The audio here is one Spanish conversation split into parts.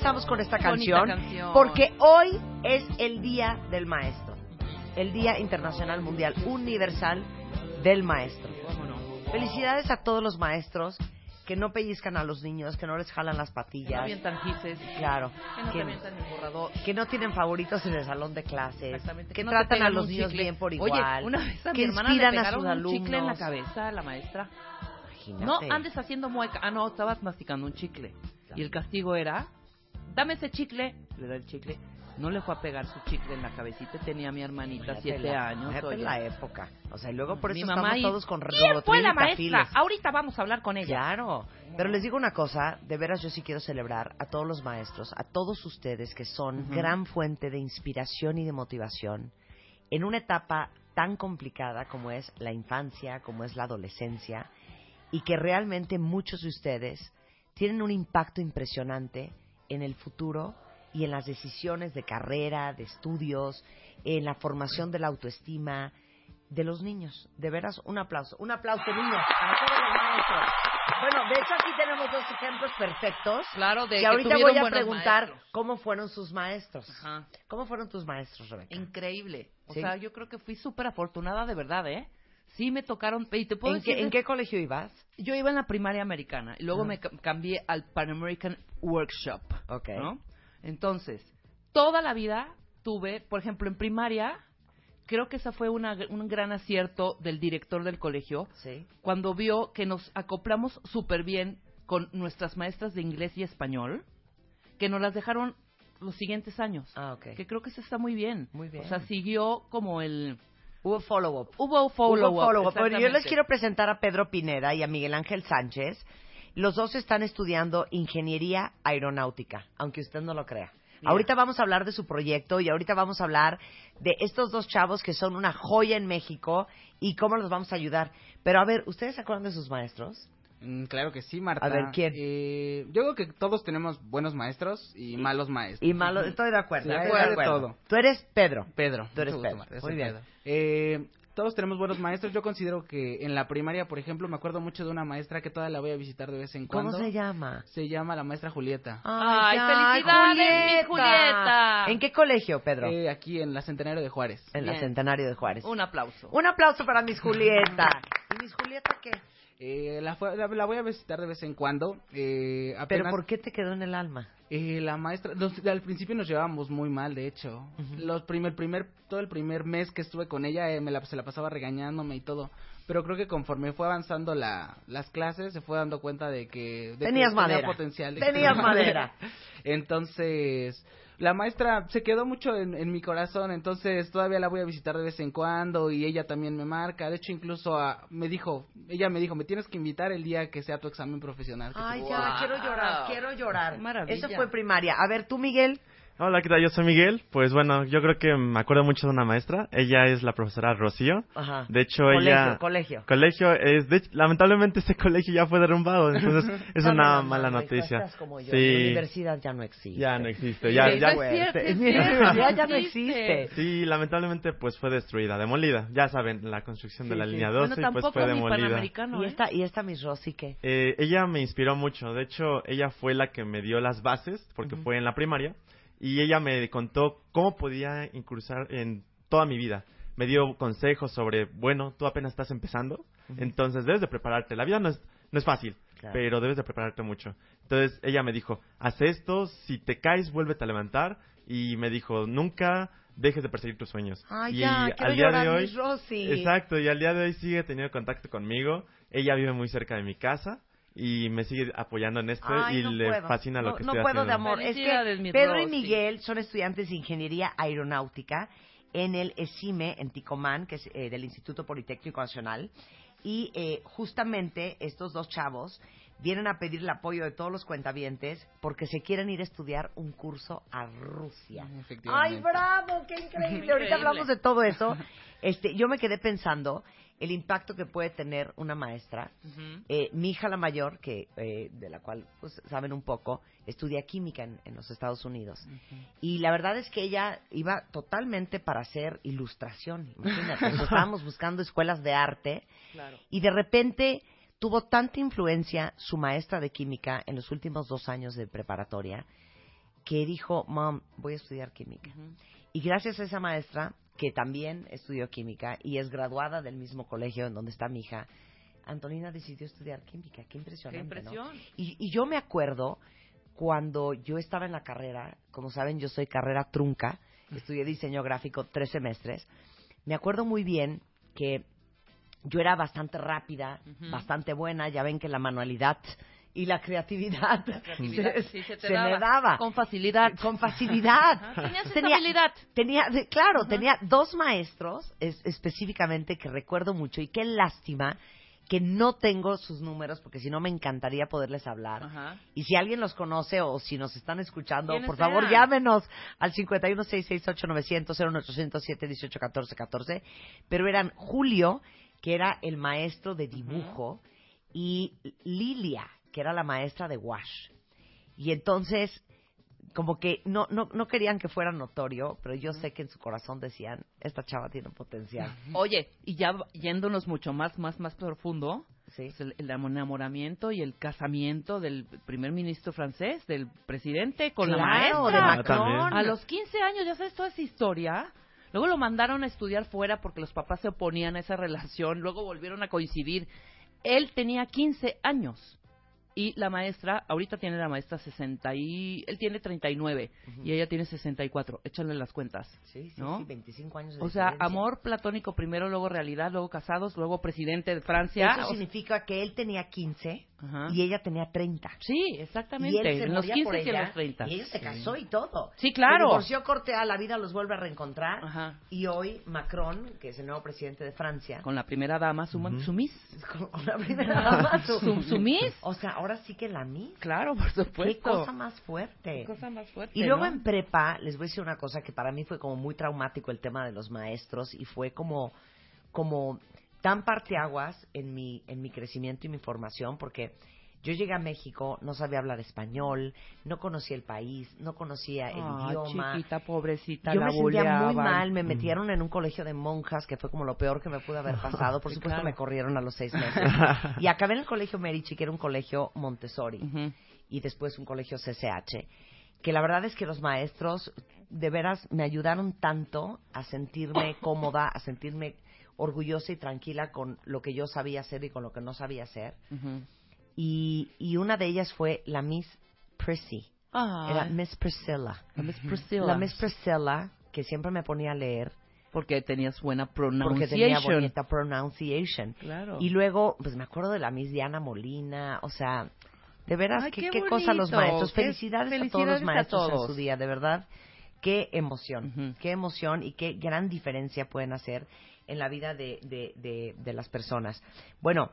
Empezamos con esta canción? canción. Porque hoy es el Día del Maestro. El Día Internacional Mundial Universal del Maestro. Felicidades a todos los maestros que no pellizcan a los niños, que no les jalan las Que no patillas. gises. Claro. Que no Que- el borrador. que no tienen favoritos en el salón de clases, Exactamente. que no tratan a los niños chicle. bien por Oye, igual, una vez a que hermana le inspiran a pegaron sus un chicle en la alumnos. cabeza a la maestra. Imagínate. No andes haciendo mueca. Ah, no, estabas masticando un chicle. Y el castigo era, dame ese chicle. Le da el chicle. No le fue a pegar su chicle en la cabecita. Tenía mi hermanita, Fíjate siete la- años. fíjate la época. O sea, y luego por Mi eso mamá estamos y- todos con ¿Quién fue la maestra? Ahorita vamos a hablar con ella. Claro. Pero les digo una cosa, de veras yo sí quiero celebrar a todos los maestros, a todos ustedes que son gran fuente de inspiración y de motivación en una etapa tan complicada como es la infancia, como es la adolescencia, y que realmente muchos de ustedes tienen un impacto impresionante en el futuro y en las decisiones de carrera, de estudios, en la formación de la autoestima de los niños. De veras, un aplauso. Un aplauso, niños, para todos los maestros. Bueno, de hecho aquí tenemos dos ejemplos perfectos. Claro, de que que ahorita voy a preguntar maestros. cómo fueron sus maestros. Ajá. ¿Cómo fueron tus maestros, Rebeca? Increíble. O ¿Sí? sea, yo creo que fui súper afortunada de verdad, ¿eh? Sí me tocaron, y te puedo ¿En qué, decir... en qué colegio ibas? Yo iba en la primaria americana y luego me ca- cambié al Pan American Workshop, Ok. ¿no? Entonces, toda la vida tuve, por ejemplo, en primaria, creo que esa fue una, un gran acierto del director del colegio, Sí. cuando vio que nos acoplamos súper bien con nuestras maestras de inglés y español, que nos las dejaron los siguientes años. Ah, ok. Que creo que eso está muy bien. Muy bien. O sea, siguió como el... Hubo follow-up. Hubo follow-up. Hubo follow-up. Pero yo les quiero presentar a Pedro Pineda y a Miguel Ángel Sánchez. Los dos están estudiando ingeniería aeronáutica, aunque usted no lo crea. Mira. Ahorita vamos a hablar de su proyecto y ahorita vamos a hablar de estos dos chavos que son una joya en México y cómo los vamos a ayudar. Pero a ver, ¿ustedes se acuerdan de sus maestros? Mm, Claro que sí, Marta. A ver, ¿quién? Eh, yo creo que todos tenemos buenos maestros y malos maestros. Y malo, estoy de acuerdo. Sí, estoy de de acuerdo. todo. Tú eres Pedro. Pedro. Tú eres Pedro. Muy soy bien. Pedro. Eh, todos tenemos buenos maestros. Yo considero que en la primaria, por ejemplo, me acuerdo mucho de una maestra que todavía la voy a visitar de vez en ¿Cómo cuando. se llama? Se llama la maestra Julieta. Ay, ya, felicidades, mi Julieta. ¿En qué colegio, Pedro? Eh, aquí en la Centenario de Juárez. en la. Centenario de Juárez. Un aplauso. Un aplauso para Miss Julieta. ¿Y Miss Julieta qué? Eh, la, la, la voy a visitar de vez en cuando. Eh, ¿Pero por qué te quedó en el alma? Eh, la maestra, los- al principio nos llevábamos muy mal, de hecho. Los primer, primer, todo el primer mes que estuve con ella, eh, me la, se la pasaba regañándome y todo. Pero creo que conforme fue avanzando la, las clases, se fue dando cuenta de que... de que Tenías tenía madera. potencial. de que Tenías tenía madera. Entonces, la maestra se quedó mucho en, en mi corazón, entonces todavía la voy a visitar de vez en cuando y ella también me marca. De hecho, incluso ah, me dijo, ella me dijo, me tienes que invitar el día que sea tu examen profesional. Ay, te- ya, Wow. quiero llorar, quiero llorar. Maravilla. Eso fue primaria. A ver, tú, Miguel. Hola, ¿qué tal? Yo soy Miguel. Pues bueno, yo creo que me acuerdo mucho de una maestra. Ella es la profesora Rocío. Ajá. De hecho, Colegio, ella... colegio. Colegio, es de hecho, lamentablemente ese colegio ya fue derrumbado, entonces es una la mala hijo, noticia. como yo. Sí. Mi universidad ya no existe. Ya no existe, ya, Sí, ya, no es cierto, es Mi cierto, universidad ya no existe. Sí, lamentablemente pues fue destruida, demolida. Ya saben, la construcción de la sí. línea Bueno, 12 tampoco pues fue mi demolida. panamericano, Y ¿eh? esta, y esta Miss Rosy, ¿qué? Eh, ella me inspiró mucho, de hecho ella fue la que me dio las bases, porque fue en la primaria, y ella me contó cómo podía incursar en toda mi vida. Me dio consejos sobre, bueno, tú apenas estás empezando, entonces debes de prepararte. La vida no es, no es fácil, Claro. pero debes de prepararte mucho. Entonces ella me dijo, haz esto, si te caes, vuélvete a levantar, y me dijo, nunca dejes de perseguir tus sueños. Ay, y ya, al día de hoy, Rosy. Exacto, y al día de hoy sigue teniendo contacto conmigo. Ella vive muy cerca de mi casa y me sigue apoyando en esto Ay, y no le puedo. fascina lo No- que no estoy puedo de haciendo. amor. Es que mi Pedro y. Miguel son estudiantes de Ingeniería Aeronáutica en el ESIME, en Ticomán, que es eh, del Instituto Politécnico Nacional. Y eh, justamente estos dos chavos vienen a pedir el apoyo de todos los cuentavientes porque se quieren ir a estudiar un curso a Rusia. Efectivamente. ¡Ay, bravo! ¡Qué increíble! Increíble. Ahorita hablamos de todo eso. Este, yo me quedé pensando el impacto que puede tener una maestra. Eh, mi hija la mayor, que eh, de la cual pues, saben un poco, estudia química en, en los Estados Unidos. Y la verdad es que ella iba totalmente para hacer ilustración. Imagínate, Entonces, estábamos buscando escuelas de arte Claro. y de repente tuvo tanta influencia su maestra de química en los últimos dos años de preparatoria que dijo, mom, voy a estudiar química. Y gracias a esa maestra, que también estudió química y es graduada del mismo colegio en donde está mi hija, Antonina decidió estudiar química. Qué Qué impresionante, ¿no? impresión. Y, y yo me acuerdo cuando yo estaba en la carrera, como saben, yo soy carrera trunca, estudié diseño gráfico tres semestres. Me acuerdo muy bien que yo era bastante rápida, bastante buena, ya ven que la manualidad y la creatividad, Creatividad, se, sí, se te se daba. me daba Con facilidad. con facilidad. Tenías tenía, habilidad. tenía, claro, tenía dos maestros es- específicamente que recuerdo mucho y qué lástima que no tengo sus números porque si no me encantaría poderles hablar. Ajá. Y si alguien los conoce o si nos están escuchando, ¿Quiénes por favor eran? llámenos al 51668900807181414. Pero eran Julio, que era el maestro de dibujo, y Lilia, que era la maestra de wash. Y entonces, como que no, no, no querían que fuera notorio, pero yo sé que en su corazón decían, esta chava tiene potencial. Oye, y ya yéndonos mucho más, más, más profundo, ¿Sí? pues el, el enamoramiento y el casamiento del primer ministro francés, del presidente con la maestra. de Ah, Macron. también. A los 15 años, ya sabes toda esa historia. Luego lo mandaron a estudiar fuera porque los papás se oponían a esa relación. Luego volvieron a coincidir. Él tenía 15 años. Y la maestra, ahorita tiene la maestra 60 y... Él tiene 39 y ella tiene 64. Échale las cuentas. Sí, sí, ¿no? sí, 25 años de O sea, diferencia. amor platónico primero, luego realidad, luego casados, luego presidente de Francia. Eso O significa que él tenía 15 Ajá. y ella tenía 30. Sí, Y exactamente. él se en los moría 15 por y en ella, los 30. y ella se casó y todo. Sí, claro. Se divorció Cortea, la vida los vuelve a reencontrar. Ajá. Y hoy Macron, que es el nuevo presidente de Francia, Con la primera dama, su, su Miss. con, la primera dama, su, Su- su Miss. O sea, ahora sí que la Miss. Claro, por Qué supuesto. cosa más fuerte. Qué cosa más fuerte. Y luego ¿no? en prepa, les voy a decir una cosa que para mí fue como muy traumático el tema de los maestros y fue como, como tan parteaguas en mi, en mi crecimiento y mi formación porque yo llegué a México, no sabía hablar español, no conocía el país, no conocía el Ah, idioma. chiquita, pobrecita, Yo la me sentía muy mal, me metieron en un colegio de monjas, que fue como lo peor que me pudo haber pasado. Por supuesto claro. me corrieron a los seis meses. y acabé en el colegio Medici, que era un colegio Montessori y después un colegio CCH, que la verdad es que los maestros de veras me ayudaron tanto a sentirme cómoda, a sentirme orgullosa y tranquila con lo que yo sabía hacer y con lo que no sabía hacer. Ujú. Y, y una de ellas fue la Miss Prissy, era Ay, Miss Priscilla. la Miss Priscilla. La Miss Priscilla, que siempre me ponía a leer Porque tenías buena porque pronunciation. tenía bonita pronunciation. Claro. Y luego, pues me acuerdo de la Miss Diana Molina, o sea, de veras, Ay, qué, qué qué cosa los maestros. qué Felicidades, a todos felicidades los a maestros en todos. su día, de verdad. Qué emoción, Ujú. qué emoción y qué gran diferencia pueden hacer en la vida de, de, de, de las personas. Bueno,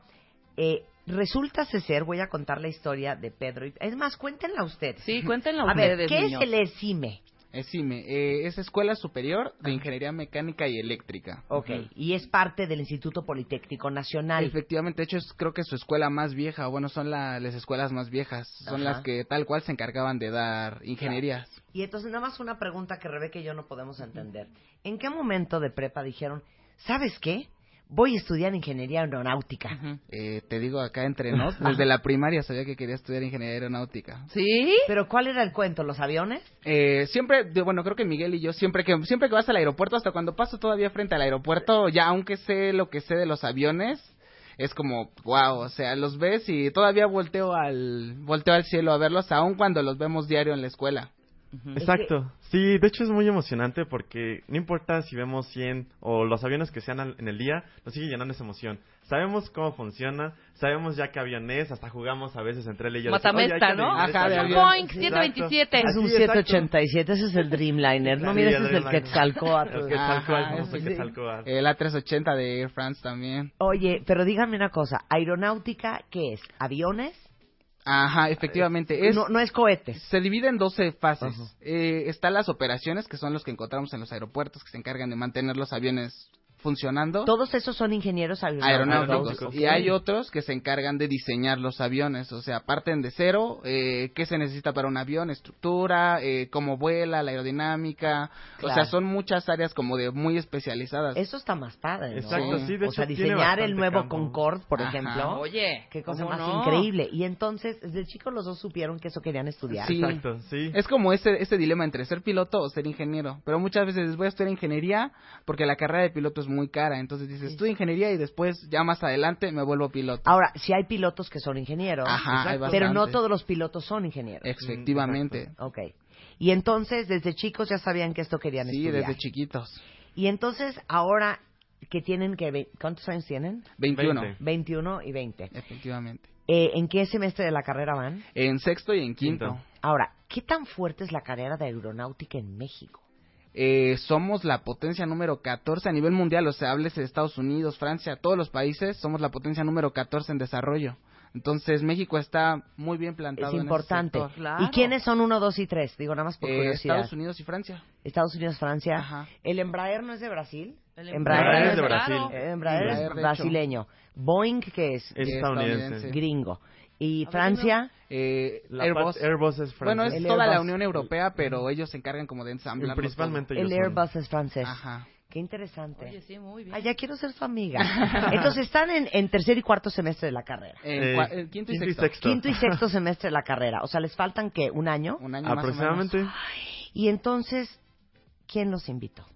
eh, resulta ser, voy a contar la historia de Pedro. y- Es más, cuéntenla ustedes. Sí, cuéntenla A ver, ustedes, ¿qué niños. es el ESIME? Es CIME, eh, es Escuela Superior de Ingeniería Mecánica y Eléctrica. Ok, y es parte del Instituto Politécnico Nacional. Efectivamente, de hecho es creo que su escuela más vieja, bueno, son la- las escuelas más viejas, son Ajá. las que tal cual se encargaban de dar ingenierías. Y entonces nada más una pregunta que Rebeca y yo no podemos entender. ¿En qué momento de prepa dijeron, ¿sabes qué? Voy a estudiar ingeniería aeronáutica. Eh, te digo acá entre nos, desde la primaria sabía que quería estudiar ingeniería aeronáutica. ¿Sí? Pero ¿cuál era el cuento? ¿Los aviones? Eh, siempre, bueno, creo que Miguel y yo, siempre que, siempre que vas al aeropuerto, hasta cuando paso todavía frente al aeropuerto, ya aunque sé lo que sé de los aviones, es como, wow, o sea, los ves y todavía volteo al, volteo al cielo a verlos, aun cuando los vemos diario en la escuela. Exacto. Sí, de hecho es muy emocionante porque no importa si vemos 100 o los aviones que sean al- en el día, nos sigue llenando esa emoción. Sabemos cómo funciona, sabemos ya qué avión es, hasta jugamos a veces entre él y yo. decir, "Oye, hay Matamesta, ¿no? Ajá, de avión". Boeing Sí, 727. Es un Así, exacto. 787, ese es el Dreamliner. No, mira, ese es el Dreamliner. Quetzalcóatl. El. Quetzalcóatl. El A380 de Air France también. Oye, pero dígame una cosa, aeronáutica, ¿qué es? ¿Aviones? Ajá, efectivamente. Es, no, no es cohetes. Se divide en 12 fases. Ajá. Eh, están las operaciones, que son los que encontramos en los aeropuertos, que se encargan de mantener los aviones funcionando. Todos esos son ingenieros aeronáuticos. Y hay otros que se encargan de diseñar los aviones, o sea, parten de cero, eh, qué se necesita para un avión, estructura, eh, cómo vuela, la aerodinámica, o sea, son muchas áreas como de muy especializadas. Eso está más padre, ¿no? Exacto, sí, de o sea, hecho, diseñar el nuevo campo. Concorde, por Ajá. ejemplo. Oye, Qué cosa ¿cómo más no? increíble. Y entonces, desde chicos los dos supieron que eso querían estudiar. Sí. Exacto, sí. Es como ese, ese dilema entre ser piloto o ser ingeniero. Pero muchas veces voy a estudiar ingeniería porque la carrera de piloto es muy cara. Entonces dices, estudio ingeniería y después, ya más adelante, me vuelvo piloto. Ahora, si hay pilotos que son ingenieros, Ajá, hay pero no todos los pilotos son ingenieros. Efectivamente. Ok. Y entonces, desde chicos ya sabían que esto querían Sí, estudiar. desde chiquitos. Y entonces, ahora que tienen que... ¿Cuántos años tienen? 21. 20. 21 y 20. Efectivamente. Eh, ¿En qué semestre de la carrera van? En sexto y en quinto. Quinto. Ahora, ¿qué tan fuerte es la carrera de aeronáutica en México? Eh, somos la potencia número 14 a nivel mundial, o sea, háblese de Estados Unidos, Francia, todos los países, somos la potencia número 14 en desarrollo. Entonces, México está muy bien plantado Es en ese importante. Claro. ¿Y quiénes son uno, dos y tres? Digo, nada más por Eh, curiosidad. Estados Unidos y Francia. Estados Unidos, Francia. Ajá. ¿El Embraer no es de Brasil? El Embraer, Embraer es de Brasil. Embraer Embraer, es de hecho. brasileño. Boeing, ¿qué es? Es estadounidense. Gringo. ¿Y Francia? Eh, La Airbus. Airbus es bueno, es francés. El toda la Airbus. Unión Europea, pero ellos se encargan como de ensamblar. Principalmente El ellos son. Airbus es francés. Ajá. Qué interesante. Oye, sí, muy bien. Ah, ya quiero ser su amiga. Entonces están en, en tercer y cuarto semestre de la carrera. En Eh, cua- el quinto y sexto. Quinto y sexto semestre de la carrera. O sea, les faltan que un año. Un año más o Aproximadamente. menos. Y entonces, ¿quién los invitó?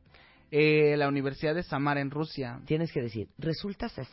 Eh, la Universidad de Samara en Rusia. Tienes que decir, resulta ser.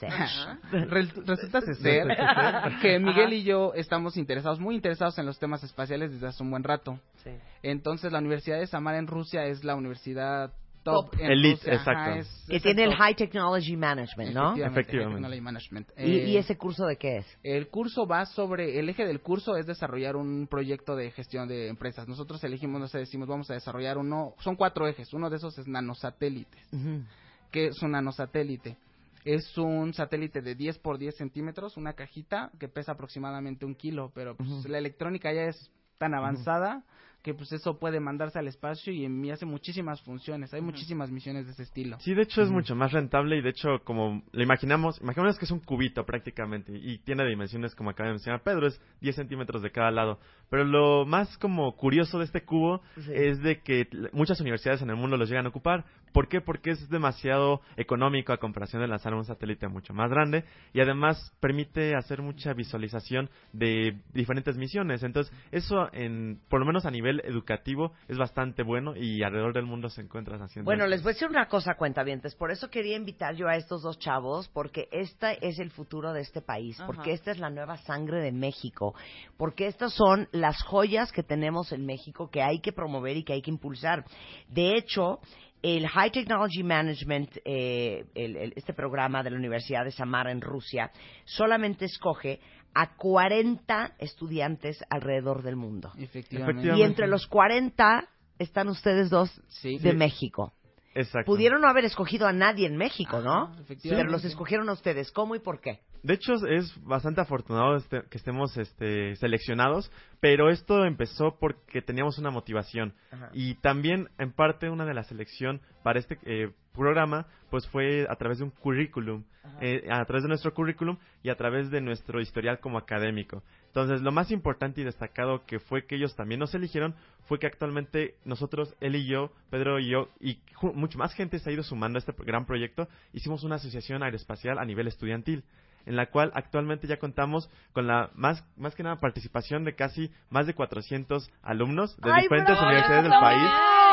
Re- Resulta ser que Miguel y yo estamos interesados, muy interesados en los temas espaciales desde hace un buen rato. Sí. Entonces, la Universidad de Samara en Rusia es la universidad top, Top. en Elite, Rusia. Ajá, exacto. es- Que es tiene el top. High Technology Management, ¿no? Efectivamente, Efectivamente. Technology Management. ¿Y, Eh, y ese curso de qué es? El curso va sobre, el eje del curso es desarrollar un proyecto de gestión de empresas. Nosotros elegimos, no sé, decimos, vamos a desarrollar uno, son cuatro ejes, uno de esos es nanosatélites. Ujú. ¿Qué es un nanosatélite? Es un satélite de 10 por 10 centímetros, una cajita que pesa aproximadamente un kilo, pero pues, la electrónica ya es tan avanzada que pues eso puede mandarse al espacio y en- y hace muchísimas funciones. Hay muchísimas misiones de ese estilo. Sí, de hecho es mucho más rentable y de hecho como lo imaginamos, imaginamos que es un cubito prácticamente y tiene dimensiones como acaba de mencionar Pedro, es 10 centímetros de cada lado. Pero lo más como curioso de este cubo Sí. es de que muchas universidades en el mundo los llegan a ocupar. ¿Por qué? Porque es demasiado económico a comparación de lanzar un satélite mucho más grande y además permite hacer mucha visualización de diferentes misiones. Entonces eso en, por lo menos a nivel educativo es bastante bueno y alrededor del mundo se encuentran haciendo Bueno, esto. les voy a decir una cosa, cuentavientes. Por eso quería invitar yo a estos dos chavos, porque este es el futuro de este país, Ajá. porque esta es la nueva sangre de México, porque estas son las joyas que tenemos en México que hay que promover y que hay que impulsar. De hecho, el High Technology Management, eh, el- el- este programa de la Universidad de Samara en Rusia, solamente escoge a 40 estudiantes alrededor del mundo. Efectivamente. Y entre los 40 están ustedes dos Sí. de Sí. México. Exacto. Pudieron no haber escogido a nadie en México, ¿no? Ajá, efectivamente. Pero los escogieron a ustedes. ¿Cómo y por qué? De hecho, es bastante afortunado este- que estemos este, seleccionados, pero esto empezó porque teníamos una motivación. Ajá. Y también, en parte, una de la selección para este eh, programa, pues fue a través de un currículum, eh, a través de nuestro currículum y a través de nuestro historial como académico. Entonces, lo más importante y destacado que fue que ellos también nos eligieron fue que actualmente nosotros, él y yo, Pedro y yo, y mucho más gente se ha ido sumando a este gran proyecto, hicimos una asociación aeroespacial a nivel estudiantil en la cual actualmente ya contamos con la más más que nada participación de casi más de 400 alumnos de ¡Ay, diferentes universidades del país.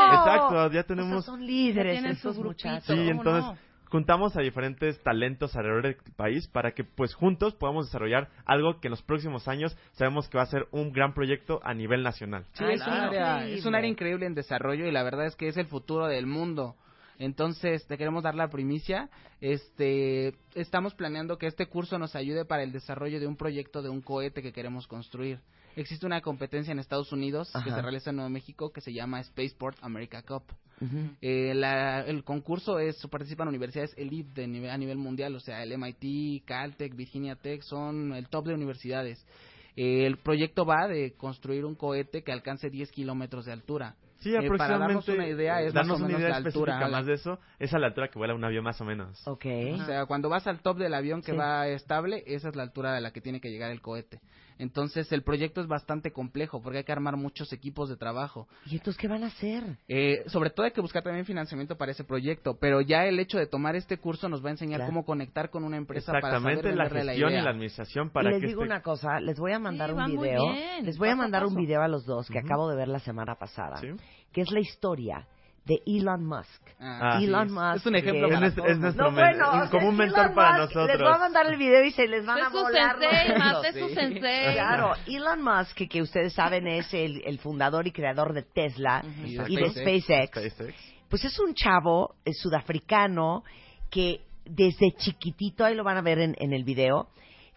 Exacto, ya O sea, tenemos son líderes grupito. muchachos. Sí, ¿cómo entonces no? juntamos a diferentes talentos alrededor del país para que pues juntos podamos desarrollar algo que en los próximos años sabemos que va a ser un gran proyecto a nivel nacional. Sí, es, un área, es un área increíble en desarrollo y la verdad es que es el futuro del mundo. Entonces, te queremos dar la primicia. Este, estamos planeando que este curso nos ayude para el desarrollo de un proyecto de un cohete que queremos construir. Existe una competencia en Estados Unidos que se realiza en Nuevo México que se llama Spaceport America Cup. Eh, la- el concurso es participan universidades elite de nivel, a nivel mundial, o sea, el MIT, Caltech, Virginia Tech son el top de universidades. Eh, el proyecto va de construir un cohete que alcance 10 kilómetros de altura. Sí, Eh, para aproximadamente. darnos una idea, es darnos más o una menos idea la específica altura, más de eso, es a la altura que vuela un avión más o menos. Ok. O sea, cuando vas al top del avión que Sí. va estable, esa es la altura de la que tiene que llegar el cohete. Entonces, el proyecto es bastante complejo porque hay que armar muchos equipos de trabajo. ¿Y entonces qué van a hacer? Eh, sobre todo hay que buscar también financiamiento para ese proyecto, pero ya el hecho de tomar este curso nos va a enseñar Claro. cómo conectar con una empresa para saber la gestión y idea. la administración Y para les que digo este- una cosa, les voy a mandar Sí, un video. Les voy a paso a mandar un video a los dos que acabo de ver la semana pasada, ¿Sí? que es la historia de Elon Musk. Ah, Elon sí, Musk. es un ejemplo que- Es es nuestro No, men- bueno, un- o sea, como un Elon mentor para Musk, nosotros. Les voy a mandar el video y se les van Es a volar es su sensei. Claro, Elon Musk, que, que ustedes saben es el, el fundador y creador de Tesla Ujú. y de SpaceX, SpaceX. pues es un chavo eh, sudafricano que desde chiquitito, ahí lo van a ver en, en el video,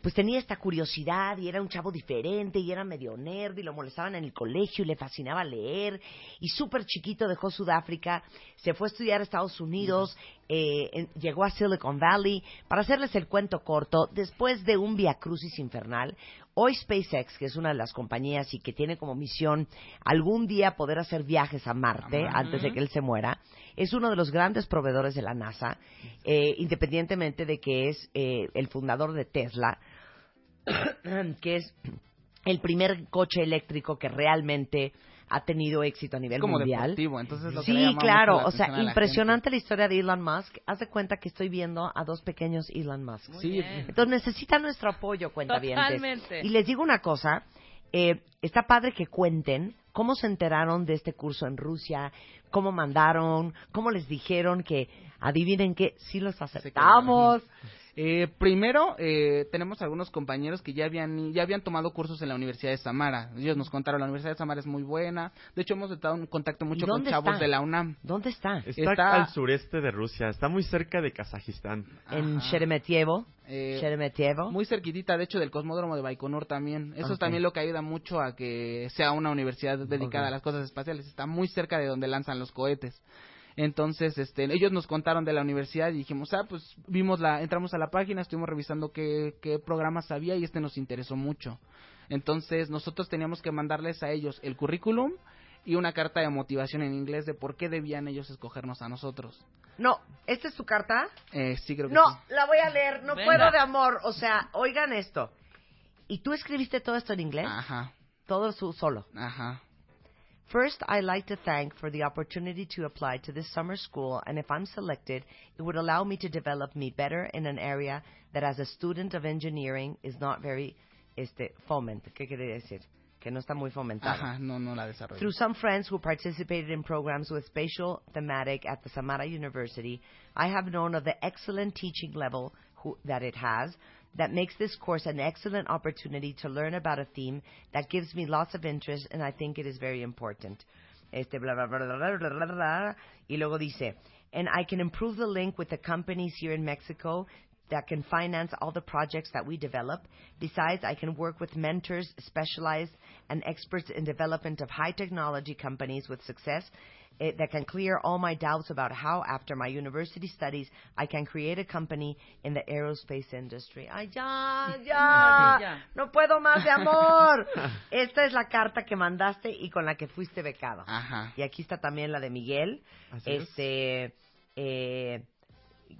pues tenía esta curiosidad y era un chavo diferente y era medio nerd y lo molestaban en el colegio y le fascinaba leer y súper chiquito dejó Sudáfrica, se fue a estudiar a Estados Unidos, eh, en- llegó a Silicon Valley. Para hacerles el cuento corto, después de un viacrucis infernal, hoy SpaceX, que es una de las compañías y que tiene como misión algún día poder hacer viajes a Marte antes de que él se muera, es uno de los grandes proveedores de la NASA, eh, independientemente de que es eh, el fundador de Tesla, que es el primer coche eléctrico que realmente ha tenido éxito a nivel como mundial. deportivo, entonces lo Sí, claro, o sea, la impresionante la historia de Elon Musk. Haz de cuenta que estoy viendo a dos pequeños Elon Musk. Sí, bien. Entonces necesitan nuestro apoyo, cuentavientes. Totalmente. Y les digo una cosa, eh, está padre que cuenten cómo se enteraron de este curso en Rusia, cómo mandaron, cómo les dijeron que adivinen que sí los aceptamos. Eh, primero, eh, tenemos algunos compañeros que ya habían ya habían tomado cursos en la Universidad de Samara. Ellos nos contaron, la Universidad de Samara es muy buena. De hecho, hemos estado en contacto mucho con chavos está? de la UNAM. ¿Dónde está? Está, Está- al sureste de Rusia, está muy cerca de Kazajistán. En Ajá. Sheremetyevo. Eh, Sheremetyevo. Muy cerquitita, de hecho, del Cosmódromo de Baikonur también. Eso es también lo que ayuda mucho a que sea una universidad dedicada a las cosas espaciales. Está muy cerca de donde lanzan los cohetes. Entonces, este, ellos nos contaron de la universidad y dijimos, ah, pues vimos la, entramos a la página, estuvimos revisando qué, qué programas había y este nos interesó mucho. Entonces, nosotros teníamos que mandarles a ellos el currículum y una carta de motivación en inglés de por qué debían ellos escogernos a nosotros. No, ¿esta es tu carta? Eh, sí, creo que No, sí. la voy a leer. No Venga. puedo de amor. O sea, oigan esto. ¿Y tú escribiste todo esto en inglés? Ajá, Todo su solo. ajá. First, I'd like to thank for the opportunity to apply to this summer school, and if I'm selected, it would allow me to develop me better in an area that, as a student of engineering, is not very Este, foment. ¿Qué quiere decir? Que no está muy fomentado. Ajá, no, no la desarrollé. Through some friends who participated in programs with spatial thematic at the Samara University, I have known of the excellent teaching level who, that it has that makes this course an excellent opportunity to learn about a theme that gives me lots of interest and I think it is very important. Este bla bla bla bla bla bla bla, y luego dice, and I can improve the link with the companies here in Mexico that can finance all the projects that we develop. Besides, I can work with mentors, specialized and experts in development of high technology companies with success eh, that can clear all my doubts about how, after my university studies, I can create a company in the aerospace industry. Ay, ya, ya, no puedo más de amor. Esta es la carta que mandaste y con la que fuiste becado. Ajá. Y aquí está también la de Miguel. Así es. este, eh,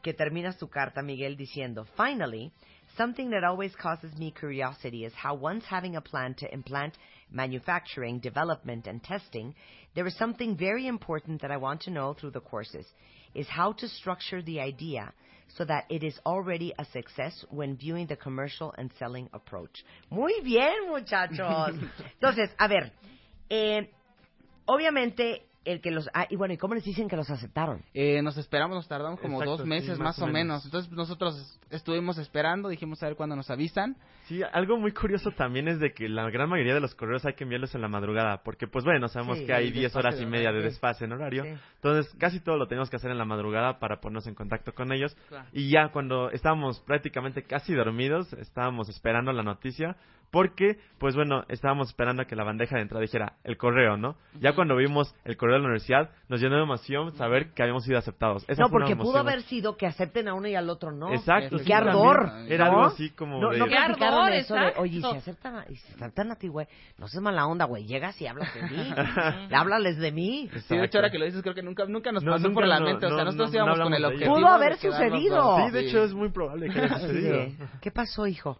que terminas tu carta, Miguel, diciendo, Finally, something that always causes me curiosity is how once having a plan to implant manufacturing, development, and testing, there is something very important that I want to know through the courses, is how to structure the idea so that it is already a success when viewing the commercial and selling approach. Muy bien, muchachos. Entonces, a ver, eh, obviamente el que los ah, y bueno y cómo les dicen que los aceptaron Eh, nos esperamos, nos tardamos como Exacto, dos meses sí, más, más o menos. menos. Entonces nosotros estuvimos esperando, dijimos a ver cuándo nos avisan. Sí, algo muy curioso también es de que la gran mayoría de los correos hay que enviarlos en la madrugada, porque pues bueno, sabemos Sí, que hay el 10 desfase horas y media de desfase en horario, Sí. entonces casi todo lo tenemos que hacer en la madrugada para ponernos en contacto con ellos, Claro. y ya cuando estábamos prácticamente casi dormidos, estábamos esperando la noticia, porque pues bueno, estábamos esperando a que la bandeja de entrada dijera el correo, ¿no? Ya cuando vimos el correo de la universidad, nos llenó de emoción saber que habíamos sido aceptados. Esa no fue una porque pudo haber sido que acepten a uno y al otro no Exacto, y qué también. ardor Era ¿no? algo así como no, de... no Qué platicaron ardor, eso de oye y si aceptan si aceptan a ti güey no seas mala onda güey llegas y hablas de mí háblales de mí Sí, de hecho ahora que lo dices creo que nunca nunca nos No, pasó nunca por la no, mente, o sea, no, nosotros no, íbamos no con el objetivo. Pudo haber sucedido. Sí, de hecho es muy probable que haya sucedido. ¿qué pasó hijo?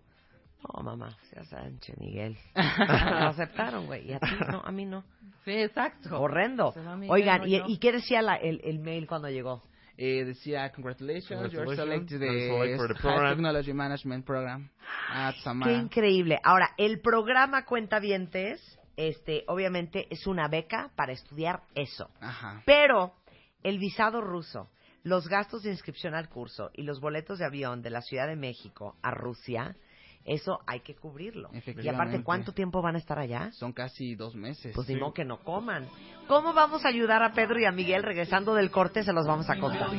No mamá seas Sánchez Miguel lo aceptaron güey y a ti no a mí no Sí, exacto. horrendo Se va Miguel, oigan no y, yo. y qué decía la- el, el mail cuando llegó Eh, decía, congratulations, you're selected the for the High program." Technology Management Program at Qué Samara. increíble. Ahora, el programa Cuentavientes, este, obviamente es una beca para estudiar eso. Ajá. Pero el visado ruso, los gastos de inscripción al curso y los boletos de avión de la Ciudad de México a Rusia, eso hay que cubrirlo. Y aparte. ¿cuánto tiempo van a estar allá? Son casi dos meses. Pues ni Sí. que no coman. ¿Cómo vamos a ayudar a Pedro y a Miguel regresando del corte? Se los vamos a contar.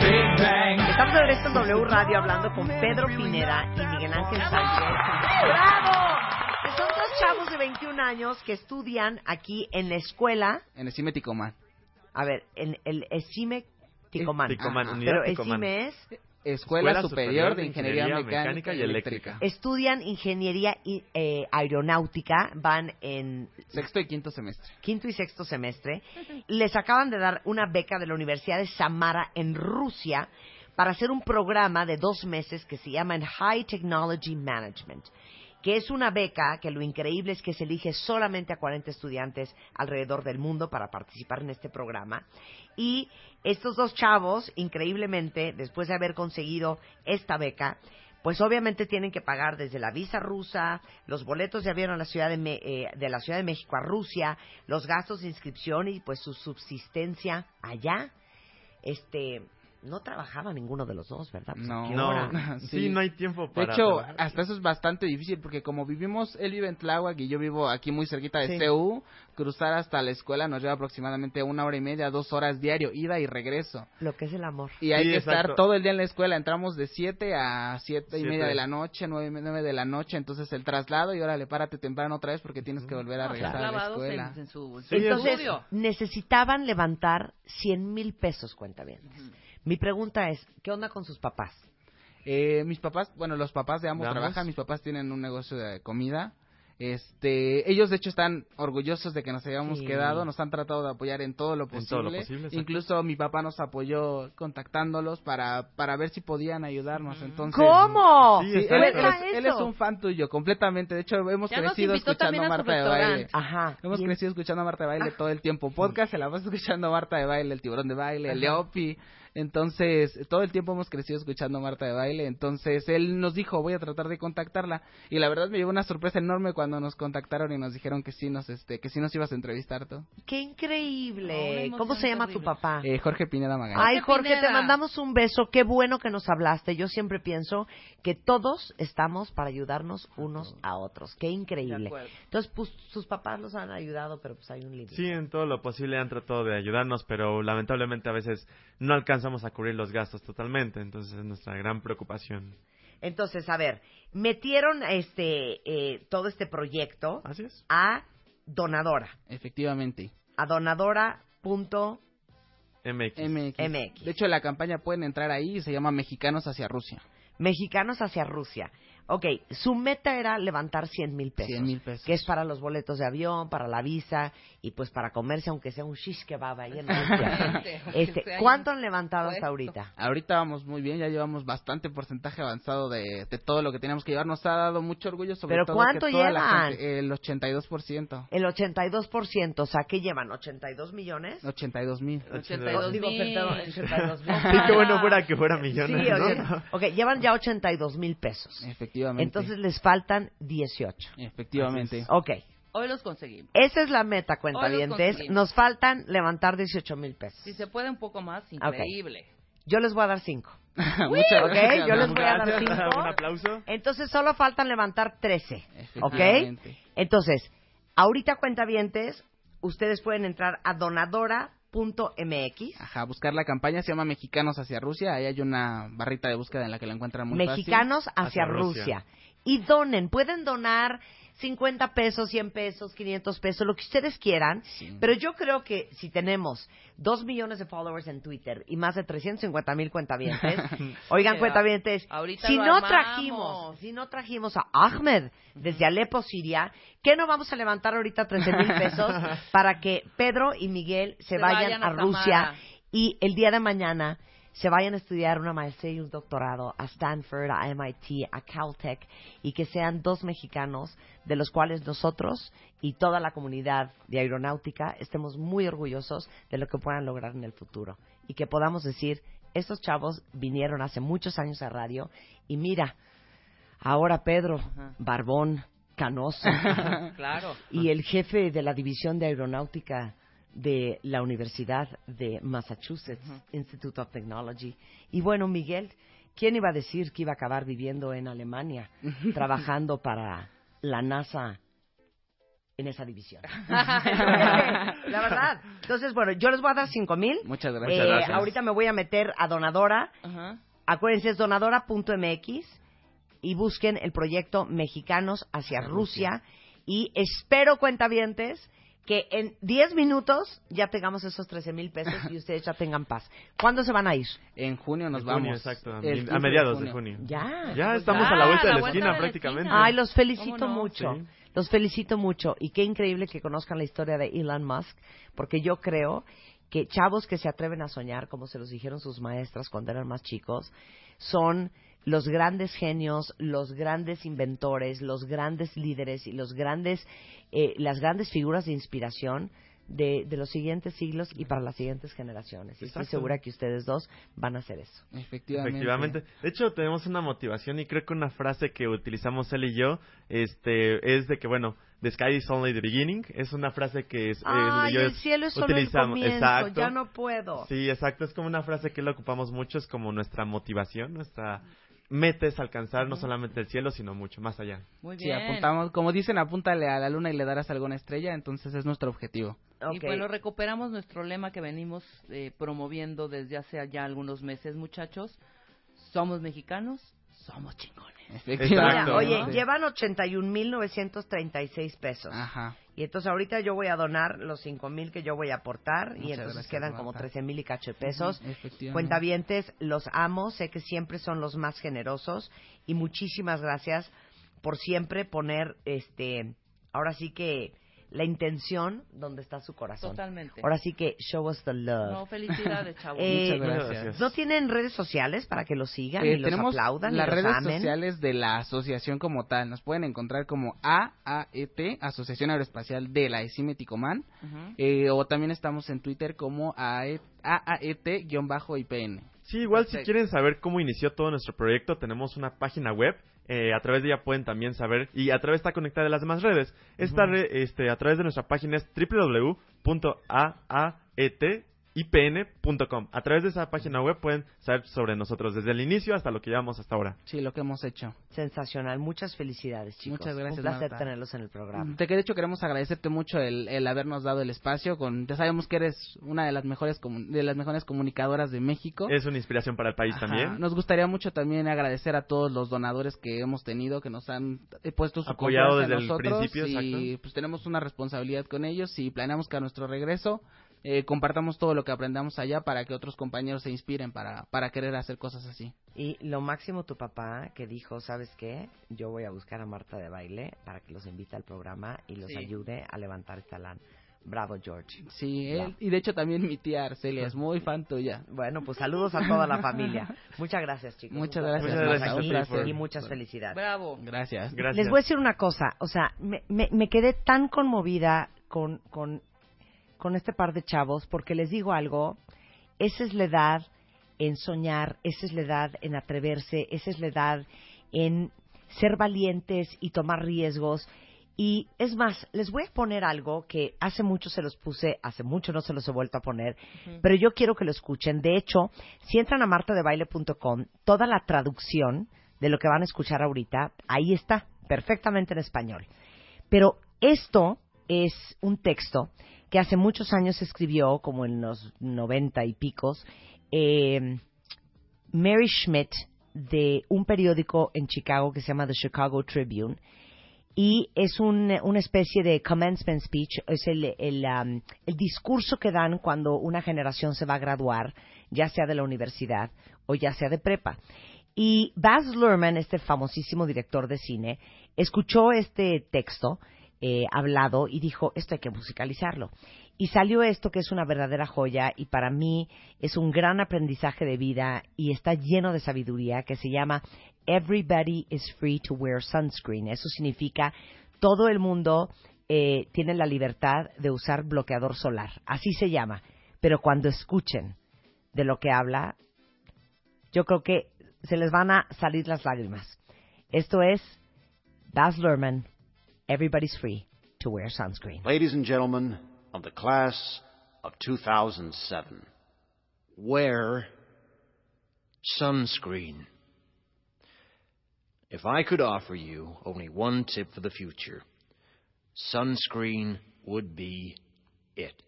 Billion years ago, expansion started. Wait. Our whole universe was in a hot, dense state. Then nearly 14 billion years ago, expansion started. Wait. The earth began to cool, the autotrophs began to drool. Neanderthals developed tools, we built a wall. We built the pyramids. Math, science, history, unraveling the mystery that all started with a big bang. Estamos de regreso en W Radio hablando con Pedro Pineda y Miguel Ángel Sánchez. ¡Bravo! Que son dos chavos de 21 años que estudian aquí en la escuela, En el CIME Ticomán. a ver, en el ESIME Ticomán. Ticomán, Pero Ticomán. ESIME es, Escuela, Superior de Ingeniería, Mecánica, y Eléctrica. estudian ingeniería y, eh, aeronáutica, van en Sexto y quinto semestre. quinto y sexto semestre, les acaban de dar una beca de la Universidad de Samara en Rusia para hacer un programa de dos meses que se llama en High Technology Management, que es una beca que lo increíble es que se elige solamente a 40 estudiantes alrededor del mundo para participar en este programa. Y estos dos chavos, increíblemente, después de haber conseguido esta beca, pues obviamente tienen que pagar desde la visa rusa, los boletos de avión a la ciudad de, Me- eh, de la Ciudad de México a Rusia, los gastos de inscripción y pues su subsistencia allá. Este, no trabajaba ninguno de los dos, ¿verdad? Pues, ¿a No. sí. Sí. no hay tiempo De para hecho, trabajar. hasta eso es bastante difícil porque como vivimos, él vive en Tláhuac y yo vivo aquí muy cerquita de Sí. CU, cruzar hasta la escuela nos lleva aproximadamente una hora y media, dos horas diario, ida y regreso. Lo que es el amor. Y hay Sí, que exacto. estar todo el día en la escuela. Entramos de 7 a siete y Siete. media de la noche, nueve y nueve de la noche. Entonces el traslado y órale, párate temprano otra vez porque tienes que volver a regresar a la escuela. en, en su, en su Sí, Entonces, estudio. necesitaban levantar 100 mil pesos, cuenta bien. Mi pregunta es, ¿qué onda con sus papás? Eh, mis papás, bueno, los papás de ambos ¿De ambos? trabajan. Mis papás tienen un negocio de comida. Este, ellos de hecho están orgullosos de que nos hayamos Sí. quedado, nos han tratado de apoyar en todo lo En posible. todo lo posible, exacto. Incluso mi papá nos apoyó contactándolos para para ver si podían ayudarnos. Entonces, ¿Cómo? Sí, Sí, él, es, él eso. es un fan tuyo, completamente. De hecho, hemos Ya crecido escuchando a Marta de Baile. Ajá. Hemos Y- crecido escuchando a Marta de Baile todo el tiempo. Podcast se la vas escuchando a Marta de Baile, el tiburón de baile, el de Opi. Entonces, todo el tiempo hemos crecido escuchando Marta de Baile. Entonces, él nos dijo, voy a tratar de contactarla. Y la verdad me llevó una sorpresa enorme cuando nos contactaron y nos dijeron que sí nos, este, que sí nos ibas a entrevistar tú. ¡Qué increíble! ¿Cómo se llama tu papá? Eh, Jorge Pineda Magaña. Ay, Jorge, te mandamos un beso. Qué bueno que nos hablaste. Yo siempre pienso que todos estamos para ayudarnos unos a otros. Qué increíble. Entonces, pues, sus papás los han ayudado, pero pues hay un límite. Sí, en todo lo posible han tratado de ayudarnos, pero lamentablemente a veces no alcanzamos a cubrir los gastos totalmente, entonces es nuestra gran preocupación. Entonces, a ver, metieron este eh, todo este proyecto Así es. a Donadora. Efectivamente. A donadora.mx. MX. MX. MX. De hecho, la campaña pueden entrar ahí y se llama Mexicanos hacia Rusia. Mexicanos hacia Rusia. Ok, su meta era levantar 100 mil pesos. 100 mil pesos. Que es para los boletos de avión, para la visa y pues para comerse, aunque sea un shish kebab ahí en Rusia. Este, ¿Cuánto han levantado hasta ahorita? Ahorita vamos muy bien, ya llevamos bastante porcentaje avanzado de, de todo lo que teníamos que llevar. Nos ha dado mucho orgullo sobre ¿Pero todo cuánto que toda la llevan? gente- el 82%. El 82%, o sea, ¿qué llevan? ¿82 millones? 82 mil. 82 Digo, mil. perdón, 82 mil. Sí, qué bueno fuera que fuera Sí, millones, ¿no? oye, ok, llevan ya 82 mil pesos. Efectivamente. Entonces les faltan 18. Efectivamente. Ok, Hoy los conseguimos. esa es la meta, Hoy cuentavientes. los conseguimos. Nos faltan levantar 18 mil pesos. Si se puede un poco más, increíble. Yo les voy a dar 5. Muchas gracias. yo les voy a dar. Un aplauso. Entonces solo faltan levantar 13. ¿Ok? Entonces, ahorita cuentavientes, ustedes pueden entrar a donadora.mx. Ajá, buscar la campaña se llama Mexicanos hacia Rusia. Ahí hay una barrita de búsqueda en la que la encuentran muy Mexicanos hacia, Hacia Rusia. Rusia. Y donen, pueden donar 50 pesos, 100 pesos, 500 pesos, lo que ustedes quieran. Sí. Pero yo creo que si tenemos 2 millones de followers en Twitter y más de 350 mil cuentavientes, oigan Pero cuentavientes, ahorita si no trajimos, si no trajimos a Ahmed desde Alepo, Siria, ¿qué no vamos a levantar ahorita 13 mil pesos para que Pedro y Miguel se, Se vayan, vayan a, a Rusia y el día de mañana se vayan a estudiar una maestría y un doctorado a Stanford, a MIT, a Caltech y que sean dos mexicanos de los cuales nosotros y toda la comunidad de aeronáutica estemos muy orgullosos de lo que puedan lograr en el futuro y que podamos decir, estos chavos vinieron hace muchos años a radio y mira, ahora Pedro, Ajá. barbón, canoso Claro. y el jefe de la división de aeronáutica de la Universidad de Massachusetts Institute of Technology. Y bueno, Miguel, ¿quién iba a decir que iba a acabar viviendo en Alemania, trabajando para la NASA en esa división? la verdad. Entonces, bueno, yo les voy a dar cinco mil. Muchas Eh, gracias. gracias. ahorita me voy a meter a Donadora. Ajá. Acuérdense, es donadora.mx y busquen el proyecto Mexicanos hacia Hacia Rusia. Y espero, cuentavientes, que en 10 minutos ya tengamos esos 13 mil pesos y ustedes ya tengan paz. ¿Cuándo se van a ir? En junio nos En vamos. exacto, a, El mi- 15 a mediados de junio. Ya. Ya Pues estamos ya, a la vuelta de la esquina de la prácticamente. esquina. Ay, los felicito mucho. Sí. Los felicito mucho. Y qué increíble que conozcan la historia de Elon Musk, porque yo creo que chavos que se atreven a soñar, como se los dijeron sus maestras cuando eran más chicos, son los grandes genios, los grandes inventores, los grandes líderes y los grandes, eh, las grandes figuras de inspiración de, de los siguientes siglos y para las siguientes generaciones. Y estoy segura que ustedes dos van a hacer eso. Efectivamente. Efectivamente. De hecho, tenemos una motivación y creo que una frase que utilizamos él y yo este, es de que, bueno, the sky is only the beginning. Es una frase que es, eh, Ay, yo el cielo es solo el utilizamos. comienzo, Exacto. ya no puedo. Sí, exacto. Es como una frase que lo ocupamos mucho. Es como nuestra motivación, nuestra meta es alcanzar no solamente el cielo, sino mucho más allá. Muy Sí, bien. apuntamos, como dicen, apúntale a la luna y le darás alguna estrella, entonces es nuestro objetivo. Y bueno, recuperamos nuestro lema que venimos eh, promoviendo desde hace ya algunos meses, muchachos. Somos mexicanos, somos chingones. Exacto. oye, Sí. llevan 81.936 pesos. Ajá. Y entonces ahorita yo voy a donar los 5.000 que yo voy a aportar y entonces gracias, quedan como Marta. 13.000 y cacho de pesos. Efectivamente. Cuentavientes, los amo, sé que siempre son los más generosos y muchísimas gracias por siempre poner, este, ahora sí que la intención donde está su corazón. Totalmente. Ahora sí que show us the love. No, felicidades, chavos. Eh, Muchas gracias. ¿No tienen redes sociales para que los sigan Eh, y los aplaudan las y los redes amen? sociales de la asociación como tal. Nos pueden encontrar como AAET, Asociación Aeroespacial de la ECIME Ticomán. Ujú. Eh, o también estamos en Twitter como E, AAET-IPN. Sí, igual si Perfecto. quieren saber cómo inició todo nuestro proyecto, tenemos una página web. Eh, a través de ella pueden también saber y a través está conectada de las demás redes. Esta red, este, a través de nuestra página es www.aaetipn.com. A través de esa página web pueden saber sobre nosotros desde el inicio hasta lo que llevamos hasta ahora. Sí, lo que hemos hecho. Sensacional. Muchas felicidades, chicos. Muchas gracias, Un placer Marta. tenerlos en el programa. Que de hecho queremos agradecerte mucho el, el habernos dado el espacio. Con, ya sabemos que eres una de las mejores de las mejores comunicadoras de México. Es una inspiración para el país Ajá. también. Nos gustaría mucho también agradecer a todos los donadores que hemos tenido, que nos han eh, puesto su Apoyado desde el nosotros principio, y exacto. pues tenemos una responsabilidad con ellos y planeamos que a nuestro regreso eh, compartamos todo lo que aprendamos allá para que otros compañeros se inspiren para, para querer hacer cosas así. Y lo máximo tu papá que dijo, ¿sabes qué? Yo voy a buscar a Marta de baile para que los invite al programa y los Sí. ayude a levantar esta lana. Bravo, George. Sí, él- y de hecho también mi tía Arcelia es muy fan tuya. Bueno, pues saludos a toda la familia. Muchas gracias, chicos. Muchas gracias, estar Marta, aquí un placer. Y muchas felicidades. Bravo. Gracias. Gracias. Les voy a decir una cosa, o sea, me, me, me quedé tan conmovida con, con, con este par de chavos porque les digo algo, esa es la edad en soñar, esa es la edad en atreverse, esa es la edad en ser valientes y tomar riesgos. Y es más, les voy a poner algo que hace mucho se los puse, hace mucho no se los he vuelto a poner, pero yo quiero que lo escuchen. De hecho, si entran a martadebaile.com, toda la traducción de lo que van a escuchar ahorita, ahí está, perfectamente en español. Pero esto es un texto que hace muchos años escribió, como en los noventa y picos, eh, Mary Schmidt de un periódico en Chicago que se llama The Chicago Tribune y es un- una especie de commencement speech, es el, el, um, el discurso que dan cuando una generación se va a graduar, ya sea de la universidad o ya sea de prepa. Y Baz Luhrmann, este famosísimo director de cine, escuchó este texto eh, hablado y dijo, esto hay que musicalizarlo. Y salió esto que es una verdadera joya y para mí es un gran aprendizaje de vida y está lleno de sabiduría que se llama Everybody is free to wear sunscreen. Eso significa todo el mundo eh, tiene la libertad de usar bloqueador solar. Así se llama. Pero cuando escuchen de lo que habla, yo creo que se les van a salir las lágrimas. Esto es Baz Luhrmann, Everybody's Free to Wear Sunscreen. Ladies and gentlemen of the class of 2007, wear sunscreen. If I could offer you only one tip for the future, sunscreen would be it.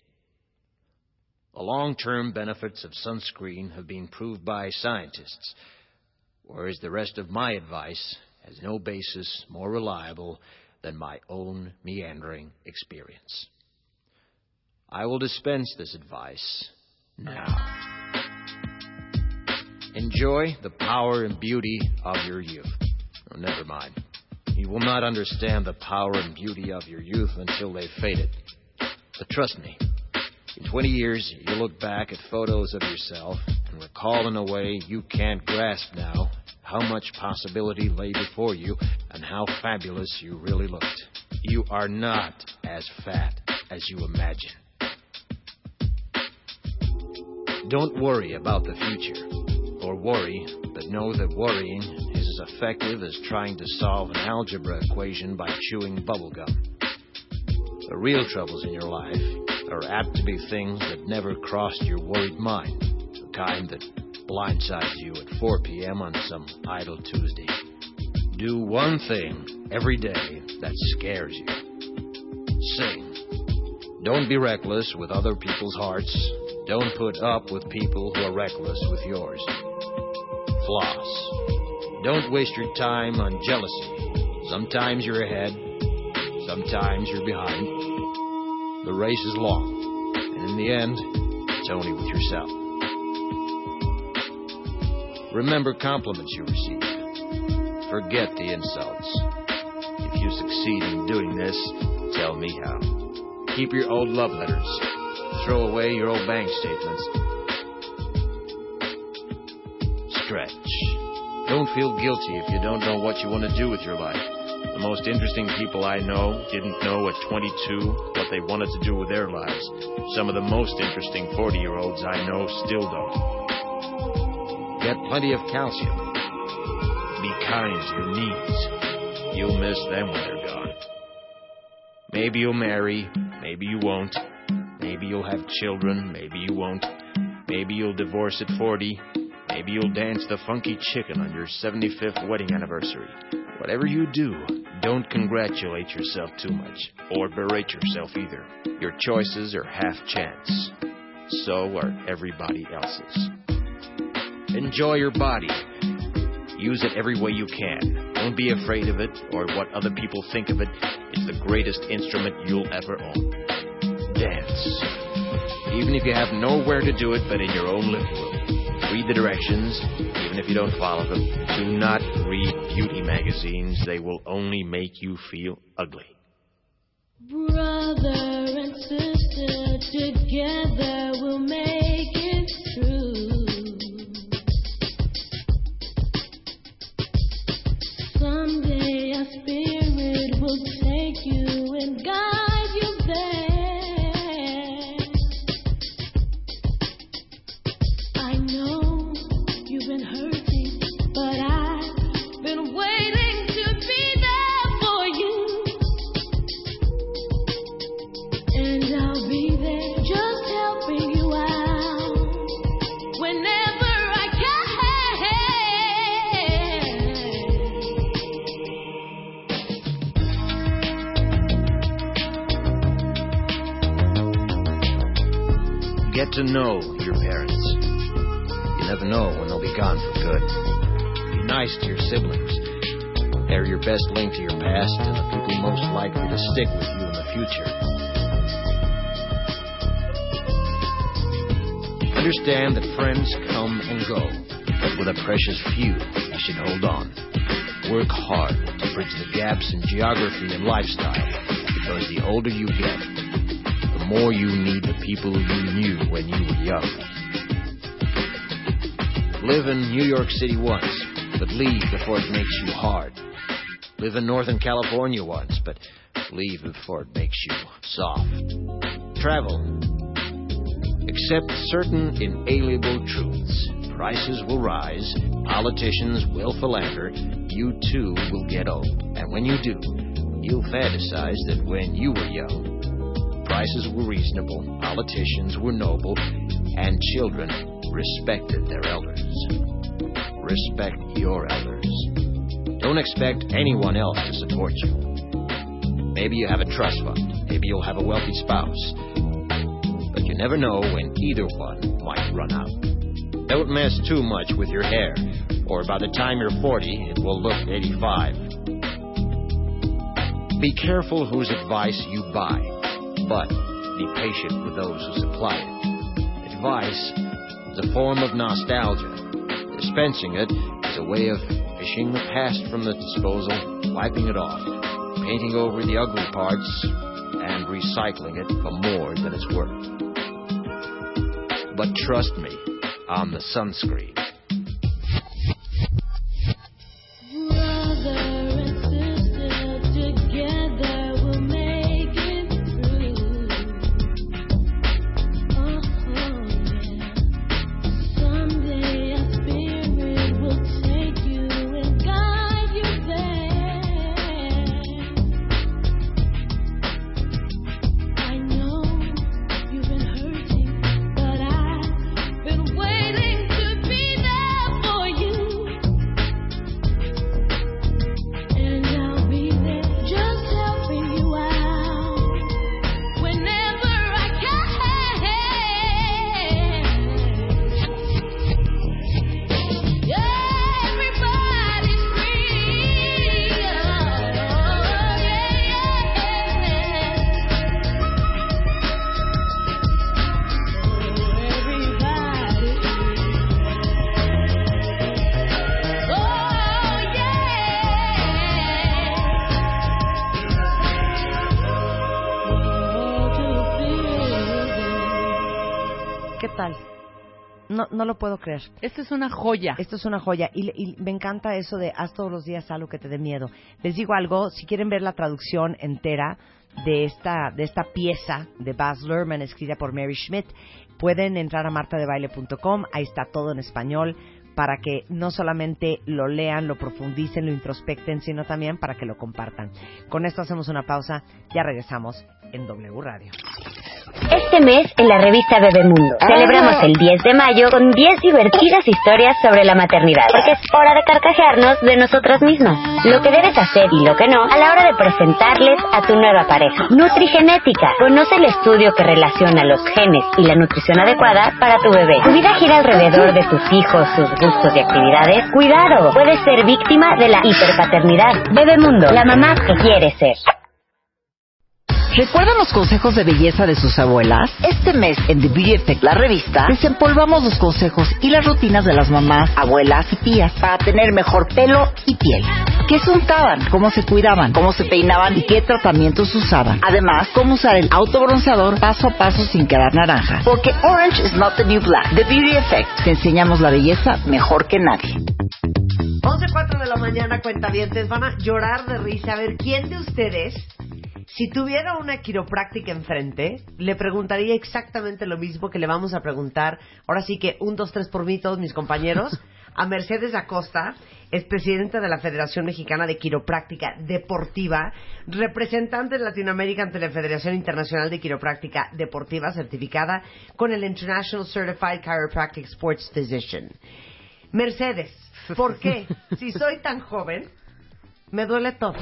The long term benefits of sunscreen have been proved by scientists, whereas the rest of my advice has no basis more reliable than my own meandering experience. I will dispense this advice now. Enjoy the power and beauty of your youth. Oh, never mind. You will not understand the power and beauty of your youth until they've faded. But trust me, in 20 years, you'll look back at photos of yourself and recall in a way you can't grasp now how much possibility lay before you and how fabulous you really looked. You are not as fat as you imagine. Don't worry about the future, or worry, but know that worrying is as effective as trying to solve an algebra equation by chewing bubblegum. The real troubles in your life are apt to be things that never crossed your worried mind, the kind that blindsides you at 4 p.m. on some idle Tuesday. Do one thing every day that scares you. Sing. Don't be reckless with other people's hearts. Don't put up with people who are reckless with yours. Floss. Don't waste your time on jealousy. Sometimes you're ahead, sometimes you're behind. The race is long, and in the end, it's only with yourself. Remember compliments you receive. Forget the insults. If you succeed in doing this, tell me how. Keep your old love letters. Throw away your old bank statements. Stretch. Don't feel guilty if you don't know what you want to do with your life. The most interesting people I know didn't know at 22 what they wanted to do with their lives. Some of the most interesting 40 year olds I know still don't. Get plenty of calcium. Be kind to your knees. You'll miss them when they're gone. Maybe you'll marry, maybe you won't. Maybe you'll have children, maybe you won't. Maybe you'll divorce at 40. Maybe you'll dance the funky chicken on your 75th wedding anniversary. Whatever you do, don't congratulate yourself too much, or berate yourself either. Your choices are half chance. So are everybody else's. Enjoy your body. Use it every way you can. Don't be afraid of it or what other people think of it. It's the greatest instrument you'll ever own. Dance. Even if you have nowhere to do it but in your own living room. Read the directions, even if you don't follow them. Do not read beauty magazines. They will only make you feel ugly. Brother and sister together you and guide To know your parents. You never know when they'll be gone for good. Be nice to your siblings. They're your best link to your past and the people most likely to stick with you in the future. Understand that friends come and go, but with a precious few, you should hold on. Work hard to bridge the gaps in geography and lifestyle, because the older you get, more you need the people you knew when you were young. Live in New York City once, but leave before it makes you hard. Live in Northern California once, but leave before it makes you soft. Travel. Accept certain inalienable truths. Prices will rise, politicians will philander, you too will get old. And when you do, you'll fantasize that when you were young, prices were reasonable, politicians were noble, and children respected their elders. Respect your elders. Don't expect anyone else to support you. Maybe you have a trust fund. Maybe you'll have a wealthy spouse. But you never know when either one might run out. Don't mess too much with your hair, or by the time you're 40, it will look 85. Be careful whose advice you buy, but be patient with those who supply it. Advice is a form of nostalgia. Dispensing it is a way of fishing the past from the disposal, wiping it off, painting over the ugly parts, and recycling it for more than it's worth. But trust me, on the sunscreen. No, lo puedo creer. Esta es una joya. Esto es una joya y, y me encanta eso de haz todos los días algo que te dé miedo. Les digo algo, si quieren ver la traducción entera de esta, de esta pieza de Baz Luhrmann escrita por Mary Schmidt, pueden entrar a martadebaile.com, ahí está todo en español para que no solamente lo lean, lo profundicen, lo introspecten, sino también para que lo compartan. Con esto hacemos una pausa, ya regresamos en W Radio. Este mes, en la revista Bebemundo, celebramos el 10 de mayo con 10 divertidas historias sobre la maternidad. Porque es hora de carcajearnos de nosotros mismos. Lo que debes hacer y lo que no a la hora de presentarles a tu nueva pareja. Nutrigenética. Conoce el estudio que relaciona los genes y la nutrición adecuada para tu bebé. Tu vida gira alrededor de tus hijos, sus gustos y actividades. Cuidado, puedes ser víctima de la hiperpaternidad. Bebemundo, la mamá que quiere ser. ¿Recuerdan los consejos de belleza de sus abuelas? Este mes en The Beauty Effect, la revista, desempolvamos los consejos y las rutinas de las mamás, abuelas y tías para tener mejor pelo y piel. ¿Qué se untaban? ¿Cómo se cuidaban? ¿Cómo se peinaban? ¿Y qué tratamientos usaban? Además, cómo usar el autobronceador paso a paso sin quedar naranja. Porque orange is not the new black. The Beauty Effect. Te enseñamos la belleza mejor que nadie. 11.04 de la mañana, cuentavientes, van a llorar de risa. A ver, ¿quién de ustedes, si tuviera una quiropráctica enfrente, le preguntaría exactamente lo mismo que le vamos a preguntar, ahora sí que un, dos, tres por mí, todos mis compañeros, a Mercedes Acosta, es presidenta de la Federación Mexicana de Quiropráctica Deportiva, representante de Latinoamérica ante la Federación Internacional de Quiropráctica Deportiva, certificada con el International Certified Chiropractic Sports Physician. Mercedes, ¿por qué? Si soy tan joven, me duele todo.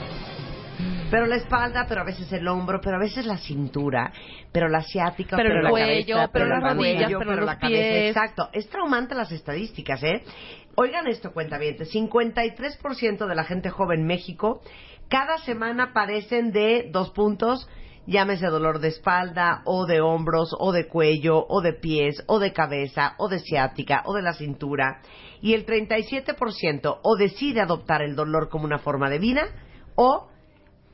Pero la espalda, pero a veces el hombro, pero a veces la cintura, pero la asiática, Pero pero, el la cuello, cabeza, pero las rodillas, pero los la cabeza. pies. Exacto. Es traumante las estadísticas, ¿eh? Oigan esto, cuentavientes. 53% de la gente joven en México cada semana padecen de dos puntos, llámese dolor de espalda, o de hombros, o de cuello, o de pies, o de cabeza, o de ciática, o de la cintura. Y el 37% o decide adoptar el dolor como una forma de vida, o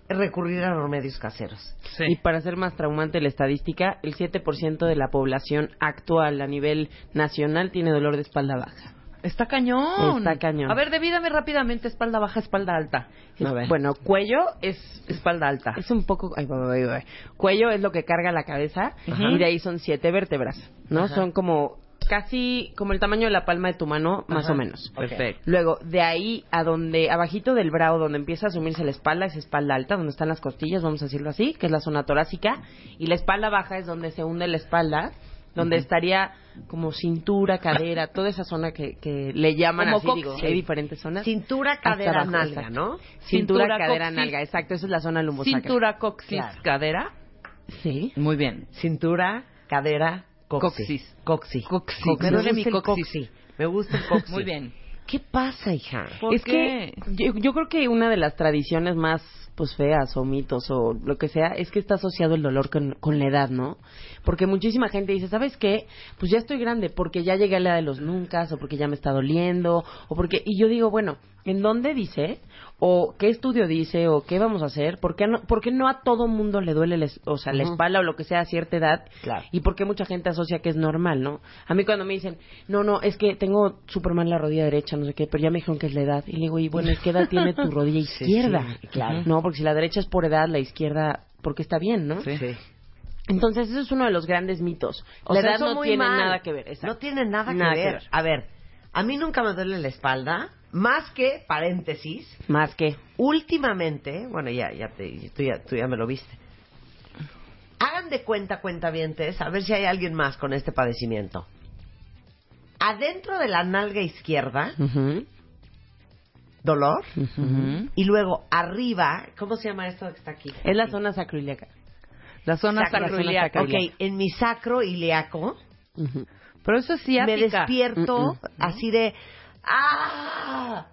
recurrir a los remedios caseros. Y para ser más traumante la estadística, el 7% de la población actual a nivel nacional tiene dolor de espalda baja. Está cañón. Está cañón. A ver, divídame rápidamente espalda baja, espalda alta. A ver. Bueno, cuello es espalda alta. Es un poco... Ay, va, va, va, va. Cuello es lo que carga la cabeza Ajá. y de ahí son siete vértebras, ¿no? Ajá. Son como casi como el tamaño de la palma de tu mano, más Ajá. o menos. Perfecto. Luego, de ahí a donde, abajito del brow, donde empieza a asumirse la espalda, es espalda alta, donde están las costillas, vamos a decirlo así, que es la zona torácica, y la espalda baja es donde se hunde la espalda, donde estaría como cintura, cadera, toda esa zona que, que le llaman Como así, coxis. digo, hay diferentes zonas. Cintura, cadera, abajo, nalga, exacto. ¿no? Cintura, Cintura, cadera, coxis. nalga, exacto, esa es la zona lumbosacra. Cintura, coxis, Claro. cadera. Sí. Muy bien. Cintura, cadera, coxis. Coxis. Coxi. Coxis. Me duele mi coxis. coxi. Me gusta el coxi. Muy bien. ¿Qué pasa, hija? ¿Por es qué? que yo, yo creo que una de las tradiciones más pues feas o mitos o lo que sea es que está asociado el dolor con, con la edad, ¿no? Porque muchísima gente dice, ¿sabes qué? Pues ya estoy grande porque ya llegué a la edad de los nunca o porque ya me está doliendo o porque y yo digo, bueno, ¿en dónde dice? O qué estudio dice o qué vamos a hacer? ¿Por qué no, por qué no a todo mundo le duele la, es- o sea, la espalda o lo que sea a cierta edad? Claro. Y por qué mucha gente asocia que es normal, ¿no? A mí cuando me dicen, no, no, es que tengo súper mal la rodilla derecha, no sé qué, pero ya me dijeron que es la edad. Y le digo, y bueno, ¿y qué edad tiene tu rodilla izquierda? sí, claro. No, porque si la derecha es por edad, la izquierda, porque está bien, ¿no? Sí. Entonces, eso es uno de los grandes mitos. O la sea, edad eso no tiene mal. nada que ver. exacto. No tiene nada, Nada que, que ver. ver. A ver, a mí nunca me duele la espalda, más que, paréntesis, Más que. últimamente, bueno, ya, ya, te- tú, ya, tú ya me lo viste. Hagan de cuenta, cuentavientes, a ver si hay alguien más con este padecimiento. Adentro de la nalga izquierda, dolor, y luego arriba, ¿cómo se llama esto que está aquí? Es la zona sacroiliaca. La zona Sacro- sacroiliaca. Ok, en mi sacro ilíaco, Pero eso es me ciática. despierto Mm, mm. así de ¡ah!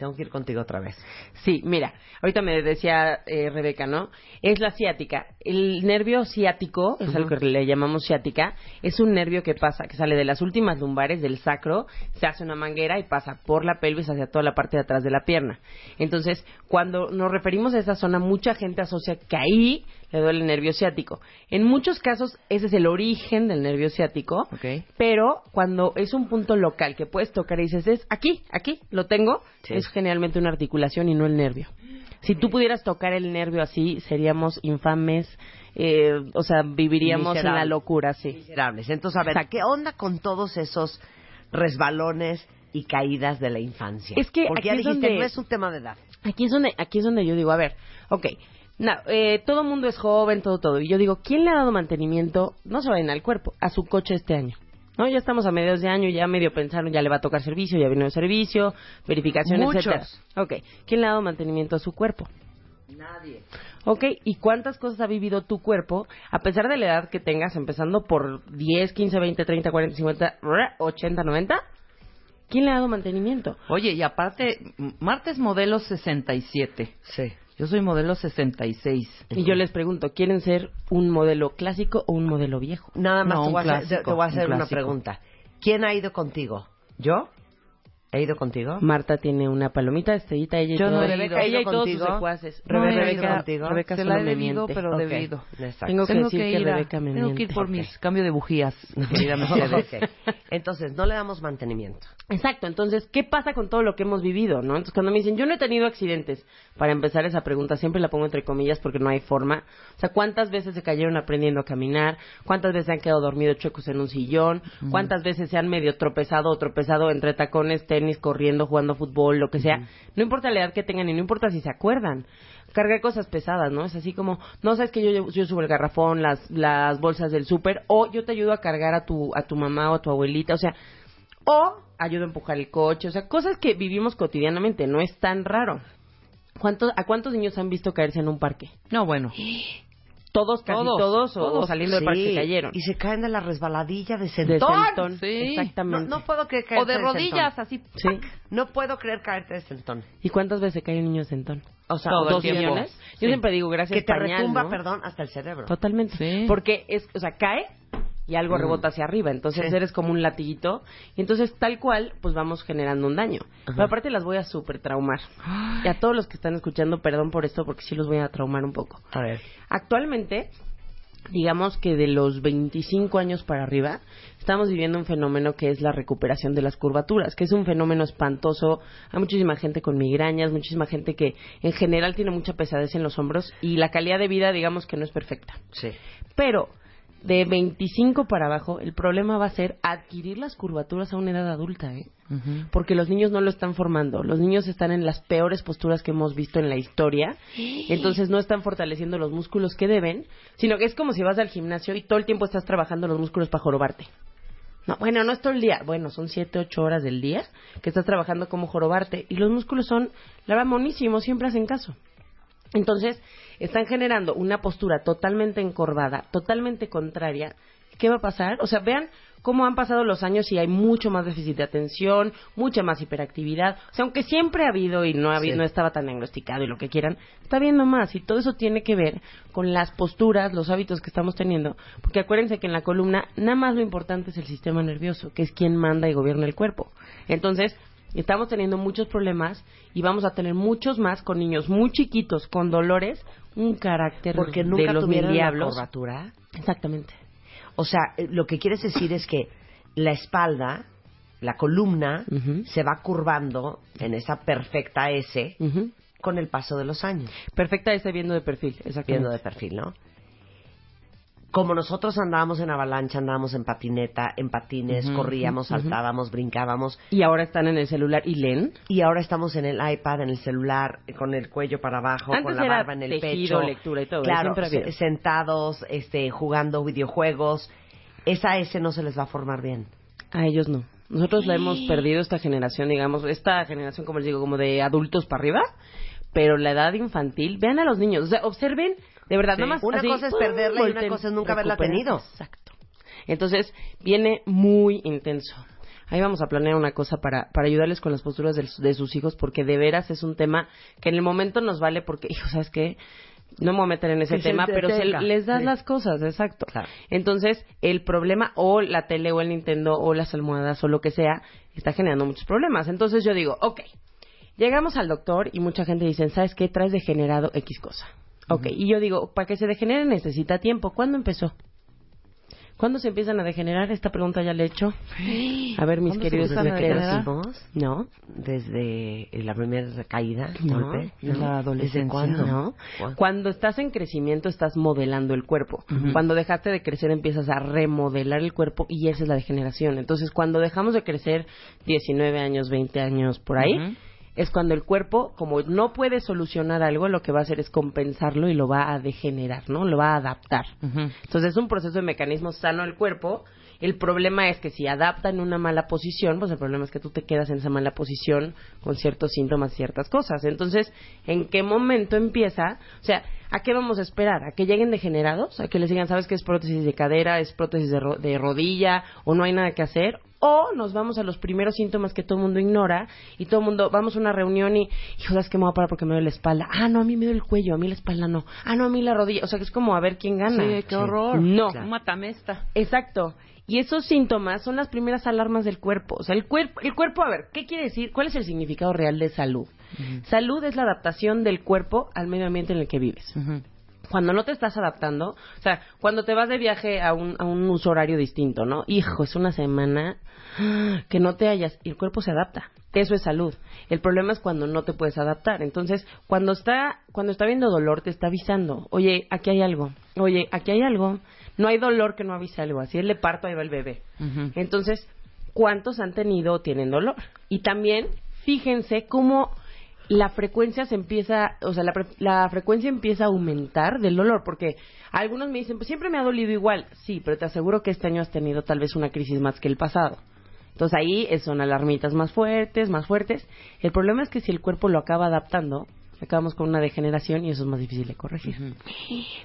Tengo que ir contigo otra vez. Sí, mira, ahorita me decía eh, Rebeca, ¿no? Es la ciática. El nervio ciático, es algo que le llamamos ciática, es un nervio que pasa, que sale de las últimas lumbares del sacro, se hace una manguera y pasa por la pelvis hacia toda la parte de atrás de la pierna. Entonces, cuando nos referimos a esa zona, mucha gente asocia que ahí le duele el nervio ciático. En muchos casos, ese es el origen del nervio ciático, pero cuando es un punto local que puedes tocar y dices, es aquí, aquí, lo tengo, es generalmente una articulación y no el nervio. Si tú pudieras tocar el nervio así, seríamos infames, eh, o sea, viviríamos en la locura, sí. Miserables. Entonces, a ver, ¿qué onda con todos esos resbalones y caídas de la infancia? Es que Porque aquí ya es dijiste, donde- no es un tema de edad. Aquí es donde, aquí es donde yo digo, a ver, ok, na- eh, todo mundo es joven, todo, todo. Y yo digo, ¿quién le ha dado mantenimiento, no se vayan al cuerpo, a su coche este año? ¿No? Ya estamos a mediados de año, ya medio pensaron, ya le va a tocar servicio, ya vino el servicio, verificación, Muchos. etcétera. Ok, ¿quién le ha dado mantenimiento a su cuerpo? Nadie. Ok, ¿y cuántas cosas ha vivido tu cuerpo a pesar de la edad que tengas, empezando por 10, 15, 20, 30, 40, 50, 80, 90? ¿Quién le ha dado mantenimiento? Oye, y aparte, Marta es modelo 67. Sí. Yo soy modelo 66. Y yo les pregunto, ¿quieren ser un modelo clásico o un modelo viejo? Nada más No, te, voy a hacer, clásico, te voy a hacer un una pregunta. ¿Quién ha ido contigo? ¿Yo? ¿He ido contigo? Marta tiene una palomita, estrellita, ella y Yo no todo- he ido. ella y ¿He ido todos sus contigo? secuaces. No he ido Rebeca, contigo. Rebeca Se la he debido, miente. pero debido. exacto. Tengo que Tengo decir que que ir, a- Rebeca me tengo que ir por Ok. mis cambio de bujías, querida. Entonces, no le damos mantenimiento. Exacto, entonces, ¿qué pasa con todo lo que hemos vivido, no? Entonces, cuando me dicen, yo no he tenido accidentes, para empezar esa pregunta, siempre la pongo entre comillas porque no hay forma. O sea, ¿cuántas veces se cayeron aprendiendo a caminar? ¿Cuántas veces se han quedado dormidos chuecos en un sillón? ¿Cuántas veces se han medio tropezado o tropezado entre tacones, tenis, corriendo, jugando fútbol, lo que sea? No importa la edad que tengan y no importa si se acuerdan. Cargar cosas pesadas, ¿no? Es así como, no sabes que yo, yo subo el garrafón, las, las bolsas del súper, o yo te ayudo a cargar a tu, a tu mamá o a tu abuelita, o sea, o ayudo a empujar el coche, o sea, cosas que vivimos cotidianamente, no es tan raro. ¿Cuántos, ¿A cuántos niños han visto caerse en un parque? No, bueno. Todos, casi Todos, todos, o- todos. saliendo del parque Sí, cayeron. Y se caen de la resbaladilla de De sentón. sentón, Sí. No, exactamente. no puedo creer caerte O de rodillas, así. Sí. No puedo creer caerte de sentón. ¿Y cuántas veces se cae un niño sentón? O sea, Todo ¿Dos millones? Yo Sí. siempre digo, gracias que te pañal, retumba, ¿no? perdón, hasta el cerebro. Totalmente. Sí. Porque es, o sea, cae y algo rebota hacia arriba. Entonces Sí. eres como un latiguito. Y entonces, tal cual, pues vamos generando un daño. Pero aparte las voy a super traumar. Y a todos los que están escuchando, perdón por esto, porque sí los voy a traumar un poco. A ver. Actualmente, digamos que de los 25 años para arriba, estamos viviendo un fenómeno que es la recuperación de las curvaturas, que es un fenómeno espantoso. Hay muchísima gente con migrañas, muchísima gente que en general tiene mucha pesadez en los hombros y la calidad de vida, digamos que no es perfecta. Sí. Pero de 25 para abajo, el problema va a ser adquirir las curvaturas a una edad adulta, ¿eh? Porque los niños no lo están formando. Los niños están en las peores posturas que hemos visto en la historia. Entonces no están fortaleciendo los músculos que deben, sino que es como si vas al gimnasio y todo el tiempo estás trabajando los músculos para jorobarte. No, bueno, no es todo el día. Bueno, son 7, 8 horas del día que estás trabajando como jorobarte. Y los músculos son, la verdad, monísimos, siempre hacen caso. Entonces, están generando una postura totalmente encorvada, totalmente contraria. ¿Qué va a pasar? O sea, vean cómo han pasado los años y hay mucho más déficit de atención, mucha más hiperactividad. O sea, aunque siempre ha habido y no, ha habido, Sí. no estaba tan diagnosticado y lo que quieran, está habiendo más. Y todo eso tiene que ver con las posturas, los hábitos que estamos teniendo. Porque acuérdense que en la columna nada más lo importante es el sistema nervioso, que es quien manda y gobierna el cuerpo. Entonces, estamos teniendo muchos problemas y vamos a tener muchos más con niños muy chiquitos, con dolores, un carácter Porque de nunca los tuvieron mil la diablos. curvatura. Exactamente. O sea, eh, lo que quieres decir es que la espalda, la columna, se va curvando en esa perfecta S con el paso de los años, Perfecta ese viendo de perfil, exactamente. viendo de perfil, ¿no? Como nosotros andábamos en avalancha, andábamos en patineta, en patines, corríamos, saltábamos, brincábamos, Y ahora están en el celular y leen. y ahora estamos en el iPad, en el celular, con el cuello para abajo, Antes con la era barba en el tejido, pecho, lectura y todo, claro, había. se- sentados, este, jugando videojuegos. Esa S no se les va a formar bien. A ellos no. Nosotros la hemos perdido esta generación, digamos, esta generación, como les digo, como de adultos para arriba, pero la edad infantil, vean a los niños, o sea, observen, de verdad, Sí. nada más Una así, cosa es perderla y una cosa es nunca haberla tenido. Exacto. Entonces, viene muy intenso. ahí vamos a planear una cosa para, para ayudarles con las posturas de, de sus hijos, porque de veras es un tema que en el momento nos vale, porque, hijo, ¿sabes qué? No me voy a meter en ese Que se tema, pero se, les das Sí. las cosas, exacto. Entonces, el problema, o la tele, o el Nintendo, o las almohadas, o lo que sea, está generando muchos problemas. Entonces yo digo, ok, llegamos al doctor y mucha gente dice, ¿sabes qué? Traes degenerado X cosa. Ok, y yo digo, para que se degenere necesita tiempo. ¿Cuándo empezó? ¿Cuándo se empiezan a degenerar? Esta pregunta ya le he hecho. A ver, mis ¿Cuándo se queridos a tubequeros. degenerar? No. Desde la primera caída, No, golpe. la adolescencia. ¿Desde cuándo? No. ¿Cuándo? Cuando estás en crecimiento estás modelando el cuerpo. Cuando dejaste de crecer empiezas a remodelar el cuerpo y esa es la degeneración. Entonces, cuando dejamos de crecer 19 años, 20 años por ahí. Es cuando el cuerpo, como no puede solucionar algo, lo que va a hacer es compensarlo y lo va a degenerar, ¿no? Lo va a adaptar. Entonces es un proceso de mecanismo sano del cuerpo. El problema es que si adapta en una mala posición, pues el problema es que tú te quedas en esa mala posición con ciertos síntomas, ciertas cosas. Entonces, ¿en qué momento empieza? O sea, ¿a qué vamos a esperar? ¿A que lleguen degenerados? ¿A que les digan, sabes que es prótesis de cadera, es prótesis de, ro- de rodilla o no hay nada que hacer? O nos vamos a los primeros síntomas que todo el mundo ignora y todo el mundo, vamos a una reunión y, hijo, ¿sabes qué me voy a parar porque me duele la espalda? Ah, no, a mí me duele el cuello, a mí la espalda no. Ah, no, a mí la rodilla. O sea, que es como a ver quién gana. Sí, qué horror. No. Un matamesta. Exacto. Y esos síntomas son las primeras alarmas del cuerpo. O sea, el cuerpo, el cuerpo, a ver, ¿qué quiere decir? ¿Cuál es el significado real de salud? Salud es la adaptación del cuerpo al medio ambiente en el que vives. Cuando no te estás adaptando, o sea, cuando te vas de viaje a un, a un uso horario distinto, ¿no? Hijo, es una semana que no te hallas y el cuerpo se adapta. Eso es salud. El problema es cuando no te puedes adaptar. Entonces, cuando está, cuando está viendo dolor, te está avisando. Oye, aquí hay algo. Oye, aquí hay algo. No hay dolor que no avise algo. Así él le parto, ahí va el bebé. Entonces, ¿cuántos han tenido o tienen dolor? Y también, fíjense cómo la frecuencia se empieza, o sea, la, la frecuencia empieza a aumentar del dolor, porque algunos me dicen, pues siempre me ha dolido igual. Sí, pero te aseguro que este año has tenido tal vez una crisis más que el pasado. Entonces ahí son alarmitas más fuertes, más fuertes. El problema es que si el cuerpo lo acaba adaptando, acabamos con una degeneración y eso es más difícil de corregir.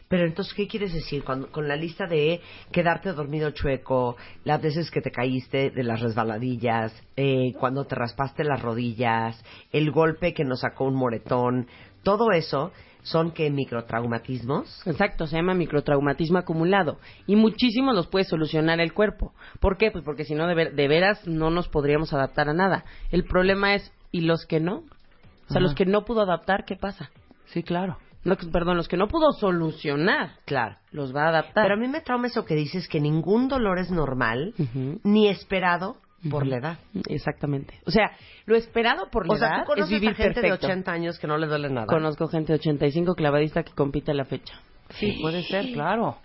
Pero entonces, ¿qué quieres decir? Cuando, con la lista de quedarte dormido chueco, las veces que te caíste de las resbaladillas, eh, cuando te raspaste las rodillas, el golpe que nos sacó un moretón, todo eso son que microtraumatismos. Exacto, se llama microtraumatismo acumulado. Y muchísimos los puede solucionar el cuerpo. ¿Por qué? Pues porque si no, de, ver- de veras no nos podríamos adaptar a nada. El problema es, ¿y los que no? O sea, Ajá. los que no pudo adaptar, ¿qué pasa? Sí, claro. No, perdón, los que no pudo solucionar. Claro. Los va a adaptar. Pero a mí me trauma eso que dices que ningún dolor es normal ni esperado por la edad. Exactamente. O sea, lo esperado por la O sea, edad tú conoces es vivir a gente de perfecto. 80 años que no le duele nada. Conozco gente de 85 clavadista que compite a la fecha. Sí, puede ser, claro.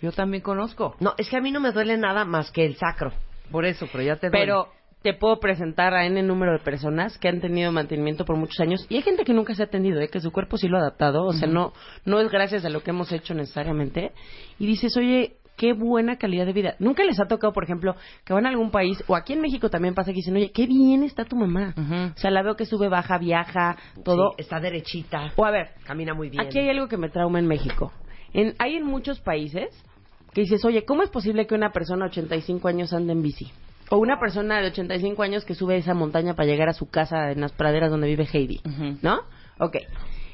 Yo también conozco. No, es que a mí no me duele nada más que el sacro. Por eso, pero ya te duele. Pero te puedo presentar a N número de personas que han tenido mantenimiento por muchos años y hay gente que nunca se ha atendido, ¿eh? que su cuerpo sí lo ha adaptado, o sea, no, no es gracias a lo que hemos hecho necesariamente. Y dices, oye, qué buena calidad de vida. Nunca les ha tocado, por ejemplo, que van a algún país, o aquí en México también pasa que dicen, oye, qué bien está tu mamá. O sea, la veo que sube, baja, viaja, todo. Sí, está derechita. O a ver, Camina muy bien. Aquí hay algo que me trauma en México. En, hay en muchos países que dices, oye, ¿cómo es posible que una persona de 85 años ande en bici? O una persona de 85 años que sube esa montaña para llegar a su casa en las praderas donde vive Heidi, ¿no? Ok.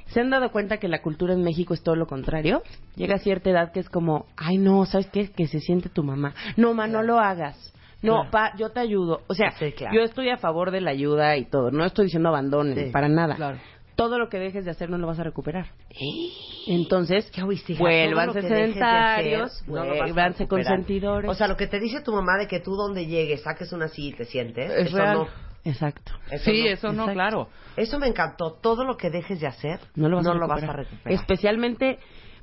¿Se han dado cuenta que la cultura en México es todo lo contrario? Llega a cierta edad que es como, ay no, ¿sabes qué? Que se siente tu mamá. No, ma, no lo hagas. No, Claro. pa, yo te ayudo. O sea, Sí, claro. yo estoy a favor de la ayuda y todo. No estoy diciendo abandonen, Sí, para nada. claro. Todo lo que dejes de hacer no lo vas a recuperar. Entonces, vuélvanse dejes de sedentarios, hacer, no lo vas a vuélvanse recuperar. consentidores. O sea, lo que te dice tu mamá de que tú donde llegues saques una silla y te sientes, Es eso real. no. Exacto. Sí, eso no, Exacto. claro. Eso me encantó. Todo lo que dejes de hacer, No lo vas, a, vas recuperar. a recuperar. Especialmente,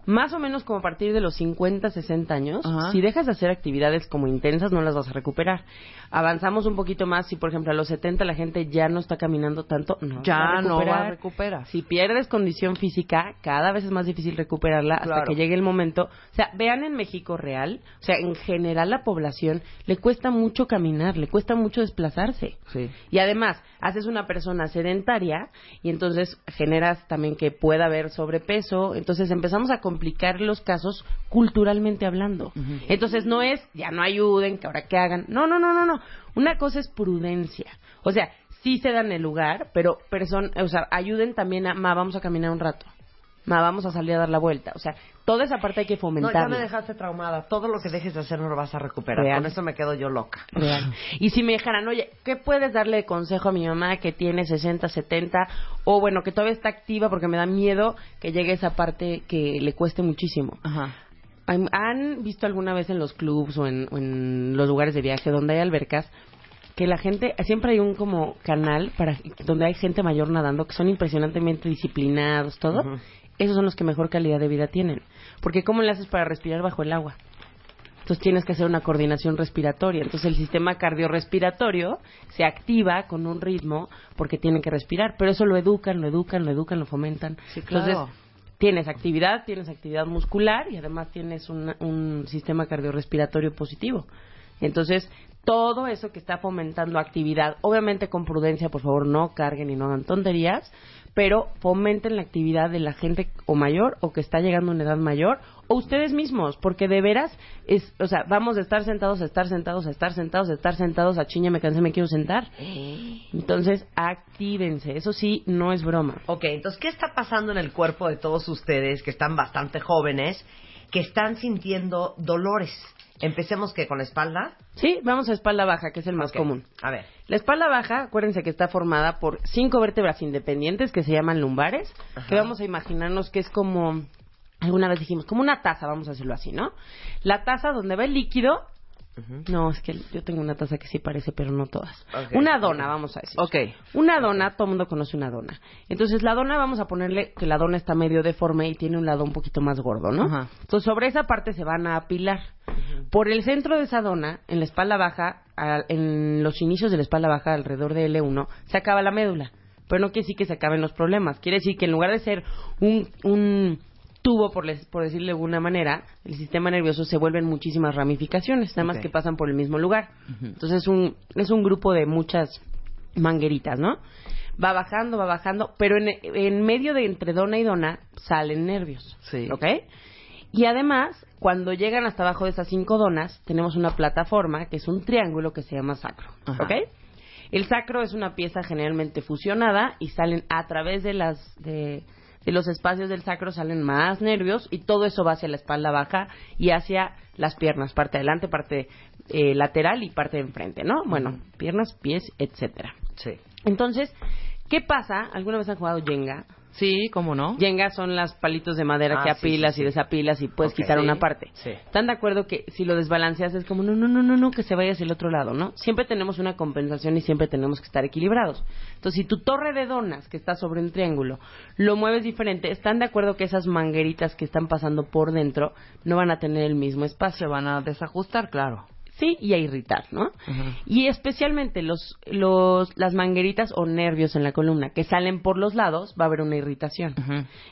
más o menos como a partir de los 50, 60 años, Ajá. si dejas de hacer actividades como intensas, no las vas a recuperar. Avanzamos un poquito más, si por ejemplo a los 70 la gente ya no está caminando tanto, no Ya va a no va a recuperar. Si pierdes condición física, cada vez es más difícil recuperarla hasta Claro. que llegue el momento. O sea, vean en México real, o sea, en general la población le cuesta mucho caminar, le cuesta mucho desplazarse. Sí. Y además, haces una persona sedentaria y entonces generas también que pueda haber sobrepeso. Entonces empezamos a complicar los casos culturalmente hablando. Entonces no es, ya no ayuden, que ahora que hagan. No, no, no, no, no. Una cosa es prudencia. O sea, sí se dan el lugar, pero person, o sea, ayuden también a, ma, vamos a caminar un rato. Ma, vamos a salir a dar la vuelta. O sea, toda esa parte hay que No, fomentarla. ya me dejaste traumada. Todo lo que dejes de hacer no lo vas a recuperar. Real. Con eso me quedo yo loca. Real. Y si me dijeran, oye, ¿qué puedes darle de consejo a mi mamá que tiene 60, 70? O bueno, que todavía está activa porque me da miedo que llegue esa parte que le cueste muchísimo. Ajá. ¿Han- ¿Han visto alguna vez en los clubs o en, o en los lugares de viaje donde hay albercas que la gente, siempre hay un como canal para donde hay gente mayor nadando que son impresionantemente disciplinados, todo? Esos son los que mejor calidad de vida tienen. Porque ¿cómo le haces para respirar bajo el agua? Entonces tienes que hacer una coordinación respiratoria. Entonces el sistema cardiorrespiratorio se activa con un ritmo porque tienen que respirar. Pero eso lo educan, lo educan, lo educan, lo fomentan. claro. Entonces tienes actividad, tienes actividad muscular y además tienes un, un sistema cardiorrespiratorio positivo. Entonces, todo eso que está fomentando actividad, obviamente con prudencia, por favor, no carguen y no hagan tonterías, pero fomenten la actividad de la gente o mayor o que está llegando a una edad mayor o ustedes mismos, porque de veras es, o sea, vamos de estar sentados a estar sentados a estar sentados a estar sentados a chiña, me cansé, me quiero sentar. Entonces, actívense, eso sí, no es broma. Ok, entonces, ¿qué está pasando en el cuerpo de todos ustedes que están bastante jóvenes, que están sintiendo dolores? Empecemos que con la espalda. Sí, vamos a espalda baja, que es el más común. A ver. La espalda baja, acuérdense que está formada por cinco vértebras independientes que se llaman lumbares, que vamos a imaginarnos que es como, alguna vez dijimos, como una taza, vamos a decirlo así, ¿no? La taza donde va el líquido, no, es que yo tengo una taza que sí parece, pero no todas. Una dona, vamos a decir. Ok. Una dona, todo el mundo conoce una dona. Entonces, la dona, vamos a ponerle que la dona está medio deforme y tiene un lado un poquito más gordo, ¿no? Ajá. Entonces, sobre esa parte se van a apilar. Por el centro de esa dona, en la espalda baja, a- en los inicios de la espalda baja, alrededor de L1, se acaba la médula. Pero no quiere decir que se acaben los problemas. Quiere decir que en lugar de ser un, un tubo, por, les- por decirlo de alguna manera, el sistema nervioso se vuelven muchísimas ramificaciones, nada más que pasan por el mismo lugar. Entonces es un, es un grupo de muchas mangueritas, ¿no? Va bajando, va bajando, pero en, en medio de entre dona y dona salen nervios. Sí. ¿Ok? Y además, cuando llegan hasta abajo de esas cinco donas, tenemos una plataforma que es un triángulo que se llama sacro. Ajá. ¿Ok? El sacro es una pieza generalmente fusionada y salen a través de las de, de los espacios del sacro salen más nervios y todo eso va hacia la espalda baja y hacia las piernas, parte adelante, parte eh, lateral y parte de enfrente, ¿no? Bueno, piernas, pies, etcétera. Sí. Entonces, ¿qué pasa? ¿Alguna vez han jugado Jenga? Sí, ¿cómo no? Jenga son las palitos de madera Ah, que apilas sí, y desapilas y puedes quitar una parte. Sí. ¿Están de acuerdo que si lo desbalanceas es como no, no, no, no, no, que se vaya hacia el otro lado, ¿no? Siempre tenemos una compensación y siempre tenemos que estar equilibrados. Entonces, si tu torre de donas que está sobre un triángulo lo mueves diferente, ¿están de acuerdo que esas mangueritas que están pasando por dentro no van a tener el mismo espacio? Se van a desajustar, claro. Sí, y a irritar, ¿no? Y especialmente los, los, las mangueritas o nervios en la columna que salen por los lados, va a haber una irritación.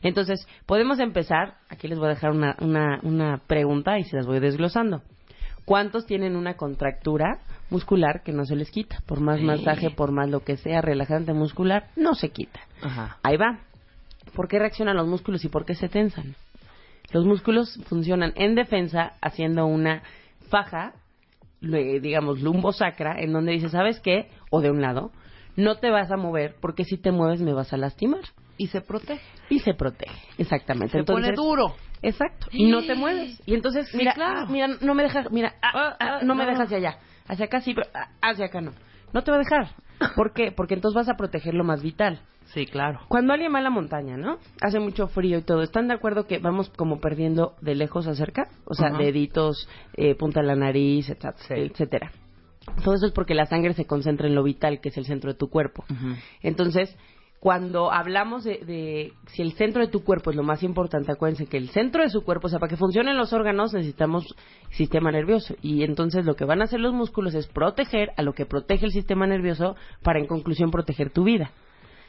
Entonces, podemos empezar. Aquí les voy a dejar una, una, una pregunta y se las voy desglosando. ¿Cuántos tienen una contractura muscular que no se les quita? Por más Sí. masaje, por más lo que sea, relajante muscular, no se quita. Ajá. Ahí va. ¿Por qué reaccionan los músculos y por qué se tensan? Los músculos funcionan en defensa haciendo una faja, digamos, lumbosacra, en donde dice, ¿sabes qué? O de un lado, no te vas a mover porque si te mueves me vas a lastimar. Y se protege. Y se protege, exactamente. Se Entonces, pone duro. Exacto. Y no te mueves. Y entonces, Sí, mira, claro. mira, no me deja, mira, ah, Ah, ah, ah, no, me no. deja hacia allá. Hacia acá sí, pero hacia acá no. No te va a dejar. ¿Por qué? Porque entonces vas a proteger lo más vital. Sí, claro. Cuando alguien va a la montaña, ¿no? Hace mucho frío y todo. ¿Están de acuerdo que vamos como perdiendo de lejos a cerca? O sea, deditos, eh, punta de la nariz, etcétera, etcétera. Todo eso es porque la sangre se concentra en lo vital, que es el centro de tu cuerpo. Entonces, cuando hablamos de, de si el centro de tu cuerpo es lo más importante, acuérdense que el centro de su cuerpo, o sea, para que funcionen los órganos necesitamos sistema nervioso. Y entonces lo que van a hacer los músculos es proteger a lo que protege el sistema nervioso para en conclusión proteger tu vida.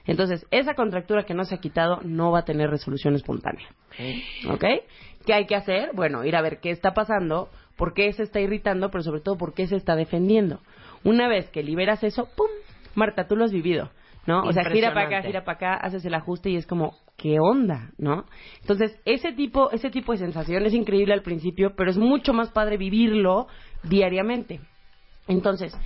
Entonces, esa contractura que no se ha quitado no va a tener resolución espontánea. ¿Ok? ¿Qué hay que hacer? Bueno, ir a ver qué está pasando, por qué se está irritando, pero sobre todo por qué se está defendiendo. Una vez que liberas eso, ¡pum! Marta, tú lo has vivido, ¿no? O sea, gira para acá, gira para acá, haces el ajuste y es como, ¿qué onda? ¿No? Entonces, ese tipo, ese tipo de sensación es increíble al principio, pero es mucho más padre vivirlo diariamente. Entonces,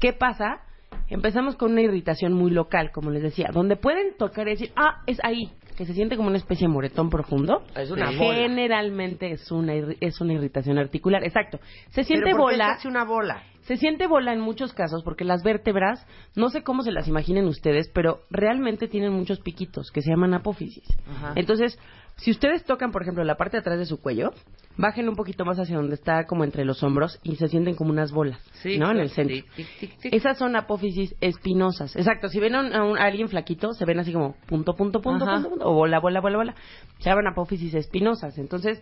¿qué pasa? Empezamos con una irritación muy local, como les decía, donde pueden tocar y decir, ah, es ahí, que se siente como una especie de moretón profundo. Es una bola. Generalmente es una, es una irritación articular, exacto. Se siente ¿Pero por qué bola. se hace una bola? Se siente bola en muchos casos porque las vértebras, no sé cómo se las imaginen ustedes, pero realmente tienen muchos piquitos que se llaman apófisis. Ajá. Entonces, si ustedes tocan, por ejemplo, la parte de atrás de su cuello, bajen un poquito más hacia donde está como entre los hombros y se sienten como unas bolas, Sí, ¿no? En el sí, centro. tic, tic. Esas son apófisis espinosas. Exacto. Si ven a, un- a un- a alguien flaquito, se ven así como punto, punto, punto, Ajá. punto, punto, o bola, bola, bola, bola. Se llaman apófisis espinosas. Entonces,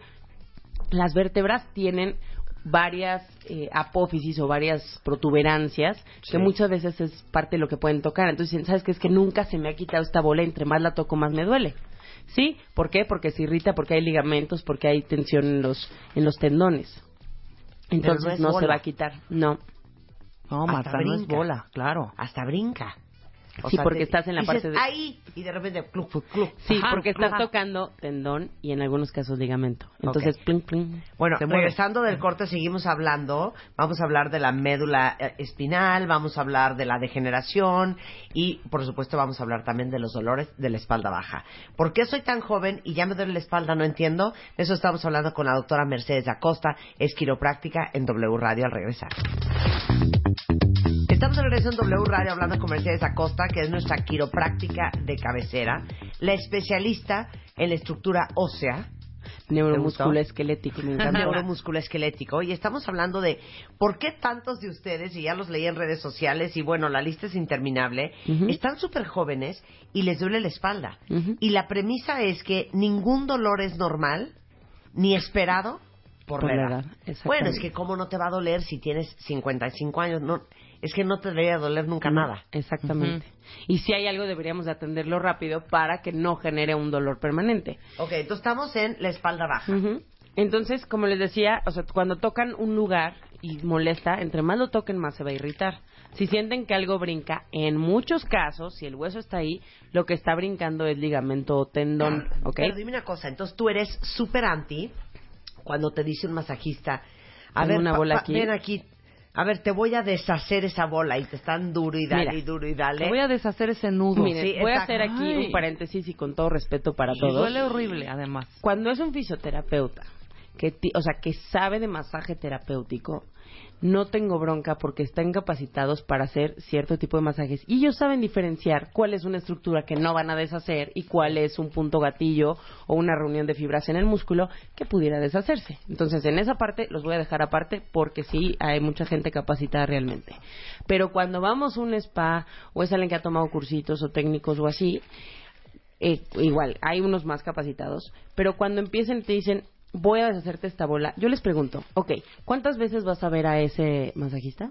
las vértebras tienen varias eh, apófisis o varias protuberancias que muchas veces es parte de lo que pueden tocar. Entonces, ¿sabes qué? Es que nunca se me ha quitado esta bola, entre más la toco, más me duele. ¿Sí? ¿Por qué? Porque se irrita, porque hay ligamentos, porque hay tensión en los, en los tendones. Entonces, no se va a quitar. No. No, Marta, no es bola, claro. Hasta brinca. O Sí, sea, porque te- estás en la dices, parte de- ahí y de repente cluc, cluc. Sí, Ajá, porque estás ajá. tocando tendón y en algunos casos ligamento. Entonces, Ok. pling, pling. Bueno, regresando del corte seguimos hablando, vamos a hablar de la médula eh, espinal, vamos a hablar de la degeneración y por supuesto vamos a hablar también de los dolores de la espalda baja. ¿Por qué soy tan joven y ya me duele la espalda? No entiendo. De eso estamos hablando con la doctora Mercedes Acosta, es quiropráctica en W Radio al regresar. Estamos en W Radio hablando con Mercedes Acosta, que es nuestra quiropráctica de cabecera, la especialista en la estructura ósea, Neuromusculo esquelético, me encanta. neuromusculo esquelético. Y estamos hablando de por qué tantos de ustedes, y ya los leí en redes sociales y bueno, la lista es interminable, están súper jóvenes y les duele la espalda. Y la premisa es que ningún dolor es normal ni esperado por, Por la edad. Bueno, es que cómo no te va a doler si tienes 55 años, no, es que no te debería doler nunca nada. Exactamente. Y si hay algo, deberíamos de atenderlo rápido para que no genere un dolor permanente. Ok, entonces estamos en la espalda baja. Ujú. Entonces, como les decía, o sea, cuando tocan un lugar y molesta, entre más lo toquen, más se va a irritar. Si sienten que algo brinca, en muchos casos, si el hueso está ahí, lo que está brincando es ligamento o tendón, ¿ok? Pero dime una cosa, entonces tú eres súper anti cuando te dice un masajista, a ver, una bola pa- aquí. ven aquí, a ver, te voy a deshacer esa bola y te están duro y dale Mira, y duro y dale. Te voy a deshacer ese nudo. Miren, Sí, voy a hacer aquí Ay. un paréntesis y con todo respeto para Y todos. duele horrible, además. Cuando es un fisioterapeuta, que ti- o sea, que sabe de masaje terapéutico, no tengo bronca porque están capacitados para hacer cierto tipo de masajes y ellos saben diferenciar cuál es una estructura que no van a deshacer y cuál es un punto gatillo o una reunión de fibras en el músculo que pudiera deshacerse. Entonces, en esa parte los voy a dejar aparte porque sí hay mucha gente capacitada realmente. Pero cuando vamos a un spa o es alguien que ha tomado cursitos o técnicos o así, eh, igual, hay unos más capacitados, pero cuando empiecen te dicen, voy a deshacerte esta bola, yo les pregunto, ok, ¿cuántas veces vas a ver a ese masajista?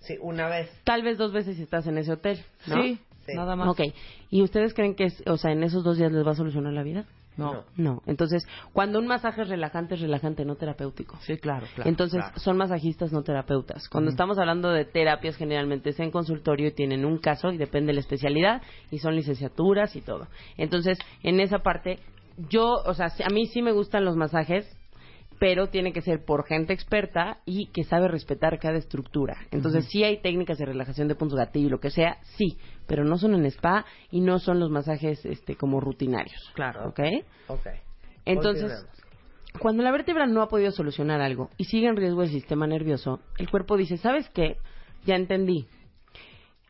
Sí, una vez. Tal vez dos veces si estás en ese hotel, ¿no? Sí, Sí. nada más. Ok, ¿y ustedes creen que, es, o sea, en esos dos días les va a solucionar la vida? No. No, entonces, cuando un masaje es relajante, es relajante, no terapéutico. Sí, claro, claro. Entonces, claro. son masajistas, no terapeutas. Cuando estamos hablando de terapias, generalmente es en consultorio y tienen un caso y depende de la especialidad y son licenciaturas y todo. Entonces, en esa parte, yo, o sea, a mí sí me gustan los masajes, pero tiene que ser por gente experta y que sabe respetar cada estructura. Entonces, sí hay técnicas de relajación de puntos gatillo y lo que sea, sí, pero no son en spa y no son los masajes este como rutinarios. Claro. ¿Ok? Ok. Entonces, cuando la vértebra no ha podido solucionar algo y sigue en riesgo el sistema nervioso, el cuerpo dice, ¿sabes qué? Ya entendí.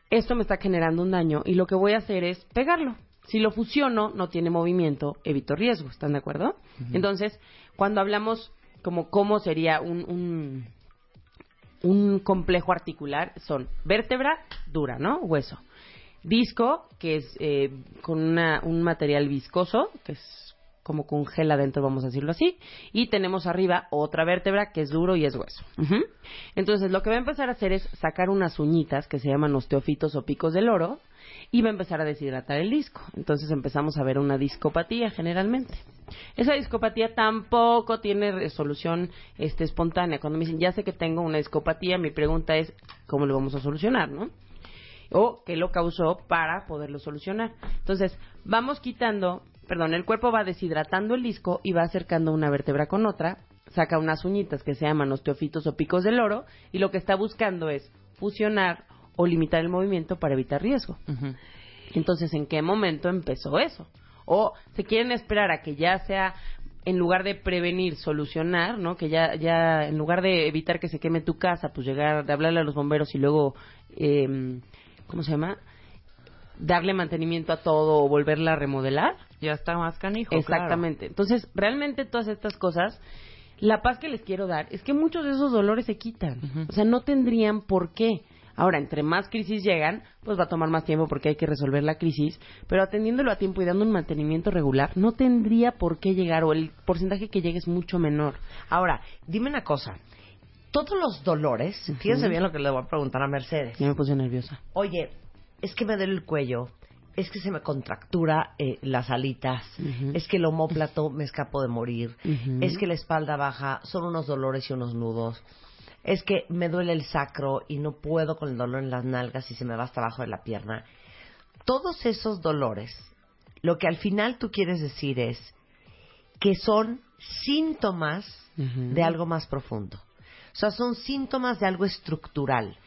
Esto me está generando un daño y lo que voy a hacer es pegarlo. Si lo fusiono, no tiene movimiento, evito riesgo. ¿Están de acuerdo? Entonces, cuando hablamos como cómo sería un, un, un complejo articular, son vértebra dura, ¿no? Hueso. Disco, que es eh, con una- un material viscoso, que es como con gel adentro, vamos a decirlo así. Y tenemos arriba otra vértebra que es duro y es hueso. Entonces, lo que va a empezar a hacer es sacar unas uñitas que se llaman osteofitos o picos del oro y va a empezar a deshidratar el disco. Entonces empezamos a ver una discopatía generalmente. Esa discopatía tampoco tiene resolución este, espontánea. Cuando me dicen, ya sé que tengo una discopatía, mi pregunta es, ¿cómo lo vamos a solucionar, no? O qué lo causó para poderlo solucionar. Entonces, vamos quitando perdón, el cuerpo va deshidratando el disco y va acercando una vértebra con otra, saca unas uñitas que se llaman osteofitos o picos del oro y lo que está buscando es fusionar o limitar el movimiento para evitar riesgo. Entonces, ¿en qué momento empezó eso? O se quieren esperar a que ya sea en lugar de prevenir, solucionar, ¿no? Que ya, ya, en lugar de evitar que se queme tu casa, pues llegar, de hablarle a los bomberos y luego, eh, ¿cómo se llama? Darle mantenimiento a todo o volverla a remodelar. Ya está más canijo. Exactamente. Entonces, realmente todas estas cosas, la paz que les quiero dar es que muchos de esos dolores se quitan. O sea, no tendrían por qué. Ahora, entre más crisis llegan, pues va a tomar más tiempo porque hay que resolver la crisis, pero atendiéndolo a tiempo y dando un mantenimiento regular, no tendría por qué llegar o el porcentaje que llegue es mucho menor. Ahora, dime una cosa. Todos los dolores, fíjense bien lo que le voy a preguntar a Mercedes. Ya me puse nerviosa. Oye, es que me duele el cuello, es que se me contractura eh, las alitas, es que el homóplato me escapo de morir, es que la espalda baja, son unos dolores y unos nudos, es que me duele el sacro y no puedo con el dolor en las nalgas y se me va hasta abajo de la pierna. Todos esos dolores, lo que al final tú quieres decir es que son síntomas de algo más profundo. O sea, son síntomas de algo estructural.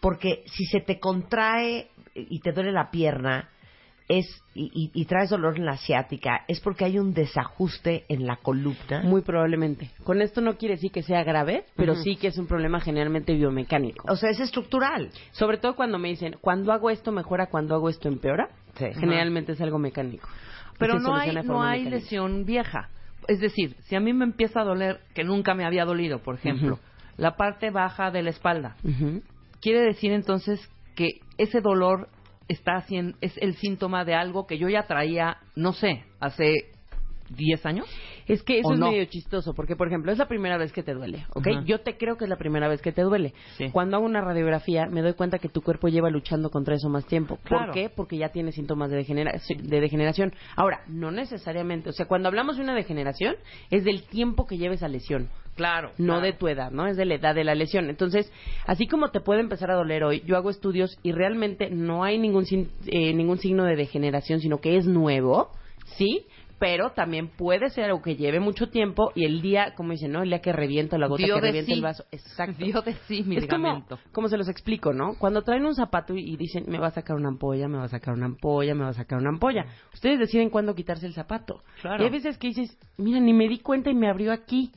Porque si se te contrae y te duele la pierna es y, y- y traes dolor en la asiática, es porque hay un desajuste en la columna. Muy probablemente. Con esto no quiere decir que sea grave, pero sí que es un problema generalmente biomecánico. O sea, es estructural. Sobre todo cuando me dicen, cuando hago esto mejora, cuando hago esto empeora. Sí. Generalmente es algo mecánico. Pero no hay, no hay mecánica. lesión vieja. Es decir, si a mí me empieza a doler, que nunca me había dolido, por ejemplo, la parte baja de la espalda, quiere decir entonces que ese dolor está haciendo, es el síntoma de algo que yo ya traía, no sé, hace 10 años. Es que eso ¿O es no? medio chistoso, porque por ejemplo, es la primera vez que te duele, ¿ok? Yo te creo que es la primera vez que te duele. Sí. Cuando hago una radiografía, me doy cuenta que tu cuerpo lleva luchando contra eso más tiempo. Claro. ¿Por qué? Porque ya tiene síntomas de, degenera- de degeneración. Ahora, no necesariamente. O sea, cuando hablamos de una degeneración, es del tiempo que lleva esa lesión. Claro. no claro. de tu edad, ¿no? Es de la edad de la lesión. Entonces, así como te puede empezar a doler hoy, yo hago estudios y realmente no hay ningún, eh, ningún signo de degeneración, sino que es nuevo, ¿sí? Pero también puede ser algo que lleve mucho tiempo y el día, como dicen, ¿no? El día que revienta la gota, que revienta sí. el vaso. Exacto. De sí mi es como, se los explico, ¿no? Cuando traen un zapato y, y dicen, me va a sacar una ampolla, me va a sacar una ampolla, me va a sacar una ampolla. Ustedes deciden cuándo quitarse el zapato. Claro. Y hay veces que dices, mira, ni me di cuenta y me abrió aquí.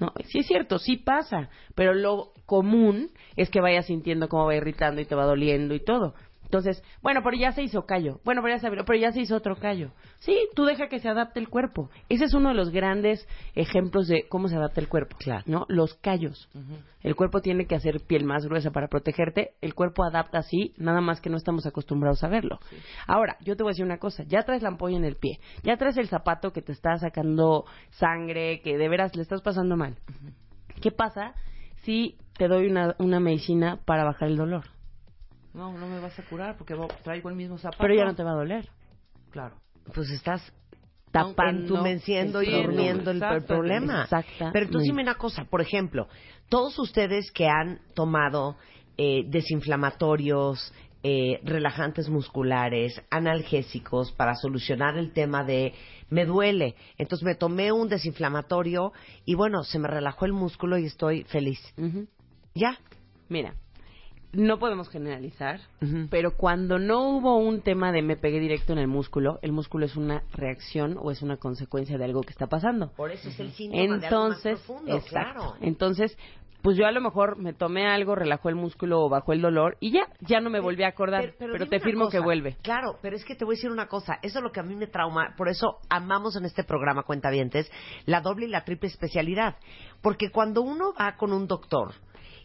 No, sí es cierto, sí pasa, pero lo común es que vayas sintiendo cómo va irritando y te va doliendo y todo. Entonces, bueno, pero ya se hizo callo. Bueno, pero ya se abrió, pero ya se hizo otro callo. Sí, tú deja que se adapte el cuerpo. Ese es uno de los grandes ejemplos de cómo se adapta el cuerpo, Claro. ¿no? Los callos. El cuerpo tiene que hacer piel más gruesa para protegerte. El cuerpo adapta así, nada más que no estamos acostumbrados a verlo. Ahora, yo te voy a decir una cosa. Ya traes la ampolla en el pie. Ya traes el zapato que te está sacando sangre, que de veras le estás pasando mal. ¿Qué pasa si te doy una, una medicina para bajar el dolor? No, no me vas a curar porque traigo el mismo zapato. Pero ya no te va a doler. Claro. Pues estás Tapando. entumeciendo y durmiendo el, el exacto, problema. exactamente. Pero entonces dime una cosa, por ejemplo, todos ustedes que han tomado eh, desinflamatorios, eh, relajantes musculares, analgésicos para solucionar el tema de me duele, entonces me tomé un desinflamatorio y bueno, se me relajó el músculo y estoy feliz. ¿Ya? Mira, no podemos generalizar, pero cuando no hubo un tema de me pegué directo en el músculo, el músculo es una reacción o es una consecuencia de algo que está pasando. Por eso es el síntoma de algo más Entonces, profundo, exacto. claro. Entonces, pues yo a lo mejor me tomé algo, relajó el músculo o bajó el dolor y ya, ya no me volví a acordar, pero, te firmo cosa. que vuelve. Claro, pero es que te voy a decir una cosa. Eso es lo que a mí me trauma. Por eso amamos en este programa, Cuentavientes, la doble y la triple especialidad. Porque cuando uno va con un doctor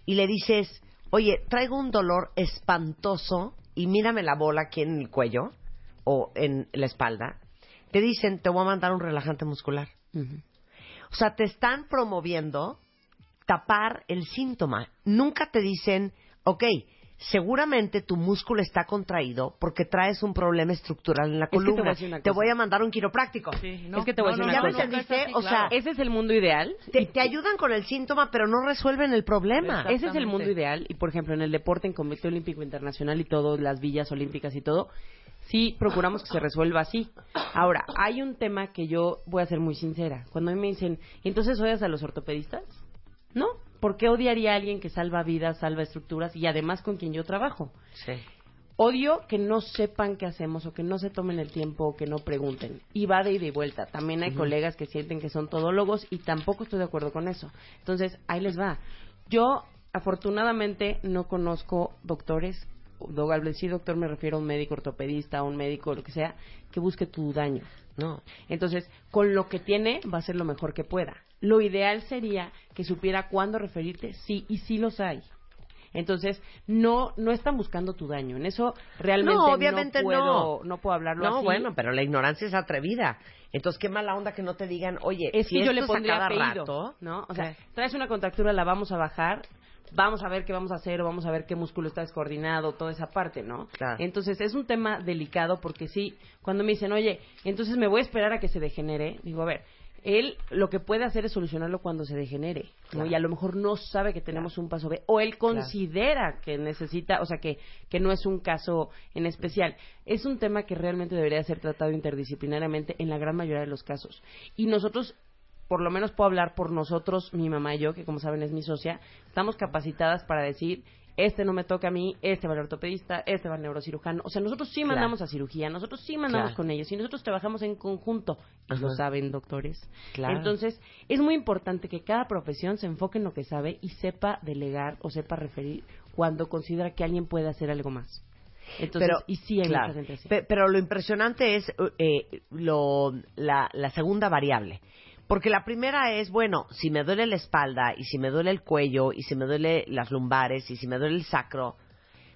y le dices, oye, traigo un dolor espantoso y mírame la bola aquí en el cuello o en la espalda, te dicen, te voy a mandar un relajante muscular. O sea, te están promoviendo tapar el síntoma. Nunca te dicen, ok, seguramente tu músculo está contraído porque traes un problema estructural en la que te voy a columna. te voy a mandar un quiropráctico. no, es que te voy a decir no, una ¿Ya me entendiste? no, O sea, claro. Ese es el mundo ideal. te, te ayudan con el síntoma, pero no resuelven el problema. Ese es el mundo ideal y por ejemplo en el deporte en Comité Olímpico Internacional y todo, las villas olímpicas y todo, sí procuramos que se resuelva así. Ahora, hay un tema que yo voy a ser muy sincera. Cuando a mí me dicen, ¿entonces odias a los ortopedistas? No, ¿por qué odiaría a alguien que salva vidas, salva estructuras y además con quien yo trabajo? Sí. Odio que no sepan qué hacemos o que no se tomen el tiempo o que no pregunten. Y va de ida y vuelta. También hay colegas que sienten que son todólogos y tampoco estoy de acuerdo con eso. Entonces, ahí les va. Yo, afortunadamente, no conozco doctores, do- al decir doctor me refiero a un médico ortopedista, a un médico, lo que sea, que busque tu daño. No. Entonces, con lo que tiene, va a ser lo mejor que pueda. Lo ideal sería que supiera cuándo referirte, sí, y sí los hay. Entonces, no no están buscando tu daño. En eso realmente No, obviamente puedo, no. puedo hablarlo No, así. bueno, pero la ignorancia es atrevida. Entonces, qué mala onda que no te digan, oye, es si que yo le pondría cada apellido, rato, ¿no? O sea, traes una contractura, la vamos a bajar, vamos a ver qué vamos a hacer, o vamos a ver qué músculo está descoordinado, toda esa parte, ¿no? Claro. Entonces, es un tema delicado porque sí, cuando me dicen, oye, entonces me voy a esperar a que se degenere, digo, a ver, él lo que puede hacer es solucionarlo cuando se degenere. Y a lo mejor no sabe que tenemos un paso B, o él considera que necesita, o sea, que, que no es un caso en especial. Es un tema que realmente debería ser tratado interdisciplinariamente en la gran mayoría de los casos. Y nosotros por lo menos puedo hablar por nosotros, mi mamá y yo, que como saben es mi socia, estamos capacitadas para decir, este no me toca a mí, este va al ortopedista, este va al neurocirujano. O sea, nosotros sí Claro. mandamos a cirugía, nosotros sí mandamos Claro. con ellos y nosotros trabajamos en conjunto. Y lo saben, doctores. Claro. Entonces, es muy importante que cada profesión se enfoque en lo que sabe y sepa delegar o sepa referir cuando considera que alguien puede hacer algo más. Entonces, pero, y sí hay claro, mucha gente así. pe- pero lo impresionante es eh, lo, la, la segunda variable. Porque la primera es, bueno, si me duele la espalda y si me duele el cuello y si me duele las lumbares y si me duele el sacro,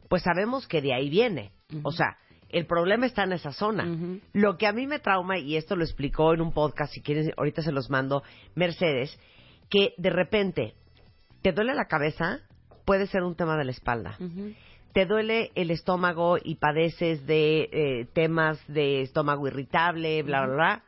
pues sabemos que de ahí viene. O sea, el problema está en esa zona. Lo que a mí me trauma, y esto lo explicó en un podcast, si quieres, ahorita se los mando, Mercedes, que de repente te duele la cabeza, puede ser un tema de la espalda. Te duele el estómago y padeces de eh, temas de estómago irritable, bla, bla, bla,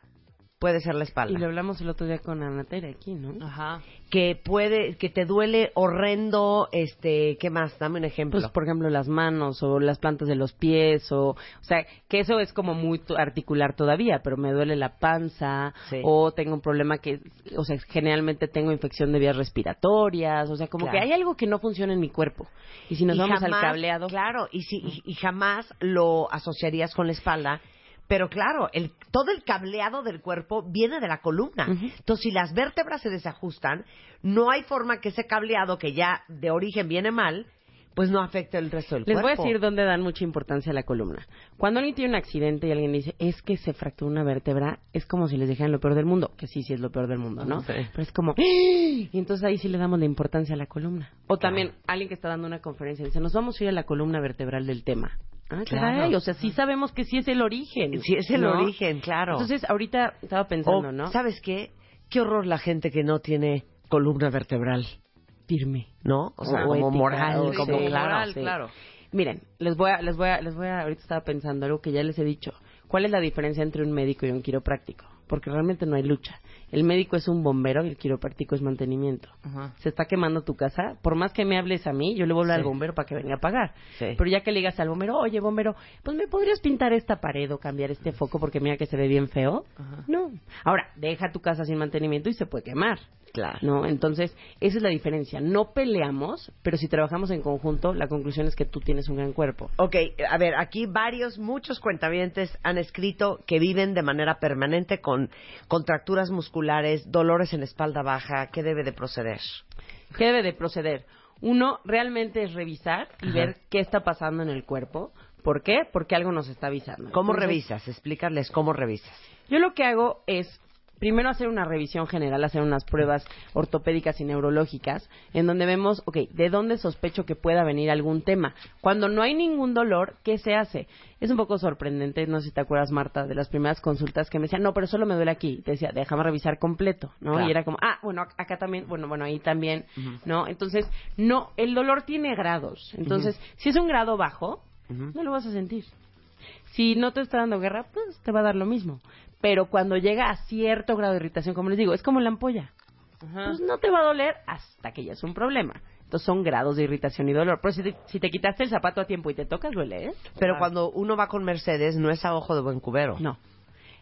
puede ser la espalda. Y lo hablamos el otro día con Ana Tere aquí, ¿no? Ajá. Que puede, que te duele horrendo, este, ¿qué más? Dame un ejemplo. Pues, por ejemplo, las manos o las plantas de los pies o... O sea, que eso es como muy to- articular todavía, pero me duele la panza Sí. o tengo un problema que... O sea, generalmente tengo infección de vías respiratorias, o sea, como Claro. que hay algo que no funciona en mi cuerpo. Y si nos Y vamos jamás- al cableado... Claro, y, si, y, y jamás lo asociarías con la espalda. Pero claro, el, todo el cableado del cuerpo viene de la columna. Entonces, si las vértebras se desajustan, no hay forma que ese cableado, que ya de origen viene mal, pues no afecte el resto del Les voy a cuerpo. decir dónde dan mucha importancia a la columna. Cuando alguien tiene un accidente y alguien dice, es que se fracturó una vértebra, es como si les dijeran lo peor del mundo, que sí, sí es lo peor del mundo, ¿no? Sí. Pero es como, ¡Ah! y entonces ahí sí le damos la importancia a la columna. O también alguien que está dando una conferencia dice, nos vamos a ir a la columna vertebral del tema. Ah, Claro. caray, o sea, sí sabemos que sí es el origen. Sí, es el ¿no? origen, claro. Entonces, ahorita estaba pensando, O, ¿no? ¿Sabes qué? Qué horror la gente que no tiene columna vertebral, Firme. ¿no? O sea, O como ética, moral, o como sí, claro. moral, sí. claro. Miren, les voy a, les voy a, les voy a, ahorita estaba pensando algo que ya les he dicho. ¿Cuál es la diferencia entre un médico y un quiropráctico? Porque realmente no hay lucha. El médico es un bombero y el quiropráctico es mantenimiento. Ajá. Se está quemando tu casa, por más que me hables a mí, yo le voy a hablar Sí. al bombero para que venga a pagar. Sí. Pero ya que le digas al bombero, oye bombero, pues me podrías pintar esta pared o cambiar este foco porque mira que se ve bien feo. Ajá. No. Ahora, deja tu casa sin mantenimiento y se puede quemar. Claro. ¿no? Entonces, esa es la diferencia. No peleamos, pero si trabajamos en conjunto, la conclusión es que tú tienes un gran cuerpo. Ok, a ver, aquí varios, muchos cuentavientes han escrito que viven de manera permanente con contracturas musculares, dolores en la espalda baja. ¿Qué debe de proceder? ¿Qué debe de proceder? Uno, realmente es revisar y Ajá. ver qué está pasando en el cuerpo. ¿Por qué? Porque algo nos está avisando. ¿Cómo Entonces, revisas? Explícales cómo revisas. Yo lo que hago es primero hacer una revisión general, hacer unas pruebas ortopédicas y neurológicas, en donde vemos, ok, ¿de dónde sospecho que pueda venir algún tema? Cuando no hay ningún dolor, ¿qué se hace? Es un poco sorprendente, no sé si te acuerdas, Marta, de las primeras consultas que me decían, no, pero solo me duele aquí. Te decía, déjame revisar completo, ¿no? Claro. Y era como, ah, bueno, ac- acá también, bueno, bueno, ahí también, ¿no? Entonces, no, el dolor tiene grados. Entonces, si es un grado bajo, no lo vas a sentir. Si no te está dando guerra, pues te va a dar lo mismo. Pero cuando llega a cierto grado de irritación, como les digo, es como la ampolla. Pues no te va a doler hasta que ya es un problema. Entonces son grados de irritación y dolor. Pero si te, si te quitaste el zapato a tiempo y te tocas, duele, ¿eh? Pero cuando uno va con Mercedes, no es a ojo de buen cubero. No.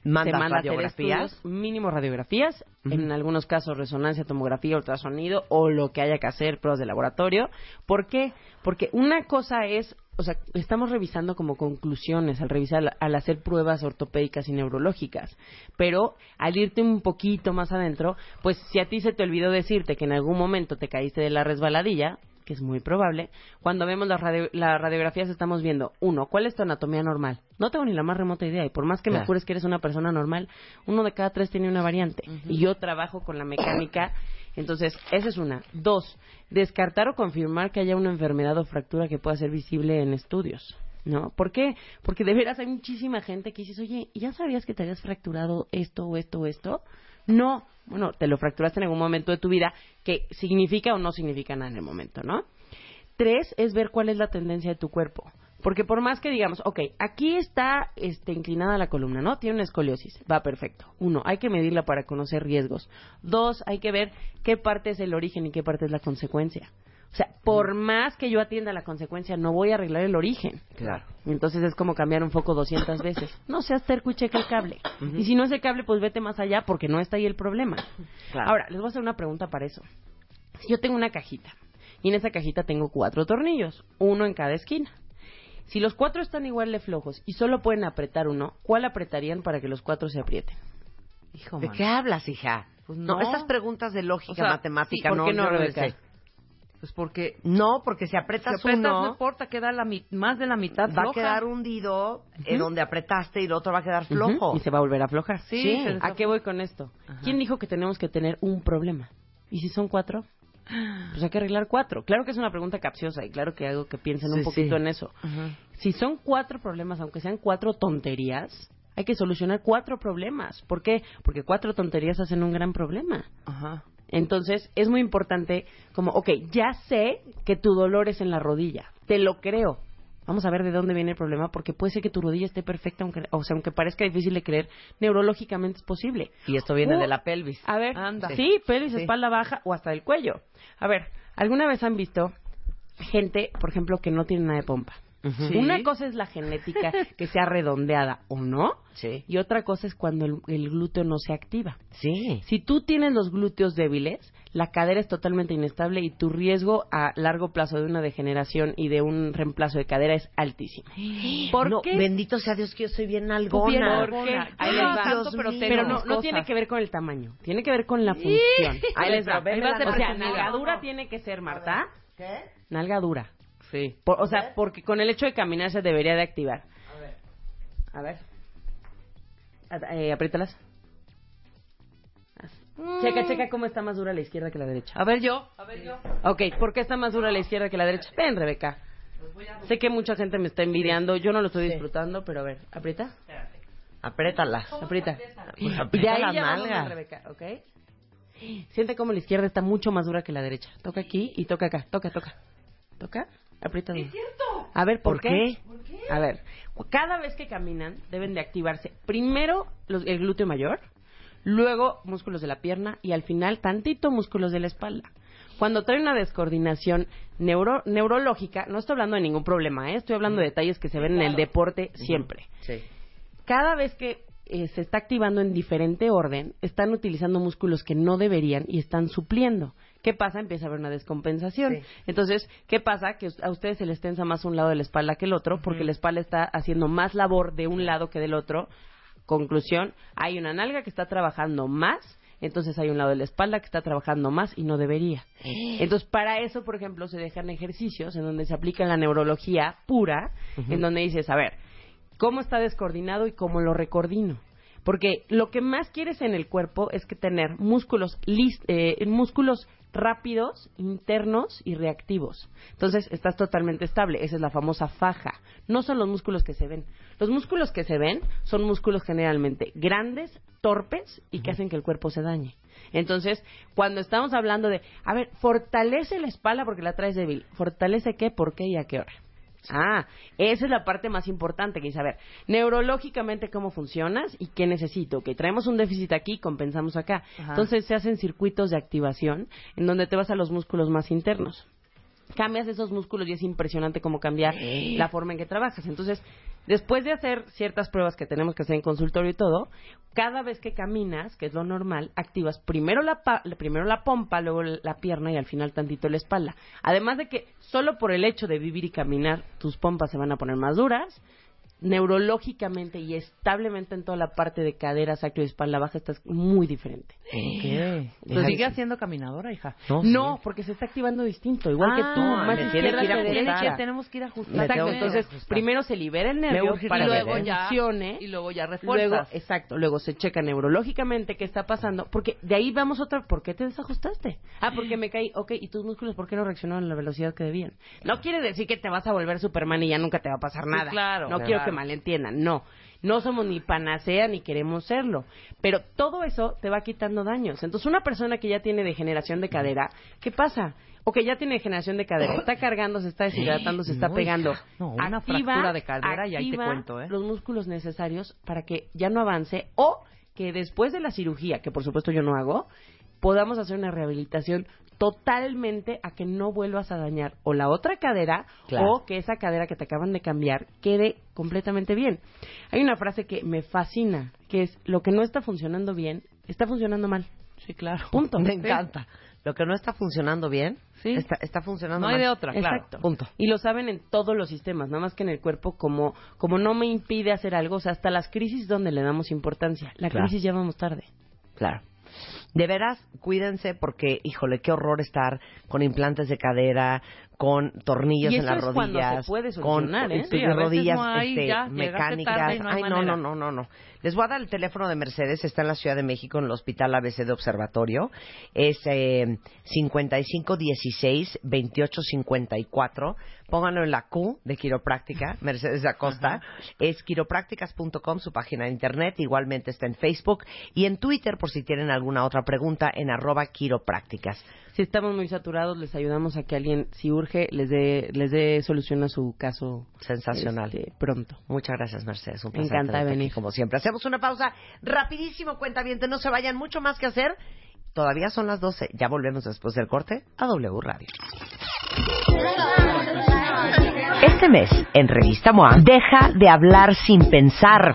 Manda radiografías. estudios, mínimo radiografías, en algunos casos resonancia, tomografía, ultrasonido o lo que haya que hacer, pruebas de laboratorio. ¿Por qué? Porque una cosa es, o sea, estamos revisando como conclusiones al revisar, al hacer pruebas ortopédicas y neurológicas, pero al irte un poquito más adentro, pues si a ti se te olvidó decirte que en algún momento te caíste de la resbaladilla, que es muy probable, cuando vemos las, radio- las radiografías estamos viendo, uno, ¿cuál es tu anatomía normal? No tengo ni la más remota idea, y por más que me jures que eres una persona normal, uno de cada tres tiene una variante, y yo trabajo con la mecánica, entonces, esa es una. Dos, descartar o confirmar que haya una enfermedad o fractura que pueda ser visible en estudios. ¿No? ¿Por qué? Porque de veras hay muchísima gente que dices, oye, ¿ya sabías que te habías fracturado esto o esto o esto? No, bueno, te lo fracturaste en algún momento de tu vida, que significa o no significa nada en el momento, ¿no? Tres es ver cuál es la tendencia de tu cuerpo. Porque por más que digamos, ok, aquí está este, inclinada la columna, ¿no? Tiene una escoliosis, va perfecto. Uno, hay que medirla para conocer riesgos. Dos, hay que ver qué parte es el origen y qué parte es la consecuencia. O sea, por más que yo atienda la consecuencia, no voy a arreglar el origen. Claro. Entonces es como cambiar un foco 200 veces. No seas terco y checa el cable. Y si no es el cable, pues vete más allá porque no está ahí el problema. Claro. Ahora, les voy a hacer una pregunta para eso. Si yo tengo una cajita y en esa cajita tengo cuatro tornillos, uno en cada esquina. Si los cuatro están igual de flojos y solo pueden apretar uno, ¿cuál apretarían para que los cuatro se aprieten? ¿De qué hablas, hija? Pues no. no. esas preguntas de lógica O sea, matemática sí, ¿por no, qué no, Rebeca? sé. Pues porque No, porque si si apretas uno, no importa, queda la más de la mitad va a quedar hundido en donde apretaste y el otro va a quedar flojo. Y se va a volver a aflojar. Sí, ¿A qué voy con esto? Ajá. ¿Quién dijo que tenemos que tener un problema? ¿Y si son cuatro? Pues hay que arreglar cuatro. Claro que es una pregunta capciosa y claro que hago que piensen Sí, un poquito sí. en eso. Si son cuatro problemas, aunque sean cuatro tonterías, hay que solucionar cuatro problemas. ¿Por qué? Porque cuatro tonterías hacen un gran problema. Ajá. Entonces, es muy importante como, ok, ya sé que tu dolor es en la rodilla, te lo creo. Vamos a ver de dónde viene el problema, porque puede ser que tu rodilla esté perfecta, aunque, o sea, aunque parezca difícil de creer, neurológicamente es posible. Y esto viene Uh, de la pelvis. A ver, Anda. sí, pelvis, Sí. espalda baja o hasta el cuello. A ver, ¿alguna vez han visto gente, por ejemplo, que no tiene nada de pompa? Una cosa es la genética, que sea redondeada o no, Sí. y otra cosa es cuando el- el glúteo no se activa. Sí. Si tú tienes los glúteos débiles, la cadera es totalmente inestable y tu riesgo a largo plazo de una degeneración y de un reemplazo de cadera es altísimo. ¿Por no, qué? bendito sea Dios que yo soy bien algona. Pero no, no tiene que ver con el tamaño, tiene que ver con la función. Ahí les va. O sea, nalga. nalga dura tiene que ser, Marta. ¿Qué? Nalga dura. Sí. Por- o sea, porque con el hecho de caminar se debería de activar. A ver. A- eh, apriétalas. Checa, checa cómo está más dura la izquierda que la derecha. A ver yo, a ver yo. Ok, ¿por qué está más dura la izquierda que la derecha? Ven, Rebeca. Sé que mucha gente me está envidiando, yo no lo estoy disfrutando, pero a ver, aprieta, Apriétala. aprieta. Pues aprieta la con Rebeca, ¿ok? Siente como la izquierda está mucho más dura que la derecha. Toca aquí y toca acá, toca, toca. Toca, aprieta. duro. A ver, ¿por, ¿Por qué? A ver, cada vez que caminan deben de activarse primero los- el glúteo mayor, luego músculos de la pierna y al final tantito músculos de la espalda. Cuando trae una descoordinación neuro- neurológica, no estoy hablando de ningún problema, ¿eh? estoy hablando de detalles que se ven en el deporte siempre. Sí. Cada vez que eh, se está activando en diferente orden, están utilizando músculos que no deberían y están supliendo. ¿Qué pasa? Empieza a haber una descompensación. Sí. Entonces, ¿qué pasa? Que a ustedes se les tensa más un lado de la espalda que el otro, porque la espalda está haciendo más labor de un lado que del otro. Conclusión, hay una nalga que está trabajando más, entonces hay un lado de la espalda que está trabajando más y no debería. Entonces, para eso, por ejemplo, se dejan ejercicios en donde se aplica la neurología pura, en donde dices, a ver, ¿cómo está descoordinado y cómo lo recoordino? Porque lo que más quieres en el cuerpo es que tener músculos, lis- eh, músculos rápidos, internos y reactivos. Entonces, estás totalmente estable. Esa es la famosa faja. No son los músculos que se ven. Los músculos que se ven son músculos generalmente grandes, torpes y que hacen que el cuerpo se dañe. Entonces, cuando estamos hablando de, a ver, fortalece la espalda porque la traes débil. ¿Fortalece qué, por qué y a qué hora? Ah, esa es la parte más importante que es saber neurológicamente cómo funcionas y qué necesito. Que traemos un déficit aquí, compensamos acá. Ajá. Entonces se hacen circuitos de activación en donde te vas a los músculos más internos. cambias esos músculos y es impresionante cómo cambia la forma en que trabajas. Entonces, después de hacer ciertas pruebas que tenemos que hacer en consultorio y todo, cada vez que caminas, que es lo normal, activas primero la, pa- primero la pompa, luego la pierna y al final tantito la espalda. Además de que solo por el hecho de vivir y caminar, tus pompas se van a poner más duras, neurológicamente y establemente en toda la parte de cadera, sacro y espalda baja estás muy diferente. ¿Qué? ¿Pero sigue haciendo caminadora, hija? No, porque se está activando distinto, igual que tú, Ah, más tiene que ir derecha. Tenemos que ir a ajustar. Exacto, entonces ajustar. primero se libera el nervio para ir a que ver, ¿eh? funcione y luego ya Luego, refuerzas. exacto, luego se checa neurológicamente qué está pasando, porque de ahí vamos otra, ¿por qué te desajustaste? Ah, porque me caí, ok, ¿y tus músculos por qué no reaccionaron a la velocidad que debían? No quiere decir que te vas a volver Superman y ya nunca te va a pasar Sí, nada. claro, No claro. quiero que malentiendan, no. No somos ni panacea ni queremos serlo. Pero todo eso te va quitando daños. Entonces, una persona que ya tiene degeneración de cadera, ¿qué pasa? O que ya tiene degeneración de cadera, está cargando, se está deshidratando, se está No, pegando. No, una fractura de cadera y ahí te activa cuento, ¿eh? Los músculos necesarios para que ya no avance o que después de la cirugía, que por supuesto yo no hago, podamos hacer una rehabilitación totalmente a que no vuelvas a dañar o la otra cadera Claro. o que esa cadera que te acaban de cambiar quede completamente bien. Hay una frase que me fascina, que es lo que no está funcionando bien, está funcionando mal. Sí, claro. Punto. Me Sí. encanta. Lo que no está funcionando bien, Sí. está, está funcionando No hay mal. de otra, claro. Exacto. Punto. Y lo saben en todos los sistemas, nada más que en el cuerpo, como, como no me impide hacer algo, o sea, hasta las crisis donde le damos importancia. La Claro. crisis ya vamos tarde. Claro. De veras, cuídense porque, híjole, qué horror estar con implantes de cadera, con tornillos Y en las es rodillas, se puede con ¿eh? este, Sí, rodillas no hay, este, ya, mecánicas. tarde y no hay Ay, no, no, no, no, no. Les voy a dar el teléfono de Mercedes, está en la Ciudad de México, en el Hospital ABC de Observatorio. Es eh, 5516-2854. Pónganlo en la Q de quiropráctica, Mercedes Acosta. Es quiroprácticas.com, su página de internet. Igualmente está en Facebook y en Twitter, por si tienen alguna otra pregunta, en arroba quiroprácticas. Si estamos muy saturados, les ayudamos a que alguien, si urge, les dé, les dé solución a su caso Sensacional. este, pronto. Muchas gracias, Mercedes. Un Me placer encanta tenerte aquí, venir. como siempre. Hacemos una pausa rapidísimo, cuenta bien, no se vayan, mucho más que hacer. Todavía son las 12. Ya volvemos después del corte a W Radio. Este mes, en Revista MOA, deja de hablar sin pensar.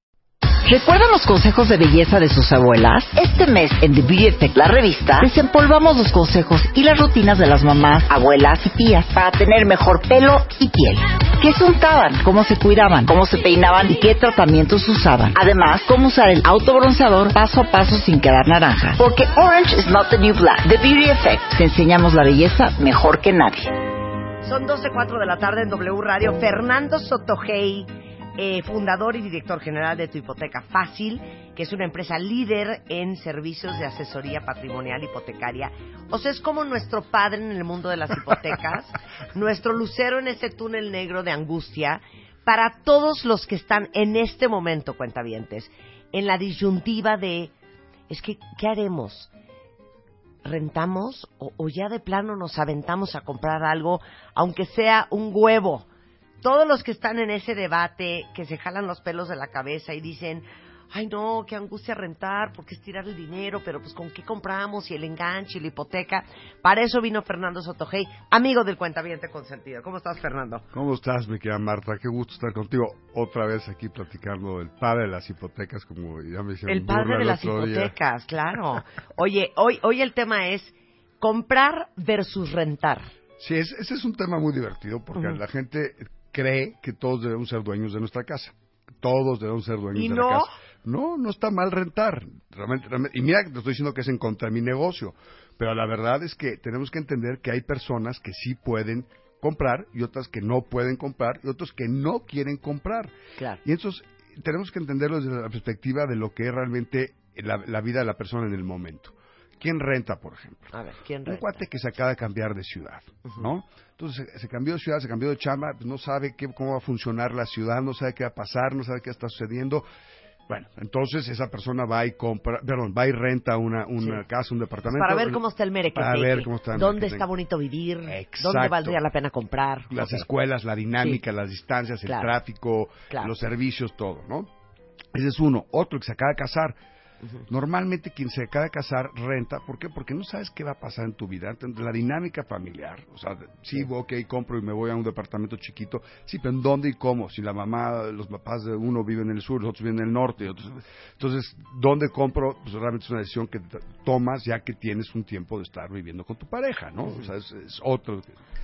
¿Recuerdan los consejos de belleza de sus abuelas? Este mes en The Beauty Effect, la revista, desempolvamos los consejos y las rutinas de las mamás, abuelas y tías para tener mejor pelo y piel. ¿Qué se untaban? ¿Cómo se cuidaban? ¿Cómo se peinaban? ¿Y qué tratamientos usaban? Además, cómo usar el autobronceador paso a paso sin quedar naranja. Porque orange is not the new black. The Beauty Effect. Te enseñamos la belleza mejor que nadie. Son 12.04 de la tarde en W Radio. Fernando Sotogey, eh, fundador y director general de Tu Hipoteca Fácil, que es una empresa líder en servicios de asesoría patrimonial hipotecaria. O sea, es como nuestro padre en el mundo de las hipotecas, nuestro lucero en ese túnel negro de angustia, para todos los que están en este momento, cuentavientes, en la disyuntiva de, es que, ¿qué haremos? rentamos o, o ya de plano nos aventamos a comprar algo, aunque sea un huevo. Todos los que están en ese debate, que se jalan los pelos de la cabeza y dicen, ay no, qué angustia rentar, porque es tirar el dinero, pero pues con qué compramos y el enganche y la hipoteca. Para eso vino Fernando Sotogey, amigo del cuentaviente consentido. ¿Cómo estás, Fernando? ¿Cómo estás, mi querida Marta? Qué gusto estar contigo otra vez aquí platicando del padre de las hipotecas, como ya me hicieron El padre de el las día. hipotecas, claro. Oye, hoy, hoy el tema es comprar versus rentar. Sí, es- ese es un tema muy divertido porque la gente cree que todos debemos ser dueños de nuestra casa. Todos debemos ser dueños ¿Y de no? la casa. No, no está mal rentar. Realmente, realmente- y mira que te estoy diciendo que es en contra de mi negocio. Pero la verdad es que tenemos que entender que hay personas que sí pueden comprar y otras que no pueden comprar y otros que no quieren comprar. Claro. Y entonces tenemos que entenderlo desde la perspectiva de lo que es realmente la, la vida de la persona en el momento. ¿Quién renta, por ejemplo? A ver, ¿quién Un cuate que se acaba de cambiar de ciudad, ¿no? Entonces se, se cambió de ciudad, se cambió de chamba, pues no sabe qué, cómo va a funcionar la ciudad, no sabe qué va a pasar, no sabe qué está sucediendo. Bueno, entonces esa persona va y compra, perdón, va y renta una, una casa, un departamento. Para ver cómo está el merequeteque. Para ver cómo está el ¿Dónde está bonito vivir? ¿Dónde valdría la pena comprar? las escuelas, la dinámica, Sí. las distancias, Claro. el tráfico, Claro. los servicios, todo, ¿no? Ese es uno. Otro que se acaba de casar. Normalmente quien se acaba de casar renta, ¿por qué? Porque no sabes qué va a pasar en tu vida, Entonces, la dinámica familiar, o sea, sí, ok, compro y me voy a un departamento chiquito, sí, pero ¿en dónde y cómo? Si la mamá, los papás de uno viven en el sur, los otros viven en el norte, otros- entonces, ¿dónde compro? Pues realmente es una decisión que tomas ya que tienes un tiempo de estar viviendo con tu pareja, ¿no? O sea, es, es otro,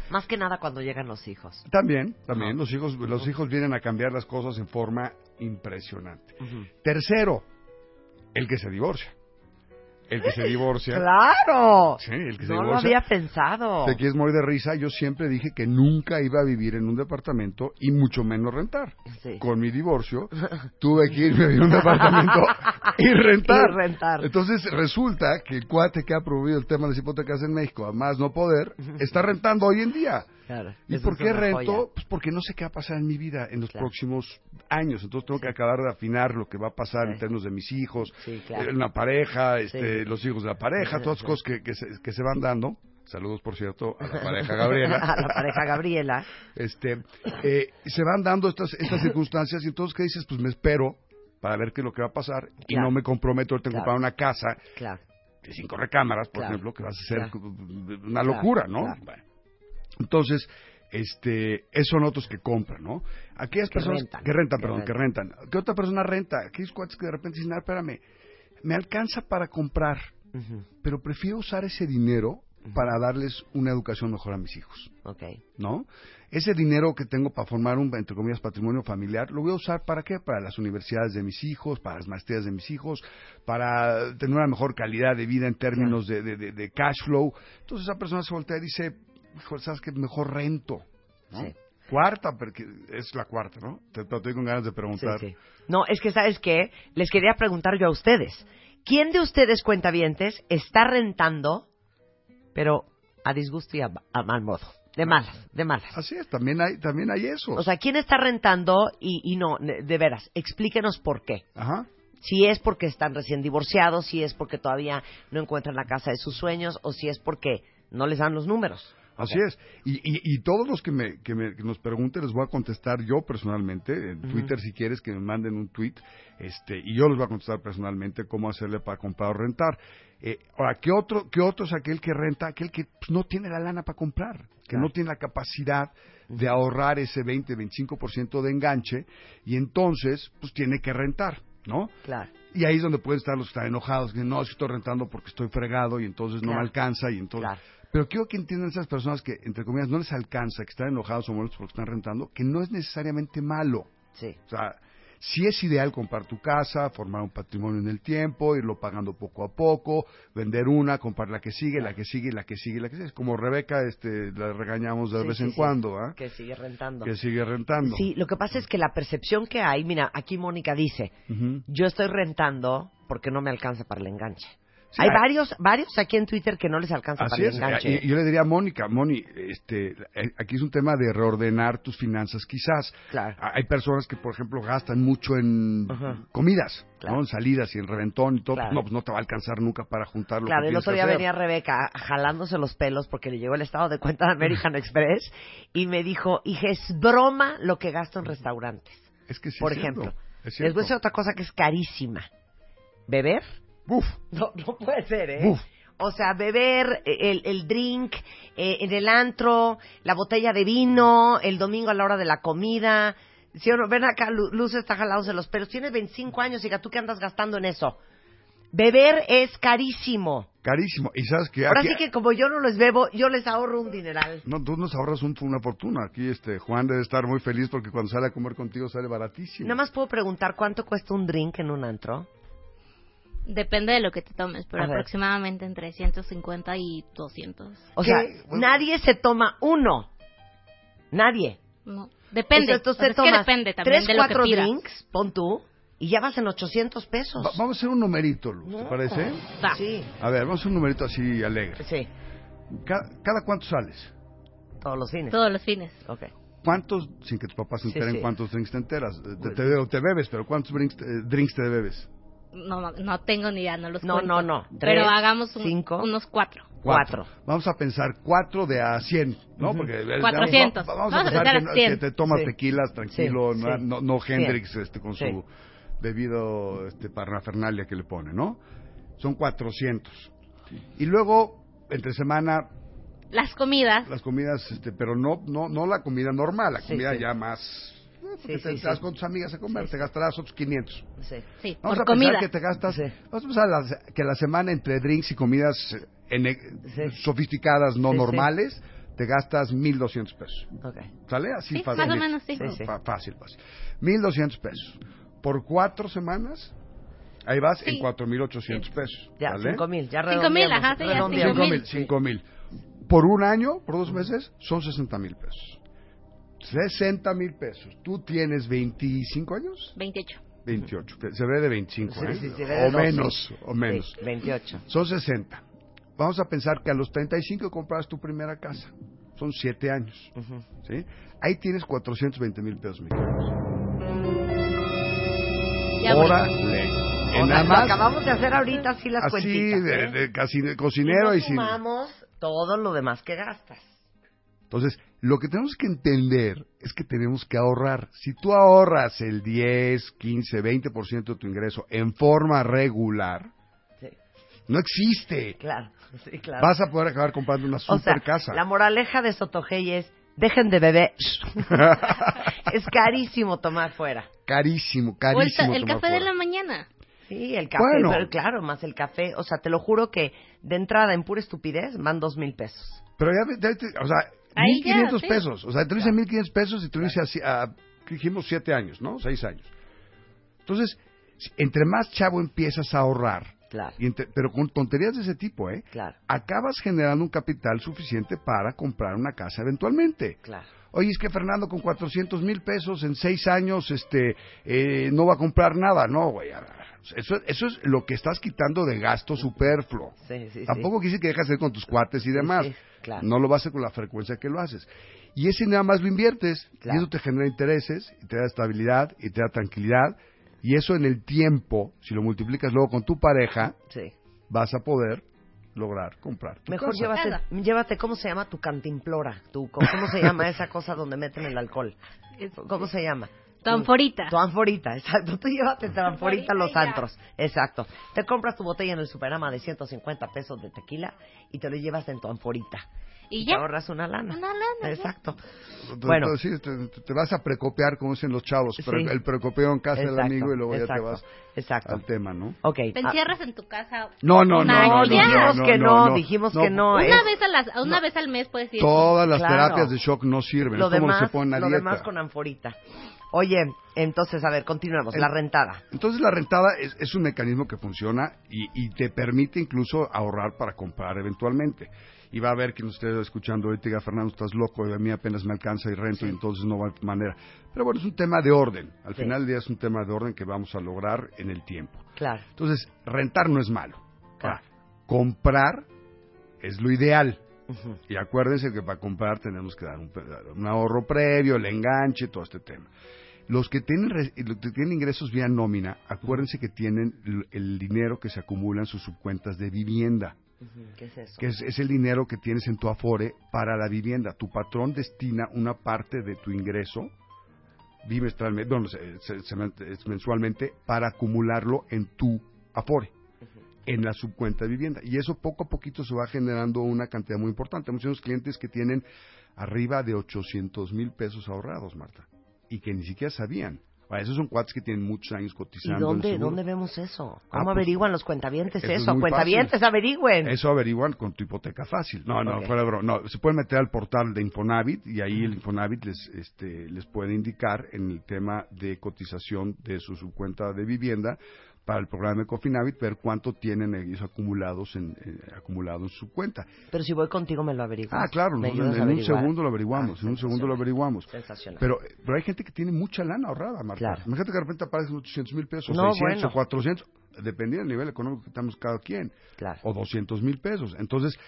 Más que nada cuando llegan los hijos. también, también. Los hijos, los hijos vienen a cambiar las cosas en forma impresionante. Tercero, el que se divorcia. El que se divorcia. ¡Claro! Sí, el que se no lo había pensado. Te quieres morir de risa. Yo siempre dije que nunca iba a vivir en un departamento y mucho menos rentar. Sí. Con mi divorcio, tuve que irme a vivir a un departamento y rentar. Y rentar. Entonces resulta que el cuate que ha promovido el tema de las hipotecas en México, a más no poder, está rentando hoy en día. Claro, ¿Y por qué rento? joya. Pues porque no sé qué va a pasar en mi vida en los Claro. próximos años. Entonces tengo que acabar de afinar lo que va a pasar en Sí. términos de mis hijos, Sí, claro. eh, una pareja, este, Sí. los hijos de la pareja, todas cosas que, que, se, que se van dando. Saludos, por cierto, a la pareja Gabriela. a la pareja Gabriela. Este, eh, se van dando estas, estas circunstancias y entonces, ¿qué dices? Pues me espero para ver qué es lo que va a pasar y no me comprometo ahorita en Claro. comprar una casa Claro. de cinco recámaras, por ejemplo, que va a ser una locura, ¿no? Bueno. Entonces, este, esos son otros que compran, ¿no? Aquellas Que personas rentan. que rentan, Que perdón, que rentan. ¿Qué otra persona renta? Aquellos cuates que de repente dicen, ah, espérame, me alcanza para comprar, pero prefiero usar ese dinero para darles una educación mejor a mis hijos. Ok. ¿no? Ese dinero que tengo para formar un, entre comillas, patrimonio familiar, lo voy a usar para qué? Para las universidades de mis hijos, para las maestrías de mis hijos, para tener una mejor calidad de vida en términos de, de- de- de cash flow. Entonces esa persona se voltea y dice, hijo, ¿sabes qué? Mejor rento. ¿no? Sí. Cuarta, porque es la cuarta, ¿no? Te, te estoy con ganas de preguntar. Sí, sí. No, es que, ¿sabes qué? Les quería preguntar yo a ustedes. ¿Quién de ustedes, cuentavientes, está rentando, pero a disgusto y a, a mal modo? De malas, de malas. Así es, también hay, también hay eso. O sea, ¿quién está rentando y, y no, de de veras, explíquenos por qué. Ajá. Si es porque están recién divorciados, si es porque todavía no encuentran la casa de sus sueños, o si es porque no les dan los números. Así es. Y, y, y todos los que, me, que, me, que nos pregunten les voy a contestar yo personalmente. En. Twitter, si quieres, que me manden un tweet. Este, y yo les voy a contestar personalmente cómo hacerle para comprar o rentar. Eh, ahora, ¿qué otro, ¿qué otro es aquel que renta? Aquel que pues, no tiene la lana para comprar. Que Claro. no tiene la capacidad de ahorrar ese 20-25% de enganche. Y entonces, pues tiene que rentar, ¿no? Claro. Y ahí es donde pueden estar los que están enojados, que no, estoy rentando porque estoy fregado y entonces no Claro. me alcanza y entonces... Claro. Pero quiero que entiendan esas personas que, entre comillas, no les alcanza, que están enojados o molestos porque están rentando, que no es necesariamente malo. Sí. O sea, sí es ideal comprar tu casa, formar un patrimonio en el tiempo, irlo pagando poco a poco, vender una, comprar la que sigue, la que sigue, la que sigue, la que sigue. Como Rebeca, este, la regañamos de Sí, vez sí, en cuando, ¿ah? Que sigue rentando. Que sigue rentando. Sí, lo que pasa es que la percepción que hay, mira, aquí Mónica dice, yo estoy rentando porque no me alcanza para el enganche. Sí, hay hay- varios, varios aquí en Twitter que no les alcanza Así para el enganche. Y, y yo le diría a Mónica, Moni, este, eh, aquí es un tema de reordenar tus finanzas, quizás. Claro. Ah, Hay personas que, por ejemplo, gastan mucho en comidas, Claro. ¿no? En salidas y en reventón y todo. Claro. No, pues no te va a alcanzar nunca para juntar lo Claro, que el otro día hacer. venía Rebeca jalándose los pelos porque le llegó el estado de cuenta de American Express y me dijo, hija, es broma lo que gasto en restaurantes. Es que sí Por es cierto, ejemplo, es les voy a decir otra cosa que es carísima. ¿Beber? Uf. No, no puede ser, ¿eh? Uf. O sea, beber eh, el, el drink eh, en el antro, la botella de vino, el domingo a la hora de la comida. ¿Sí o no? Ven acá, Lu- Luz está jalándose los pelos. Tienes 25 años, hija, ¿tú qué andas gastando en eso? Beber es carísimo. Carísimo. Y sabes que Ahora aquí- sí que como yo no les bebo, yo les ahorro un dineral. No, tú nos ahorras un- una fortuna. Aquí este Juan debe estar muy feliz porque cuando sale a comer contigo sale baratísimo. Nada más puedo preguntar cuánto cuesta un drink en un antro. Depende de lo que te tomes, pero A ver. aproximadamente entre 150 y 200. O sea, nadie se toma uno. Nadie. No. Depende. Entonces O sea, te es que tomas depende también tres, de lo que cuatro pidas. drinks, pon tú, Y ya vas en 800 pesos. Va- vamos a hacer un numerito, Luz, ¿te No. parece? Sí. A ver, vamos a hacer un numerito así alegre. Sí. Ca- ¿Cada, cuánto sales? Todos los fines. Todos los fines. Ok. ¿Cuántos, sin que tus papás se Sí, enteren sí. cuántos drinks te enteras? Eh, Te, te- te bebes, pero ¿cuántos drinks, eh, drinks te bebes? No, no, no tengo ni idea, no los No, cuento. no, no. Pero hagamos un- cinco. unos cuatro. Cuatro. Vamos a pensar cuatro de a 100, ¿no? Porque eh, Cuatrocientos. Vamos, a Vamos a pensar que, a no- 100. que te tomas Sí. tequilas tranquilo, Sí, no, sí. no, no Cien. Hendrix este, con Sí. su debido este, parnafernalia que le pone, ¿no? Son 400. Y luego, entre semana, Las comidas. las comidas, este, pero no, no, no la comida normal, la Sí, comida sí. ya más... eh, Porque Sí, te sí, vas sí. con tus amigas a comer, te gastarás otros 500. Sí. Sí, Vamos por a pensar comida. que te gastas, vamos a pensar las- que la semana entre drinks y comidas eh, en- sofisticadas, no Sí, sí. normales, te gastas 1.200 pesos. Ok. ¿Sale? Así Sí, fácil. más o menos, sí. Sí, sí. Fa- Fácil, fácil. 1.200 pesos. Por cuatro semanas, ahí vas en Sí. 4.800 pesos. Ya, ¿vale? cinco mil. Ya Cinco mil, redondeamos, ajá, sí, ya, redondeamos. cinco Cinco mil, cinco mil. Por un año, por dos meses, son 60 mil pesos. 60 mil pesos. ¿Tú tienes 25 años? 28. 28. Se ve de 25, Sí, ¿eh? sí, se ve de o dos, menos, sí. o menos. Sí, 28. Son 60. Vamos a pensar que a los 35 compras tu primera casa. Son 7 años. ¿sí? Ahí tienes 420 mil pesos mexicanos. O En nada lo más, acabamos de hacer ahorita así las así cuentitas. de, ¿eh? de casi de cocinero y y, no sin... sumamos todo lo demás que gastas. Entonces, lo que tenemos que entender es que tenemos que ahorrar. Si tú ahorras el 10, 15, 20% de tu ingreso en forma regular, Sí. no existe. Claro, sí, claro. Vas a poder acabar comprando una o super sea, casa. la moraleja de Sotogey es, dejen de beber. es carísimo tomar fuera. carísimo, O el, carísimo. el tomar café de la mañana. Sí, el café, Bueno. pero claro, más el café. O sea, te lo juro que de entrada, en pura estupidez, van dos mil pesos. Pero ya, ya te- o sea, 1.500 sí. pesos. O sea, te lo hice 1.500 pesos y te lo hice así, a, ¿qué dijimos 7 años, ¿no? 6 años. Entonces, entre más chavo empiezas a ahorrar, Claro. y entre- pero con tonterías de ese tipo, ¿eh? Claro. Acabas generando un capital suficiente para comprar una casa eventualmente. Claro. Oye, es que Fernando con 400 mil pesos en 6 años este, eh, no va a comprar nada. No, güey. a ver, Eso, eso es lo que estás quitando de gasto superfluo. Sí, sí, sí. Tampoco quise que dejas de ir con tus cuates y demás. sí, claro. No lo vas a hacer con la frecuencia que lo haces. Y ese nada más lo inviertes. Claro. Y eso te genera intereses, y te da estabilidad, y te da tranquilidad. Y eso en el tiempo, si lo multiplicas luego con tu pareja, Sí. vas a poder lograr comprar. tu Mejor casa. llévate, llévate, ¿cómo se llama tu cantimplora? Tu, ¿Cómo se llama esa cosa donde meten el alcohol? ¿Cómo se llama? Tu anforita. Tu anforita, exacto. Tú llévate tu anforita a los antros. Exacto. Te compras tu botella en el Superama de 150 pesos de tequila y te lo llevas en tu anforita. Y te ya. ahorras una lana. Una lana. Exacto. Entonces, Bueno. sí, te, te vas a precopiar, como dicen los chavos, pero el precopeo en casa del Exacto, amigo y luego ya te vas exacto. al tema, ¿no? Ok. Te ah, encierras en tu casa. No, no, no, no, dijimos que no, no, no. dijimos No, que no. Una es- vez a las, una vez al mes puedes ir. Todas las Claro. terapias de shock no sirven. lo es como demás, se pone a lo dieta. demás con anforita. Oye, entonces, a ver, continuemos. El- La rentada. Entonces la rentada es, es un mecanismo que funciona y, y te permite incluso ahorrar para comprar eventualmente. Y va a ver que usted escuchando ahorita diga, Fernando, estás loco, a mí apenas me alcanza y rento y entonces no va de manera. Pero bueno, es un tema de orden. Al Sí. final del día es un tema de orden que vamos a lograr en el tiempo. Claro. Entonces, rentar no es malo. Claro. Ahora, comprar es lo ideal. Y acuérdense que para comprar tenemos que dar un, un ahorro previo, el enganche, todo este tema. Los que tienen re- los que tienen ingresos vía nómina, acuérdense que tienen el, el dinero que se acumula en sus subcuentas de vivienda, ¿Qué es eso? que es, es el dinero que tienes en tu afore para la vivienda. Tu patrón destina una parte de tu ingreso bimestralmente, bueno, se- se- se- es mensualmente, para acumularlo en tu afore en la subcuenta de vivienda. Y eso poco a poquito se va generando una cantidad muy importante. Hay muchos clientes que tienen arriba de 800 mil pesos ahorrados, Marta, y que ni siquiera sabían. Ahora, esos son cuates que tienen muchos años ¿Y cotizando. en dónde, dónde vemos eso? Ah, ¿Cómo pues, averiguan los cuentavientes eso es eso? muy Cuentavientes, fácil. averigüen. Eso averiguan con tu hipoteca fácil. No, no, Ok. fuera de broma. No, se pueden meter al portal de Infonavit y ahí el Infonavit les, este, les puede indicar en el tema de cotización de su subcuenta de vivienda para el programa de Cofinavit ver cuánto tienen ellos acumulados en, eh, acumulado en su cuenta. Pero si voy contigo me lo averiguas. Ah, claro, ¿Me nosotros ayudas en, un segundo lo averiguamos, Ah, en un segundo lo averiguamos. Sensacional. Pero, pero hay gente que tiene mucha lana ahorrada, Marta. Claro. Imagínate que de repente aparecen 800 mil pesos, No, 600 bueno. o 400, dependiendo del nivel económico que estamos cada quien. O 200 mil pesos. Entonces,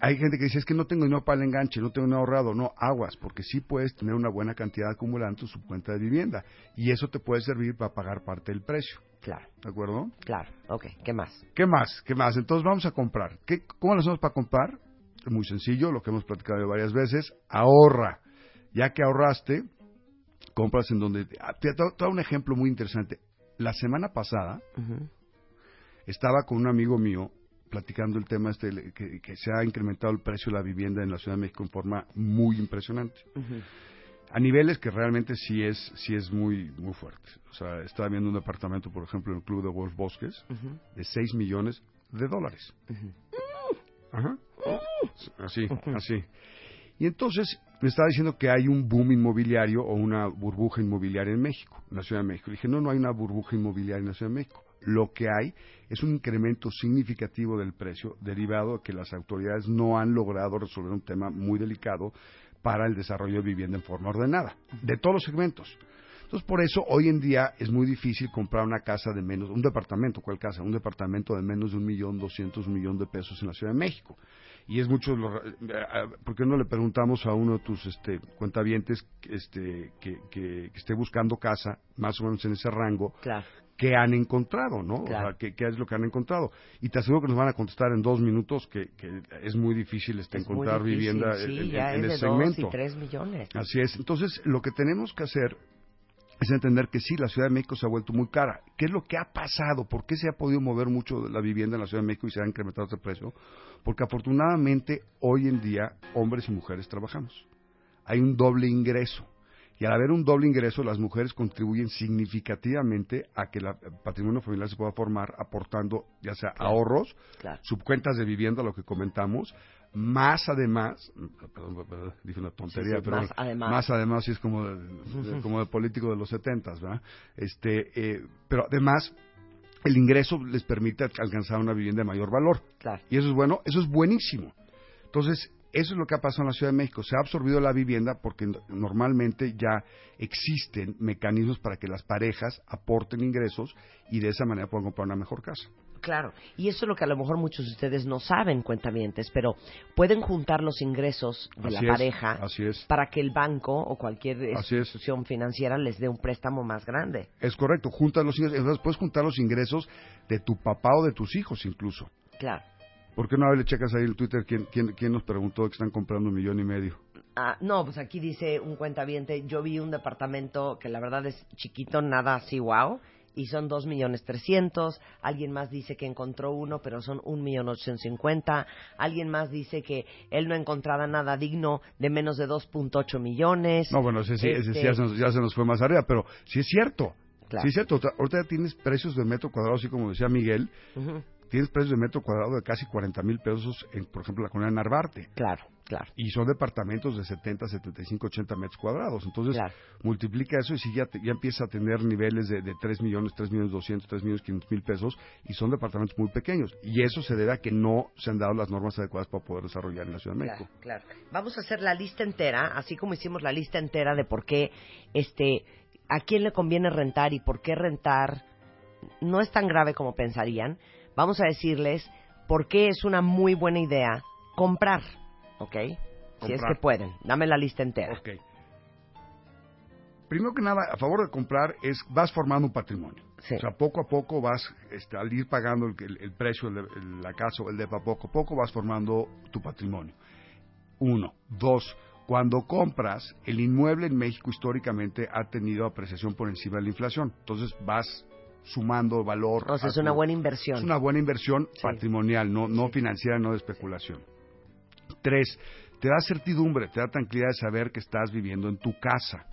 hay gente que dice, es que no tengo dinero para el enganche, no tengo dinero ahorrado. No, aguas, porque sí puedes tener una buena cantidad acumulada en tu subcuenta de vivienda. Y eso te puede servir para pagar parte del precio. Claro. ¿De acuerdo? Claro. Ok, ¿qué más? ¿Qué más? ¿Qué más? Entonces vamos a comprar. ¿Qué, ¿Cómo lo hacemos para comprar? Es muy sencillo, lo que hemos platicado varias veces. Ahorra. Ya que ahorraste, compras en donde... ah, Te voy a dar un ejemplo muy interesante. La semana pasada estaba con un amigo mío platicando el tema este que se ha incrementado el precio de la vivienda en la Ciudad de México en forma muy impresionante. A niveles que realmente sí es, sí es muy, muy fuerte. O sea, estaba viendo un departamento, por ejemplo, en el Club de Wolf Bosques, de 6 millones de dólares. Ajá. Así, así. Y entonces me estaba diciendo que hay un boom inmobiliario o una burbuja inmobiliaria en México, en la Ciudad de México. Le dije, no, no hay una burbuja inmobiliaria en la Ciudad de México. Lo que hay es un incremento significativo del precio derivado de que las autoridades no han logrado resolver un tema muy delicado para el desarrollo de vivienda en forma ordenada, de todos los segmentos. Entonces, por eso hoy en día es muy difícil comprar una casa de menos, un departamento, ¿cuál casa? Un departamento de menos de un millón, doscientos millón de pesos en la Ciudad de México. Y es mucho, eh, eh, ¿por qué no le preguntamos a uno de tus este, cuentavientes este, que, que- que esté buscando casa, más o menos en ese rango, qué han encontrado, ¿no? O sea, ¿qué, qué es lo que han encontrado? Y te aseguro que nos van a contestar en dos minutos que, que es muy difícil este, Es encontrar difícil, vivienda sí, en, ya en es ese de dos segmento. y tres millones. Así es. Entonces, lo que tenemos que hacer es entender que sí, la Ciudad de México se ha vuelto muy cara. ¿Qué es lo que ha pasado? ¿Por qué se ha podido mover mucho la vivienda en la Ciudad de México y se ha incrementado ese precio? Porque afortunadamente hoy en día hombres y mujeres trabajamos. Hay un doble ingreso. Y al haber un doble ingreso, las mujeres contribuyen significativamente a que el patrimonio familiar se pueda formar aportando ya sea ahorros, subcuentas de vivienda, lo que comentamos, más además, perdón, perdón, dije una tontería, Sí, sí, pero más además. más además sí es como de, como de político de los setentas, ¿verdad? Este, eh, pero además el ingreso les permite alcanzar una vivienda de mayor valor. Y eso es bueno, eso es buenísimo. Entonces, eso es lo que ha pasado en la Ciudad de México. Se ha absorbido la vivienda porque no- normalmente ya existen mecanismos para que las parejas aporten ingresos y de esa manera puedan comprar una mejor casa. Claro, y eso es lo que a lo mejor muchos de ustedes no saben, cuentavientes, pero pueden juntar los ingresos de Así la es, pareja así es. para que el banco o cualquier institución financiera les dé un préstamo más grande. Es correcto, juntas los ingresos, entonces puedes juntar los ingresos de tu papá o de tus hijos incluso. Claro. ¿Por qué no le checas ahí el Twitter quién, quién, quién nos preguntó que están comprando un millón y medio? Ah, no, pues aquí dice un cuentaviente, yo vi un departamento que la verdad es chiquito, nada así wow, y son dos millones trescientos. Alguien más dice que encontró uno, pero son un millón ochocientos cincuenta. Alguien más dice que él no encontraba nada digno de menos de 2.8 millones. No, bueno, ese sí, ese Este, ya, se nos, ya se nos fue más arriba, pero sí es cierto. Claro. Sí es cierto. Ahorita- ya tienes precios de metro cuadrado, así como decía Miguel. Tienes precios de metro cuadrado de casi 40 mil pesos en, por ejemplo, la colonia Narvarte. Claro, claro. Y son departamentos de 70, 75, 80 metros cuadrados. Entonces, Claro. multiplica eso y si ya, te- ya empieza a tener niveles de, de 3 millones, 3 millones 200, 3 millones 500 mil pesos y son departamentos muy pequeños. Y eso se debe a que no se han dado las normas adecuadas para poder desarrollar en la Ciudad de México. Claro, claro. Vamos a hacer la lista entera, así como hicimos la lista entera de por qué, este, a quién le conviene rentar y por qué rentar no es tan grave como pensarían. Vamos a decirles por qué es una muy buena idea comprar, ¿ok? Si es que pueden. Dame la lista entera. Ok. Primero que nada, a favor de comprar es vas formando un patrimonio. O sea, poco a poco vas, este, al ir pagando el, el- el precio de la casa o el depa, poco a poco vas formando tu patrimonio. Uno. Dos. Cuando compras, el inmueble en México históricamente ha tenido apreciación por encima de la inflación. Entonces vas sumando valor. O sea, es una buena inversión. Es una buena inversión patrimonial, no, no financiera, no de especulación. Tres, te da certidumbre, te da tranquilidad de saber que estás viviendo en tu casa.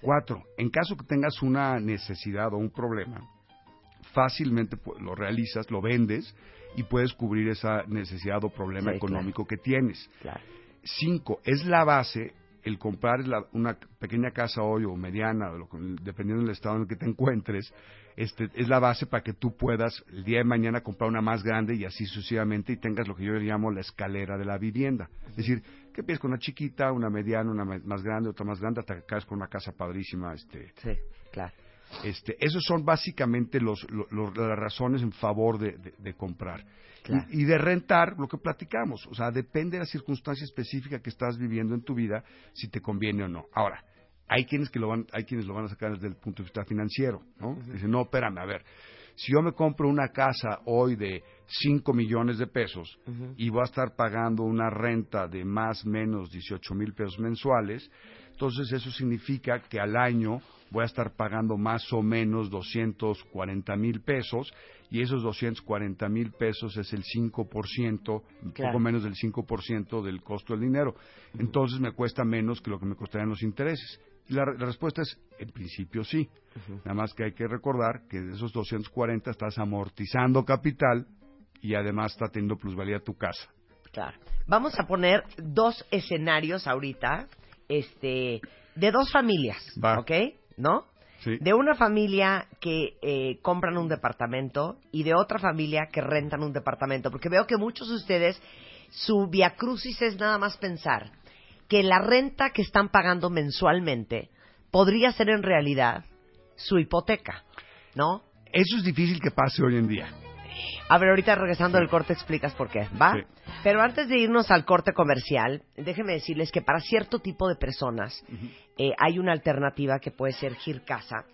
Cuatro, en caso que tengas una necesidad o un problema, fácilmente lo realizas, lo vendes y puedes cubrir esa necesidad o problema Sí, económico que tienes. Claro. Cinco, es la base, el comprar una pequeña casa hoy o mediana, dependiendo del estado en el que te encuentres, este, es la base para que tú puedas el día de mañana comprar una más grande y así sucesivamente y tengas lo que yo le llamo la escalera de la vivienda. Es decir, que empiezas con una chiquita, una mediana, una más grande, otra más grande, hasta que caes con una casa padrísima. Este. Sí, claro. Este, esos son básicamente los, lo- lo- las razones en favor de, de- de comprar. Claro. Y, y de rentar, lo que platicamos. O sea, depende de la circunstancia específica que estás viviendo en tu vida, si te conviene o no. Ahora, hay quienes que lo van, hay quienes lo van a sacar desde el punto de vista financiero, ¿no? Dicen, no, espérame, a ver, si yo me compro una casa hoy de 5 millones de pesos y voy a estar pagando una renta de más o menos 18 mil pesos mensuales, entonces eso significa que al año voy a estar pagando más o menos 240 mil pesos y esos 240 mil pesos es el 5%, un Claro. poco menos del 5% del costo del dinero. Entonces me cuesta menos que lo que me costarían los intereses. La, la respuesta es, en principio sí. Nada más que hay que recordar que de esos 240 estás amortizando capital y además está teniendo plusvalía tu casa. Claro. Vamos a poner dos escenarios ahorita, este, de dos familias, Va. ¿ok? ¿No? Sí. De una familia que eh, compran un departamento y de otra familia que rentan un departamento, porque veo que muchos de ustedes su viacrucis es nada más pensar que la renta que están pagando mensualmente podría ser en realidad su hipoteca, ¿no? Eso es difícil que pase hoy en día. A ver, ahorita regresando del corte explicas por qué, ¿va? Sí. Pero antes de irnos al corte comercial, déjenme decirles que para cierto tipo de personas eh, hay una alternativa que puede ser Gircasa,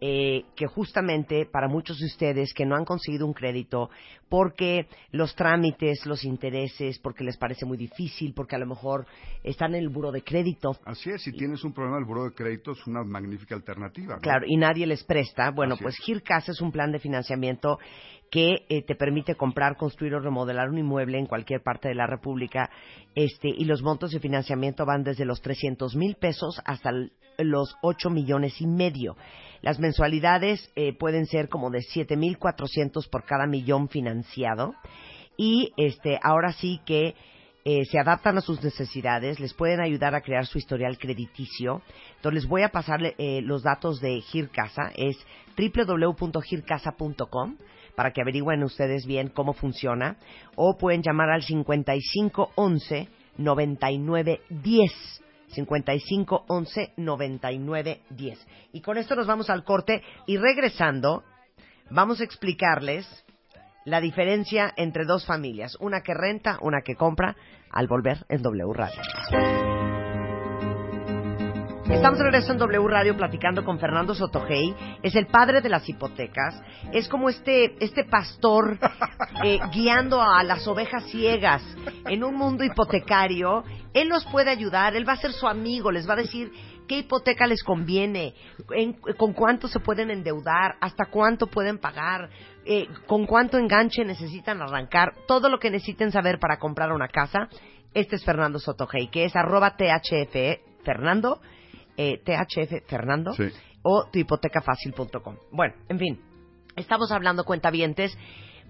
eh, que justamente para muchos de ustedes que no han conseguido un crédito porque los trámites, los intereses, porque les parece muy difícil, porque a lo mejor están en el buro de crédito, Así es, si tienes un problema, el buro de crédito es una magnífica alternativa. ¿no? Claro, y nadie les presta. Bueno, Así pues es. Gircasa es un plan de financiamiento que eh, te permite comprar, construir o remodelar un inmueble en cualquier parte de la República. Este, y los montos de financiamiento van desde los 300 mil pesos hasta los 8 millones y medio. Las mensualidades eh, pueden ser como de 7.400 por cada millón financiado. Y este, ahora sí que eh, se adaptan a sus necesidades, les pueden ayudar a crear su historial crediticio. Entonces les voy a pasar eh, los datos de Gircasa, es www.gircasa.com para que averigüen ustedes bien cómo funciona o pueden llamar al 5511 9910. 5511 9910. Y con esto nos vamos al corte y regresando vamos a explicarles la diferencia entre dos familias, una que renta, una que compra, al volver en W Radio. Estamos de regreso en W Radio platicando con Fernando Sotogey. Es el padre de las hipotecas. Es como este, este pastor eh, guiando a las ovejas ciegas en un mundo hipotecario. Él los puede ayudar, él va a ser su amigo, les va a decir qué hipoteca les conviene, en- con cuánto se pueden endeudar, hasta cuánto pueden pagar, eh, con cuánto enganche necesitan arrancar, todo lo que necesiten saber para comprar una casa. Este es Fernando Sotogey, que es arroba THF Fernando, eh, THF Fernando, Sí. o tuhipotecafacil.com. Bueno, en fin, estamos hablando cuentavientes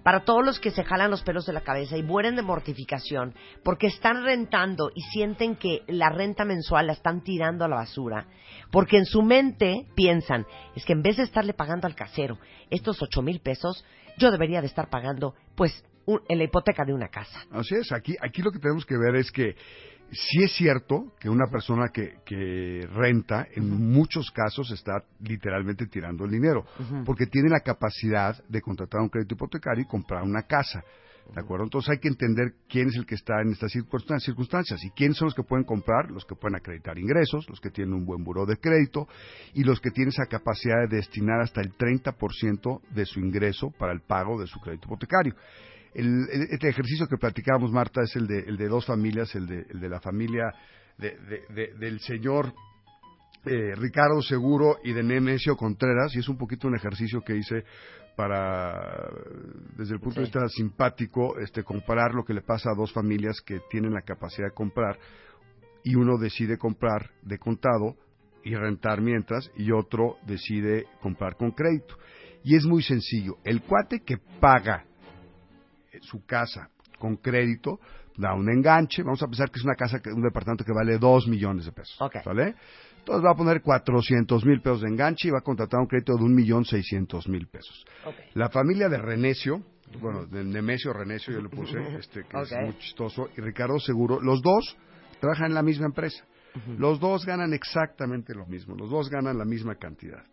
para todos los que se jalan los pelos de la cabeza y mueren de mortificación porque están rentando y sienten que la renta mensual la están tirando a la basura, porque en su mente piensan, es que en vez de estarle pagando al casero estos ocho mil pesos, yo debería de estar pagando, pues, un- en la hipoteca de una casa. Así es, aquí, aquí lo que tenemos que ver es que sí es cierto que una persona que, que renta, en muchos casos está literalmente tirando el dinero, porque tiene la capacidad de contratar un crédito hipotecario y comprar una casa. ¿De acuerdo? Entonces hay que entender quién es el que está en estas circunstan- circunstancias y quiénes son los que pueden comprar, los que pueden acreditar ingresos, los que tienen un buen buró de crédito y los que tienen esa capacidad de destinar hasta el 30% de su ingreso para el pago de su crédito hipotecario. El, este ejercicio que platicábamos, Marta, es el de, el de dos familias, el de, el de la familia de- de- de- del señor eh, Ricardo Seguro y de Nemesio Contreras, y es un poquito un ejercicio que hice para, desde el punto de vista simpático, este, comparar lo que le pasa a dos familias que tienen la capacidad de comprar y uno decide comprar de contado y rentar mientras y otro decide comprar con crédito. Y es muy sencillo. El cuate que paga su casa con crédito da un enganche. Vamos a pensar que es una casa, un departamento que vale 2 millones de pesos. ¿Sale? Entonces va a poner 400 mil pesos de enganche y va a contratar un crédito de un millón seiscientos mil pesos. La familia de Renecio, bueno, de Nemesio Renecio yo le puse, este, que es muy chistoso, y Ricardo Seguro, los dos trabajan en la misma empresa. Los dos ganan exactamente lo mismo, los dos ganan la misma cantidad.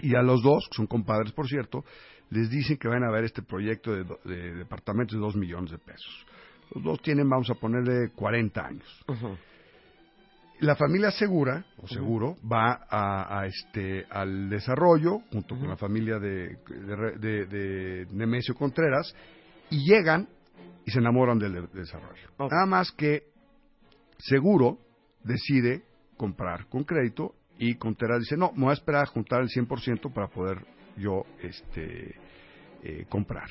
Y a los dos, que son compadres por cierto, les dicen que van a ver este proyecto de, de departamentos de 2 millones de pesos. Los dos tienen, vamos a ponerle 40 años. La familia Segura, o Seguro, va a, a este, al desarrollo, junto con la familia de, de, de- de Nemesio Contreras, y llegan y se enamoran del de- desarrollo. Nada más que Seguro decide comprar con crédito y Contreras dice, no, me voy a esperar a juntar el 100% para poder yo este, eh, comprar.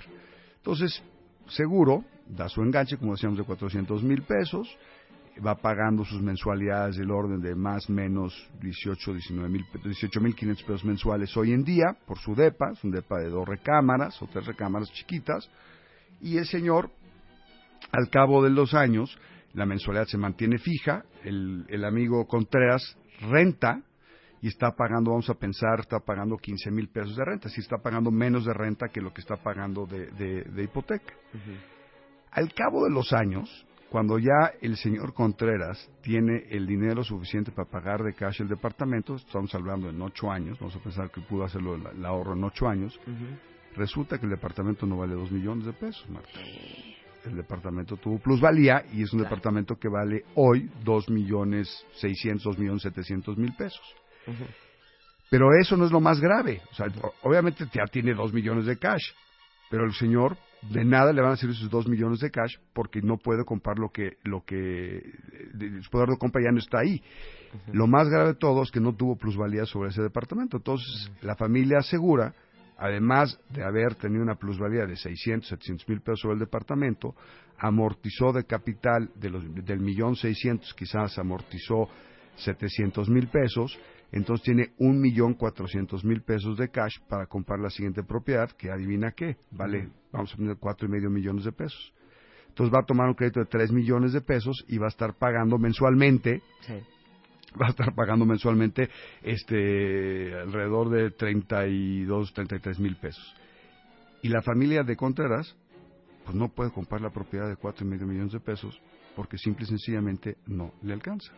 Entonces, Seguro da su enganche, como decíamos, de 400 mil pesos, va pagando sus mensualidades del orden de más o menos 18, 19 mil, 18 mil 500 pesos mensuales hoy en día por su DEPA, es un DEPA de dos recámaras o tres recámaras chiquitas, y el señor, al cabo de los años, la mensualidad se mantiene fija, el, el amigo Contreras renta y está pagando, vamos a pensar, está pagando 15 mil pesos de renta, si está pagando menos de renta que lo que está pagando de, de- de hipoteca. Al cabo de los años, cuando ya el señor Contreras tiene el dinero suficiente para pagar de cash el departamento, estamos hablando en ocho años, vamos a pensar que pudo hacerlo el, ahorro en ocho años, resulta que el departamento no vale dos millones de pesos, Marta. El departamento tuvo plusvalía y es un departamento que vale hoy dos millones seiscientos, dos millones setecientos mil pesos. Pero eso no es lo más grave. O sea, obviamente ya tiene dos millones de cash, pero el señor de nada le van a servir esos dos millones de cash porque no puede comprar lo que, lo que, su poder de compra ya no está ahí. Lo más grave de todo es que no tuvo plusvalía sobre ese departamento. Entonces, la familia asegura, además de haber tenido una plusvalía de 600, 700 mil pesos sobre el departamento, amortizó de capital de los, del millón seiscientos, quizás amortizó 700 mil pesos, entonces tiene un millón cuatrocientos mil pesos de cash para comprar la siguiente propiedad, que adivina qué, vale, vamos a poner cuatro y medio millones de pesos. Entonces va a tomar un crédito de 3 millones de pesos y va a estar pagando mensualmente va a estar pagando mensualmente este alrededor de 32, 33 mil pesos. Y la familia de Contreras, pues no puede comprar la propiedad de cuatro y medio millones de pesos porque simple y sencillamente no le alcanza.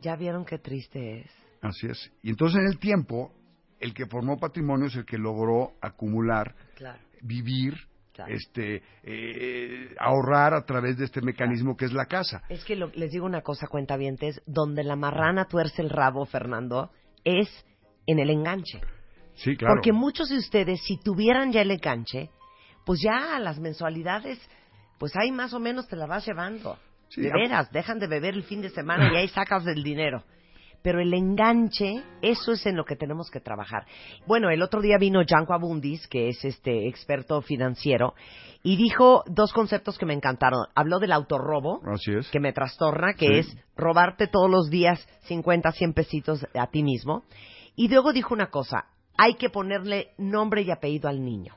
¿Ya vieron qué triste es? Así es. Y entonces en el tiempo, el que formó patrimonio es el que logró acumular, Claro. vivir, este, eh, ahorrar a través de este mecanismo que es la casa. Es que lo- les digo una cosa, cuentavientes, donde la marrana tuerce el rabo, Fernando, es en el enganche. Sí, claro. Porque muchos de ustedes, si tuvieran ya el enganche, pues ya las mensualidades, pues ahí más o menos te la vas llevando. Sí, de veras, dejan de beber el fin de semana y ahí sacas el dinero. Pero el enganche, eso es en lo que tenemos que trabajar. Bueno, el otro día vino Gianco Abundis, que es este experto financiero, y dijo dos conceptos que me encantaron. Habló del autorrobo, Así es. que me trastorna, que Sí. es robarte todos los días 50, 100 pesitos a ti mismo. Y luego dijo una cosa, hay que ponerle nombre y apellido al niño.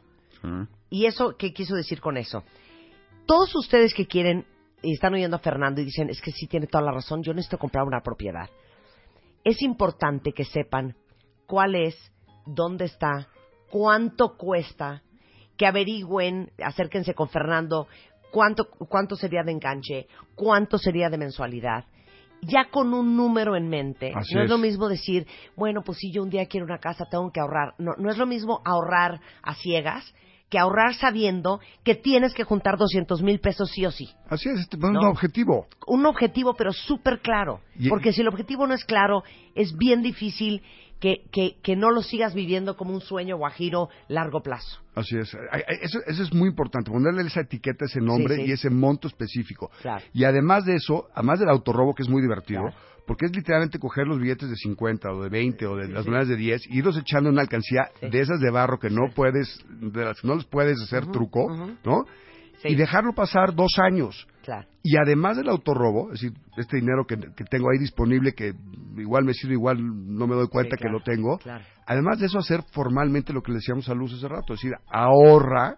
¿Y eso qué quiso decir con eso? Todos ustedes que quieren y están oyendo a Fernando y dicen, es que sí tiene toda la razón, yo necesito comprar una propiedad. Es importante que sepan cuál es, dónde está, cuánto cuesta, que averigüen, acérquense con Fernando, cuánto, cuánto sería de enganche, cuánto sería de mensualidad. Ya con un número en mente, Así no es. es. lo mismo decir, bueno, pues si yo un día quiero una casa, tengo que ahorrar. No, no es lo mismo ahorrar a ciegas que ahorrar sabiendo que tienes que juntar 200 mil pesos sí o sí. Así es, este, un No. objetivo. Un objetivo, pero súper claro. Y- Porque si el objetivo no es claro, es bien difícil que, que, que no lo sigas viviendo como un sueño guajiro largo plazo. Así es. Eso, eso es muy importante, ponerle esa etiqueta, ese nombre Sí, sí. y ese monto específico. Claro. Y además de eso, además del autorrobo, que es muy divertido, porque es literalmente coger los billetes de 50 o de 20 o de las monedas de 10 y irlos echando en una alcancía de esas de barro que no puedes, de las que no les puedes hacer truco, ¿no? Y dejarlo pasar dos años. Claro. Y además del autorrobo, es decir, este dinero que, que tengo ahí disponible, que igual me sirve, igual no me doy cuenta claro, que lo tengo, claro. además de eso hacer formalmente lo que le decíamos a Luz hace rato, es decir, ahorra,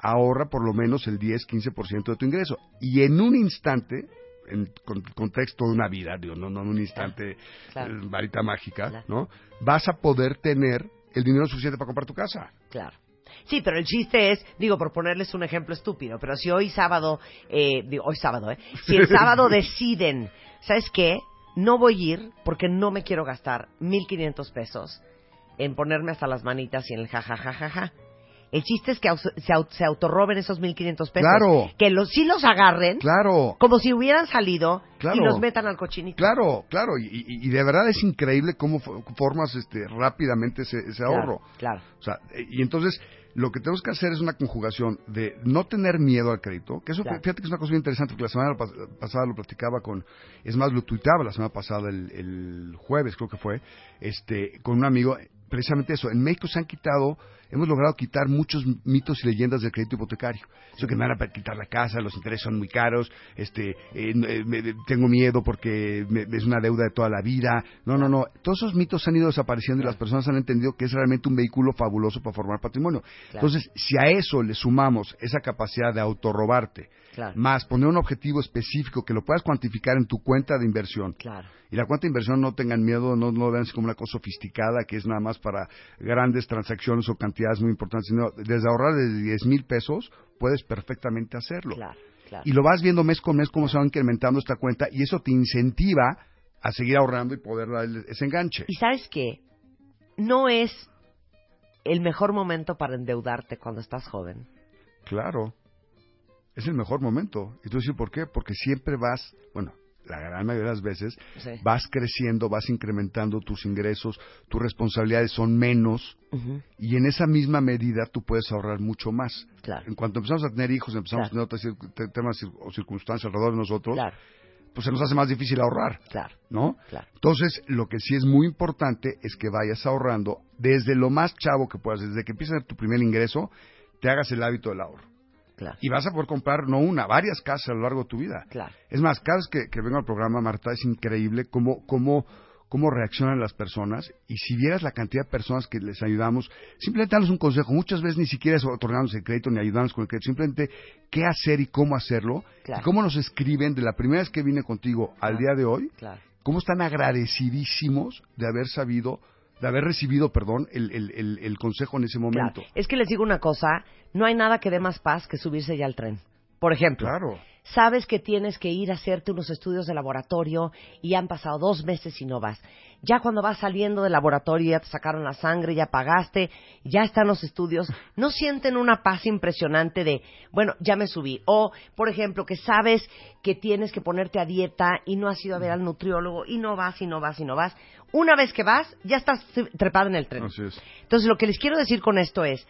ahorra por lo menos el 10-15% de tu ingreso. Y en un instante, en con- contexto de una vida, digo, no, no en un instante, Claro. eh, varita mágica, ¿no? Vas a poder tener el dinero suficiente para comprar tu casa. Claro. Sí, pero el chiste es, digo, por ponerles un ejemplo estúpido, pero si hoy sábado, eh, digo, hoy sábado, ¿eh? Si el sábado deciden, ¿sabes qué? no voy a ir porque no me quiero gastar 1.500 pesos en ponerme hasta las manitas y en el jajajajaja. El chiste es que se, au- se autorroben esos 1.500 pesos. Claro. Que los, sí los agarren Claro. como si hubieran salido Claro. y los metan al cochinito. Claro, claro, y, y- y de verdad es increíble cómo fo- formas este, rápidamente ese, ese ahorro. claro. O sea, eh, y entonces lo que tenemos que hacer es una conjugación de no tener miedo al crédito, que eso Claro. fíjate que es una cosa bien interesante, porque la semana pas- pasada lo platicaba con, es más, lo tuiteaba la semana pasada, el, el jueves creo que fue, este, con un amigo, precisamente eso, en México se han quitado, hemos logrado quitar muchos mitos y leyendas del crédito hipotecario. Eso que me van a quitar la casa, los intereses son muy caros, este, eh, eh, me- tengo miedo porque me- es una deuda de toda la vida. No, no, no. Todos esos mitos han ido desapareciendo y las personas han entendido que es realmente un vehículo fabuloso para formar patrimonio. Claro. Entonces, si a eso le sumamos esa capacidad de autorrobarte, Claro. más poner un objetivo específico que lo puedas cuantificar en tu cuenta de inversión. Claro. Y la cuenta de inversión no tengan miedo, no, no lo vean como una cosa sofisticada que es nada más para grandes transacciones o cantidades muy importantes, sino desde ahorrar de 10 mil pesos puedes perfectamente hacerlo. Claro, claro. Y lo vas viendo mes con mes cómo se va incrementando esta cuenta y eso te incentiva a seguir ahorrando y poder dar ese enganche. Y sabes qué, no es el mejor momento para endeudarte cuando estás joven. Claro. Es el mejor momento. Y tú decir por qué? Porque siempre vas, bueno, la gran mayoría de las veces, Sí. vas creciendo, vas incrementando tus ingresos, tus responsabilidades son menos y en esa misma medida tú puedes ahorrar mucho más. Claro. En cuanto empezamos a tener hijos, empezamos Claro. a tener otros temas o circunstancias alrededor de nosotros, Claro. pues se nos hace más difícil ahorrar. Claro. ¿no? Claro. Entonces, lo que sí es muy importante es que vayas ahorrando desde lo más chavo que puedas, desde que empieces a tu primer ingreso, te hagas el hábito del ahorro. Claro. Y vas a poder comprar no una, varias casas a lo largo de tu vida. Claro. Es más, cada vez que, que vengo al programa, Marta, es increíble cómo, cómo, cómo reaccionan las personas. Y si vieras la cantidad de personas que les ayudamos, simplemente darles un consejo. Muchas veces ni siquiera es otorgarnos el crédito ni ayudarnos con el crédito. Simplemente qué hacer y cómo hacerlo. Claro. Y cómo nos escriben de la primera vez que vine contigo al día de hoy. Claro. Cómo están agradecidísimos de haber sabido, de haber recibido, perdón, el, el, el, el consejo en ese momento. Claro. Es que les digo una cosa, no hay nada que dé más paz que subirse ya al tren. Por ejemplo, Claro. Sabes que tienes que ir a hacerte unos estudios de laboratorio y han pasado dos meses y no vas. Ya cuando vas saliendo del laboratorio ya te sacaron la sangre, ya pagaste, ya están los estudios, no sienten una paz impresionante de, bueno, ya me subí. O, por ejemplo, que sabes que tienes que ponerte a dieta y no has ido a ver al nutriólogo y no vas y no vas y no vas. Una vez que vas, ya estás trepado en el tren. Entonces, lo que les quiero decir con esto es,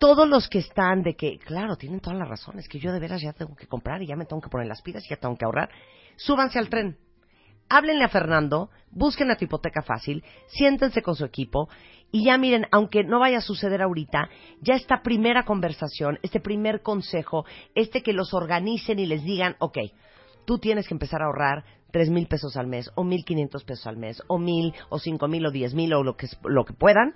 todos los que están de que, claro, tienen todas las razones, que yo de veras ya tengo que comprar y ya me tengo que poner las pilas y ya tengo que ahorrar, súbanse al tren. Háblenle a Fernando, busquen a tu hipoteca fácil, siéntense con su equipo y ya miren, aunque no vaya a suceder ahorita, ya esta primera conversación, este primer consejo, este que los organicen y les digan, ok, tú tienes que empezar a ahorrar tres mil pesos al mes, o mil quinientos pesos al mes, o mil, o cinco mil, o diez mil, o lo que, lo que puedan,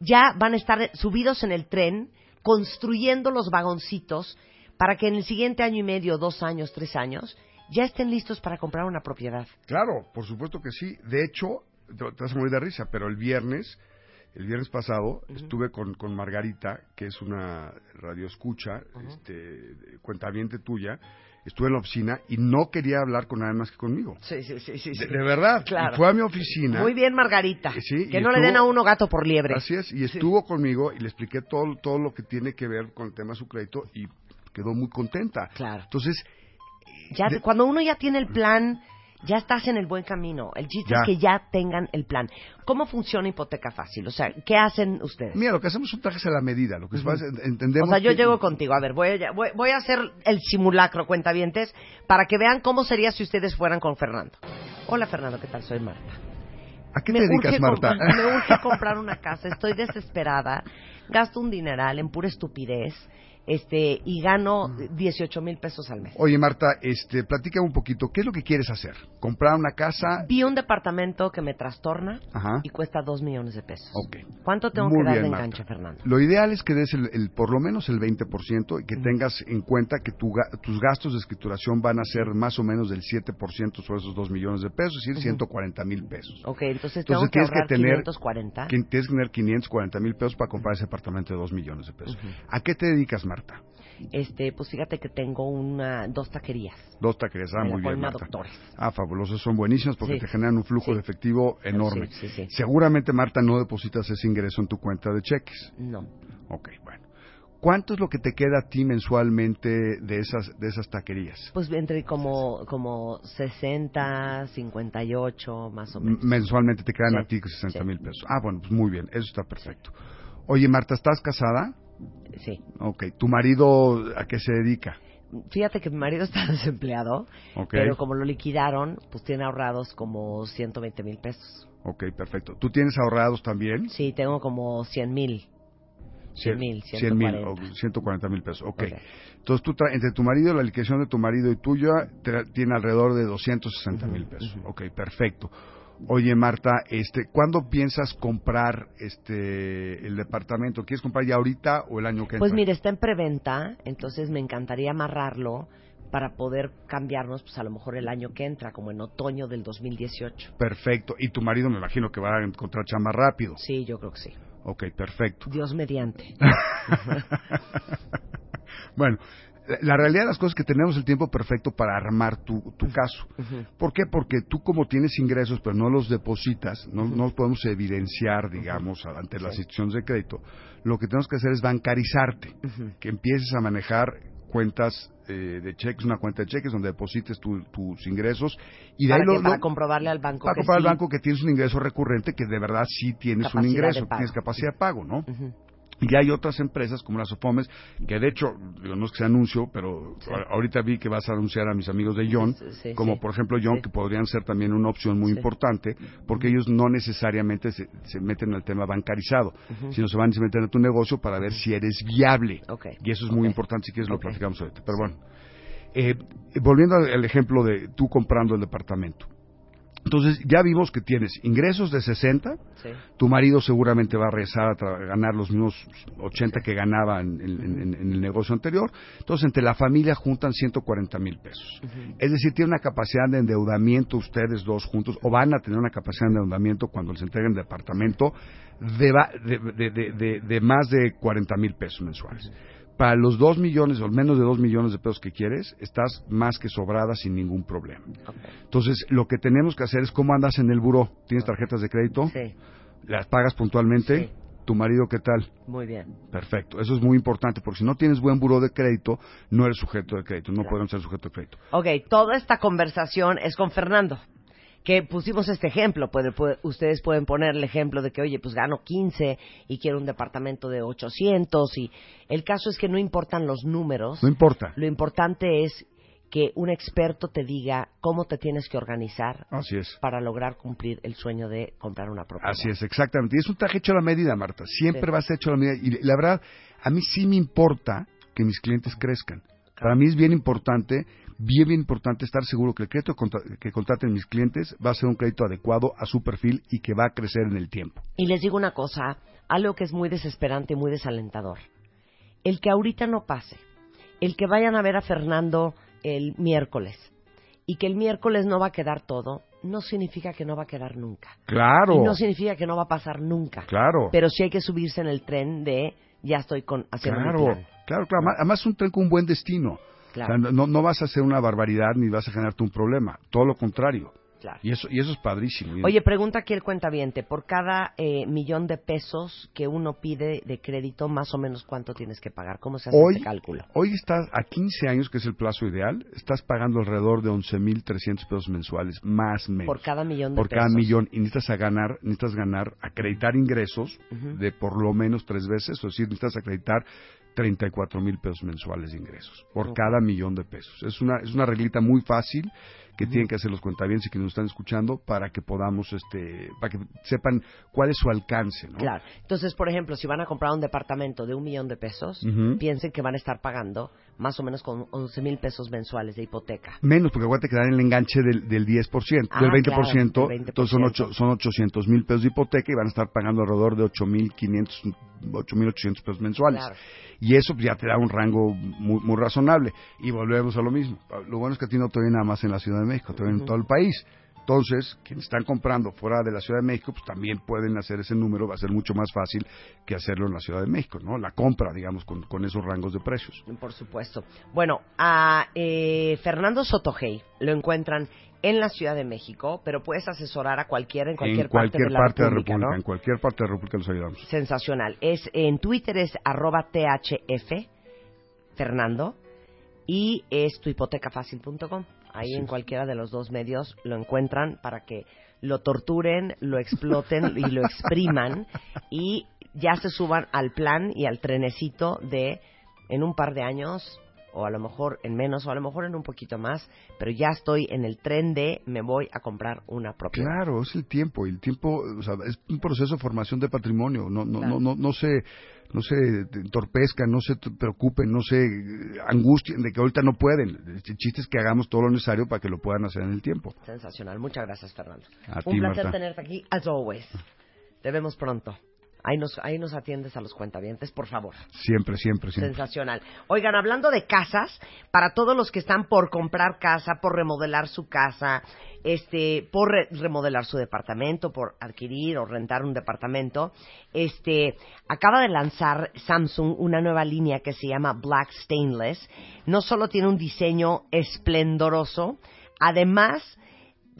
ya van a estar subidos en el tren, construyendo los vagoncitos, para que en el siguiente año y medio, dos años, tres años, ya estén listos para comprar una propiedad. Claro, por supuesto que sí. De hecho, te, vas a morir de risa, pero el viernes, el viernes pasado, estuve con, con Margarita, que es una radioescucha, este, cuentaviente tuya, estuve en la oficina y no quería hablar con nadie más que conmigo. Sí, sí, sí, sí. De, de verdad. Claro. Fue a mi oficina. Muy bien, Margarita. Sí, que no le den estuvo- a uno gato por liebre. Así es, y estuvo conmigo y le expliqué todo, todo lo que tiene que ver con el tema de su crédito y quedó muy contenta. Claro. Entonces, Ya, de- cuando uno ya tiene el plan, ya estás en el buen camino. El chiste Ya. es que ya tengan el plan. ¿Cómo funciona hipoteca fácil? O sea, ¿qué hacen ustedes? mira, lo que hacemos son trajes a la medida. Lo que es- entendemos. O sea, yo que- llego contigo. A ver, voy a, voy, voy a hacer el simulacro, cuentavientes, para que vean cómo sería si ustedes fueran con Fernando. Hola, Fernando, ¿qué tal? Soy Marta. ¿A qué me te dedicas, Marta? comprar- me urge comprar una casa. Estoy desesperada. Gasto un dineral en pura estupidez. Este, y gano 18 mil pesos al mes. Oye, Marta, este, platícame un poquito. ¿Qué es lo que quieres hacer? ¿Comprar una casa? Vi un departamento que me trastorna Ajá. y cuesta 2 millones de pesos. Ok. ¿Cuánto tengo Muy que dar de enganche, Fernando? Lo ideal es que des el, el- por lo menos el 20% y que tengas en cuenta que tu tus gastos de escrituración van a ser más o menos del 7% sobre esos 2 millones de pesos, es decir, Ujú. 140 mil pesos. Ok, entonces, Entonces tengo que tienes que tener 540. que tienes que tener 540 mil pesos para comprar ese apartamento de 2 millones de pesos. ¿A qué te dedicas, Marta? Este, pues fíjate que tengo una, dos taquerías. Dos taquerías, ah, muy bien, Marta. Doctores. Ah, fabulosos, son buenísimos porque Sí. te generan un flujo de efectivo enorme. Sí. Seguramente, Marta, no depositas ese ingreso en tu cuenta de cheques. No. Ok, bueno. ¿Cuánto es lo que te queda a ti mensualmente de esas, de esas taquerías? Pues entre como, como 60, 58, más o menos. Mensualmente te quedan a ti 60 sí. mil pesos. Ah, bueno, pues muy bien, eso está perfecto. Oye, Marta, ¿estás casada? Sí. Ok, ¿tu marido a qué se dedica? Fíjate que mi marido está desempleado, Ok. pero como lo liquidaron, pues tiene ahorrados como 120 mil pesos. Ok, perfecto. ¿Tú tienes ahorrados también? Sí, tengo como 100 mil. 100 mil, 100 mil, 140. o 140 mil pesos. Ok. Entonces, tú tra- entre tu marido, la liquidación de tu marido y tuya, tiene alrededor de 260 mil pesos. Ok, perfecto. Oye, Marta, este, ¿cuándo piensas comprar este el departamento? ¿Quieres comprar ya ahorita o el año que entra? Pues mire, está en preventa, entonces me encantaría amarrarlo para poder cambiarnos, pues a lo mejor el año que entra, como en otoño del 2018. Perfecto. Y tu marido me imagino que va a encontrar chamba rápido. Sí, yo creo que sí. Ok, perfecto. Dios mediante. bueno, la- realidad de las cosas es que tenemos el tiempo perfecto para armar tu, tu caso. ¿Por qué? Porque tú como tienes ingresos pero no los depositas, no, no los podemos evidenciar, digamos, ante las instituciones de crédito, lo que tenemos que hacer es bancarizarte, que empieces a manejar cuentas eh, de cheques, una cuenta de cheques donde deposites tu- tus ingresos y de para, ahí que- lo- para lo- comprobarle al banco para que comprar al banco que tienes un ingreso recurrente que de verdad sí tienes un ingreso, pago. tienes capacidad de pago, ¿no? Y hay otras empresas como las OFOMES, que de hecho, digo, no es que sea anuncio, pero ahorita vi que vas a anunciar a mis amigos de John, Sí, como por ejemplo John, que podrían ser también una opción muy importante, porque ellos no necesariamente se, se meten en el tema bancarizado, sino se van y se meten a tu negocio para ver si eres viable. Y eso es muy importante, si quieres lo platicamos ahorita. Pero bueno, eh, volviendo al al ejemplo de tú comprando el departamento. Entonces, ya vimos que tienes ingresos de 60, Sí. tu marido seguramente va a regresar a ganar los mismos 80 que ganaba en, en- en- en el negocio anterior. Entonces, entre la familia juntan 140 mil pesos. Es decir, tiene una capacidad de endeudamiento ustedes dos juntos, o van a tener una capacidad de endeudamiento cuando les entreguen el departamento de, va- de, de- de- de- de más de 40 mil pesos mensuales. Para los 2 millones o menos de 2 millones de pesos que quieres, estás más que sobrada sin ningún problema. Entonces, lo que tenemos que hacer es cómo andas en el buró. ¿Tienes tarjetas de crédito? Sí. ¿Las pagas puntualmente? ¿Tu marido qué tal? Muy bien. Perfecto. Eso es muy importante porque si no tienes buen buró de crédito, no eres sujeto de crédito. No podemos ser sujeto de crédito. Ok, toda esta conversación es con Fernando. Que pusimos este ejemplo. Puede- puede- ustedes pueden poner el ejemplo de que, oye, pues gano 15 y quiero un departamento de 800. Y el caso es que no importan los números. No importa. Lo importante es que un experto te diga cómo te tienes que organizar Así es. para lograr cumplir el sueño de comprar una propiedad. Así es, exactamente. Y es un traje hecho a la medida, Marta. Siempre Sí. va a ser hecho a la medida. Y la verdad, a mí sí me importa que mis clientes crezcan. Para mí es bien importante, bien, bien importante estar seguro que el crédito que contraten mis clientes va a ser un crédito adecuado a su perfil y que va a crecer en el tiempo. Y les digo una cosa, algo que es muy desesperante y muy desalentador. El que ahorita no pase, el que vayan a ver a Fernando el miércoles y que el miércoles no va a quedar todo, no significa que no va a quedar nunca. Claro. Y no significa que no va a pasar nunca. Claro. Pero sí hay que subirse en el tren de ya estoy con, haciendo mi Claro, plan. claro, claro. Además- Además, es un tren con un buen destino. Claro. O sea, no, no vas a hacer una barbaridad ni vas a generarte un problema. Todo lo contrario. Claro. Y eso, y eso es padrísimo. Oye, pregunta aquí el cuentaviente, por cada eh, millón de pesos que uno pide de crédito, más o menos cuánto tienes que pagar, ¿cómo se hace hoy, ese cálculo? hoy estás a 15 años, que es el plazo ideal, estás pagando alrededor de 11.300 pesos mensuales, más o menos. Por cada millón de Por cada pesos. millón. Y necesitas a ganar, necesitas ganar, acreditar ingresos de por lo menos tres veces, es decir, necesitas acreditar 34 mil pesos mensuales de ingresos por cada millón de pesos. Es una, es una reglita muy fácil que tienen que hacer los cuentavientes y que nos están escuchando para que podamos, este, para que sepan cuál es su alcance, ¿no? Claro. Entonces, por ejemplo, si van a comprar un departamento de un millón de pesos, piensen que van a estar pagando más o menos con 11 mil pesos mensuales de hipoteca. Menos, porque acuérdate que dan el enganche del, del 10%, Ah, del 20%, claro, del 20%. entonces son, ocho, son 800 mil pesos de hipoteca y van a estar pagando alrededor de 8.500, 8.800 pesos mensuales. Claro. Y eso pues, ya te da un rango muy, muy razonable. Y volvemos a lo mismo. Lo bueno es que a ti no te viene nada más en la Ciudad de México, viene en todo el país. Entonces, quienes están comprando fuera de la Ciudad de México, pues también pueden hacer ese número, va a ser mucho más fácil que hacerlo en la Ciudad de México, ¿no? La compra, digamos, con, con esos rangos de precios. Por supuesto. Bueno, a eh, Fernando Sotogey lo encuentran en la Ciudad de México, pero puedes asesorar a cualquiera en cualquier, en cualquier parte de la parte de la República, República, ¿no? en cualquier parte de la República los ayudamos. Sensacional. Es en Twitter es arroba thf Fernando y es tuhipotecafacil.com. Ahí en cualquiera de los dos medios lo encuentran para que lo torturen, lo exploten y lo expriman y ya se suban al plan y al trenecito de en un par de años o a lo mejor en menos o a lo mejor en un poquito más, pero ya estoy en el tren de me voy a comprar una propiedad. Claro, es el tiempo, y el tiempo, o sea, es un proceso de formación de patrimonio, no, no, Claro. no, no, no se, no se entorpezcan, no se preocupen, no se angustien de que ahorita no pueden. El chiste es que hagamos todo lo necesario para que lo puedan hacer en el tiempo. Sensacional. Muchas gracias, Fernando. A Un ti, placer Marta. tenerte aquí, as always. Te vemos pronto. Ahí nos, ahí nos atiendes a los cuentavientes, por favor. Siempre, siempre, siempre. Sensacional. Oigan, hablando de casas, para todos los que están por comprar casa, por remodelar su casa, este, por re- remodelar su departamento, por adquirir o rentar un departamento, este, acaba de lanzar Samsung una nueva línea que se llama Black Stainless. No solo tiene un diseño esplendoroso, además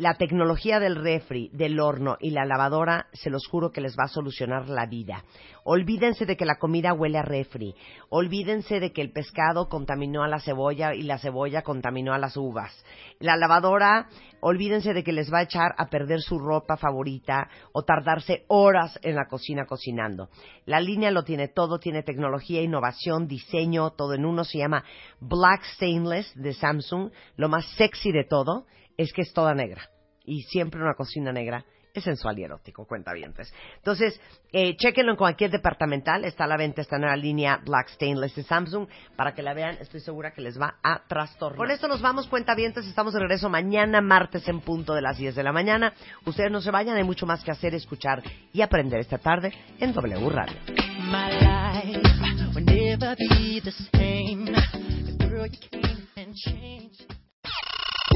la tecnología del refri, del horno y la lavadora, se los juro que les va a solucionar la vida. Olvídense de que la comida huele a refri. Olvídense de que el pescado contaminó a la cebolla y la cebolla contaminó a las uvas. La lavadora, olvídense de que les va a echar a perder su ropa favorita o tardarse horas en la cocina cocinando. La línea lo tiene todo, tiene tecnología, innovación, diseño, todo en uno. Se llama Black Stainless de Samsung. Lo más sexy de todo es que es toda negra. Y siempre una cocina negra es sensual y erótico, cuentavientes. Entonces, eh, chéquenlo en cualquier departamental. Está a la venta esta nueva línea Black Stainless de Samsung. Para que la vean, estoy segura que les va a trastornar. Con esto nos vamos, cuentavientes. Estamos de regreso mañana, martes, en punto de las 10 de la mañana. Ustedes no se vayan, hay mucho más que hacer, escuchar y aprender esta tarde en W Radio.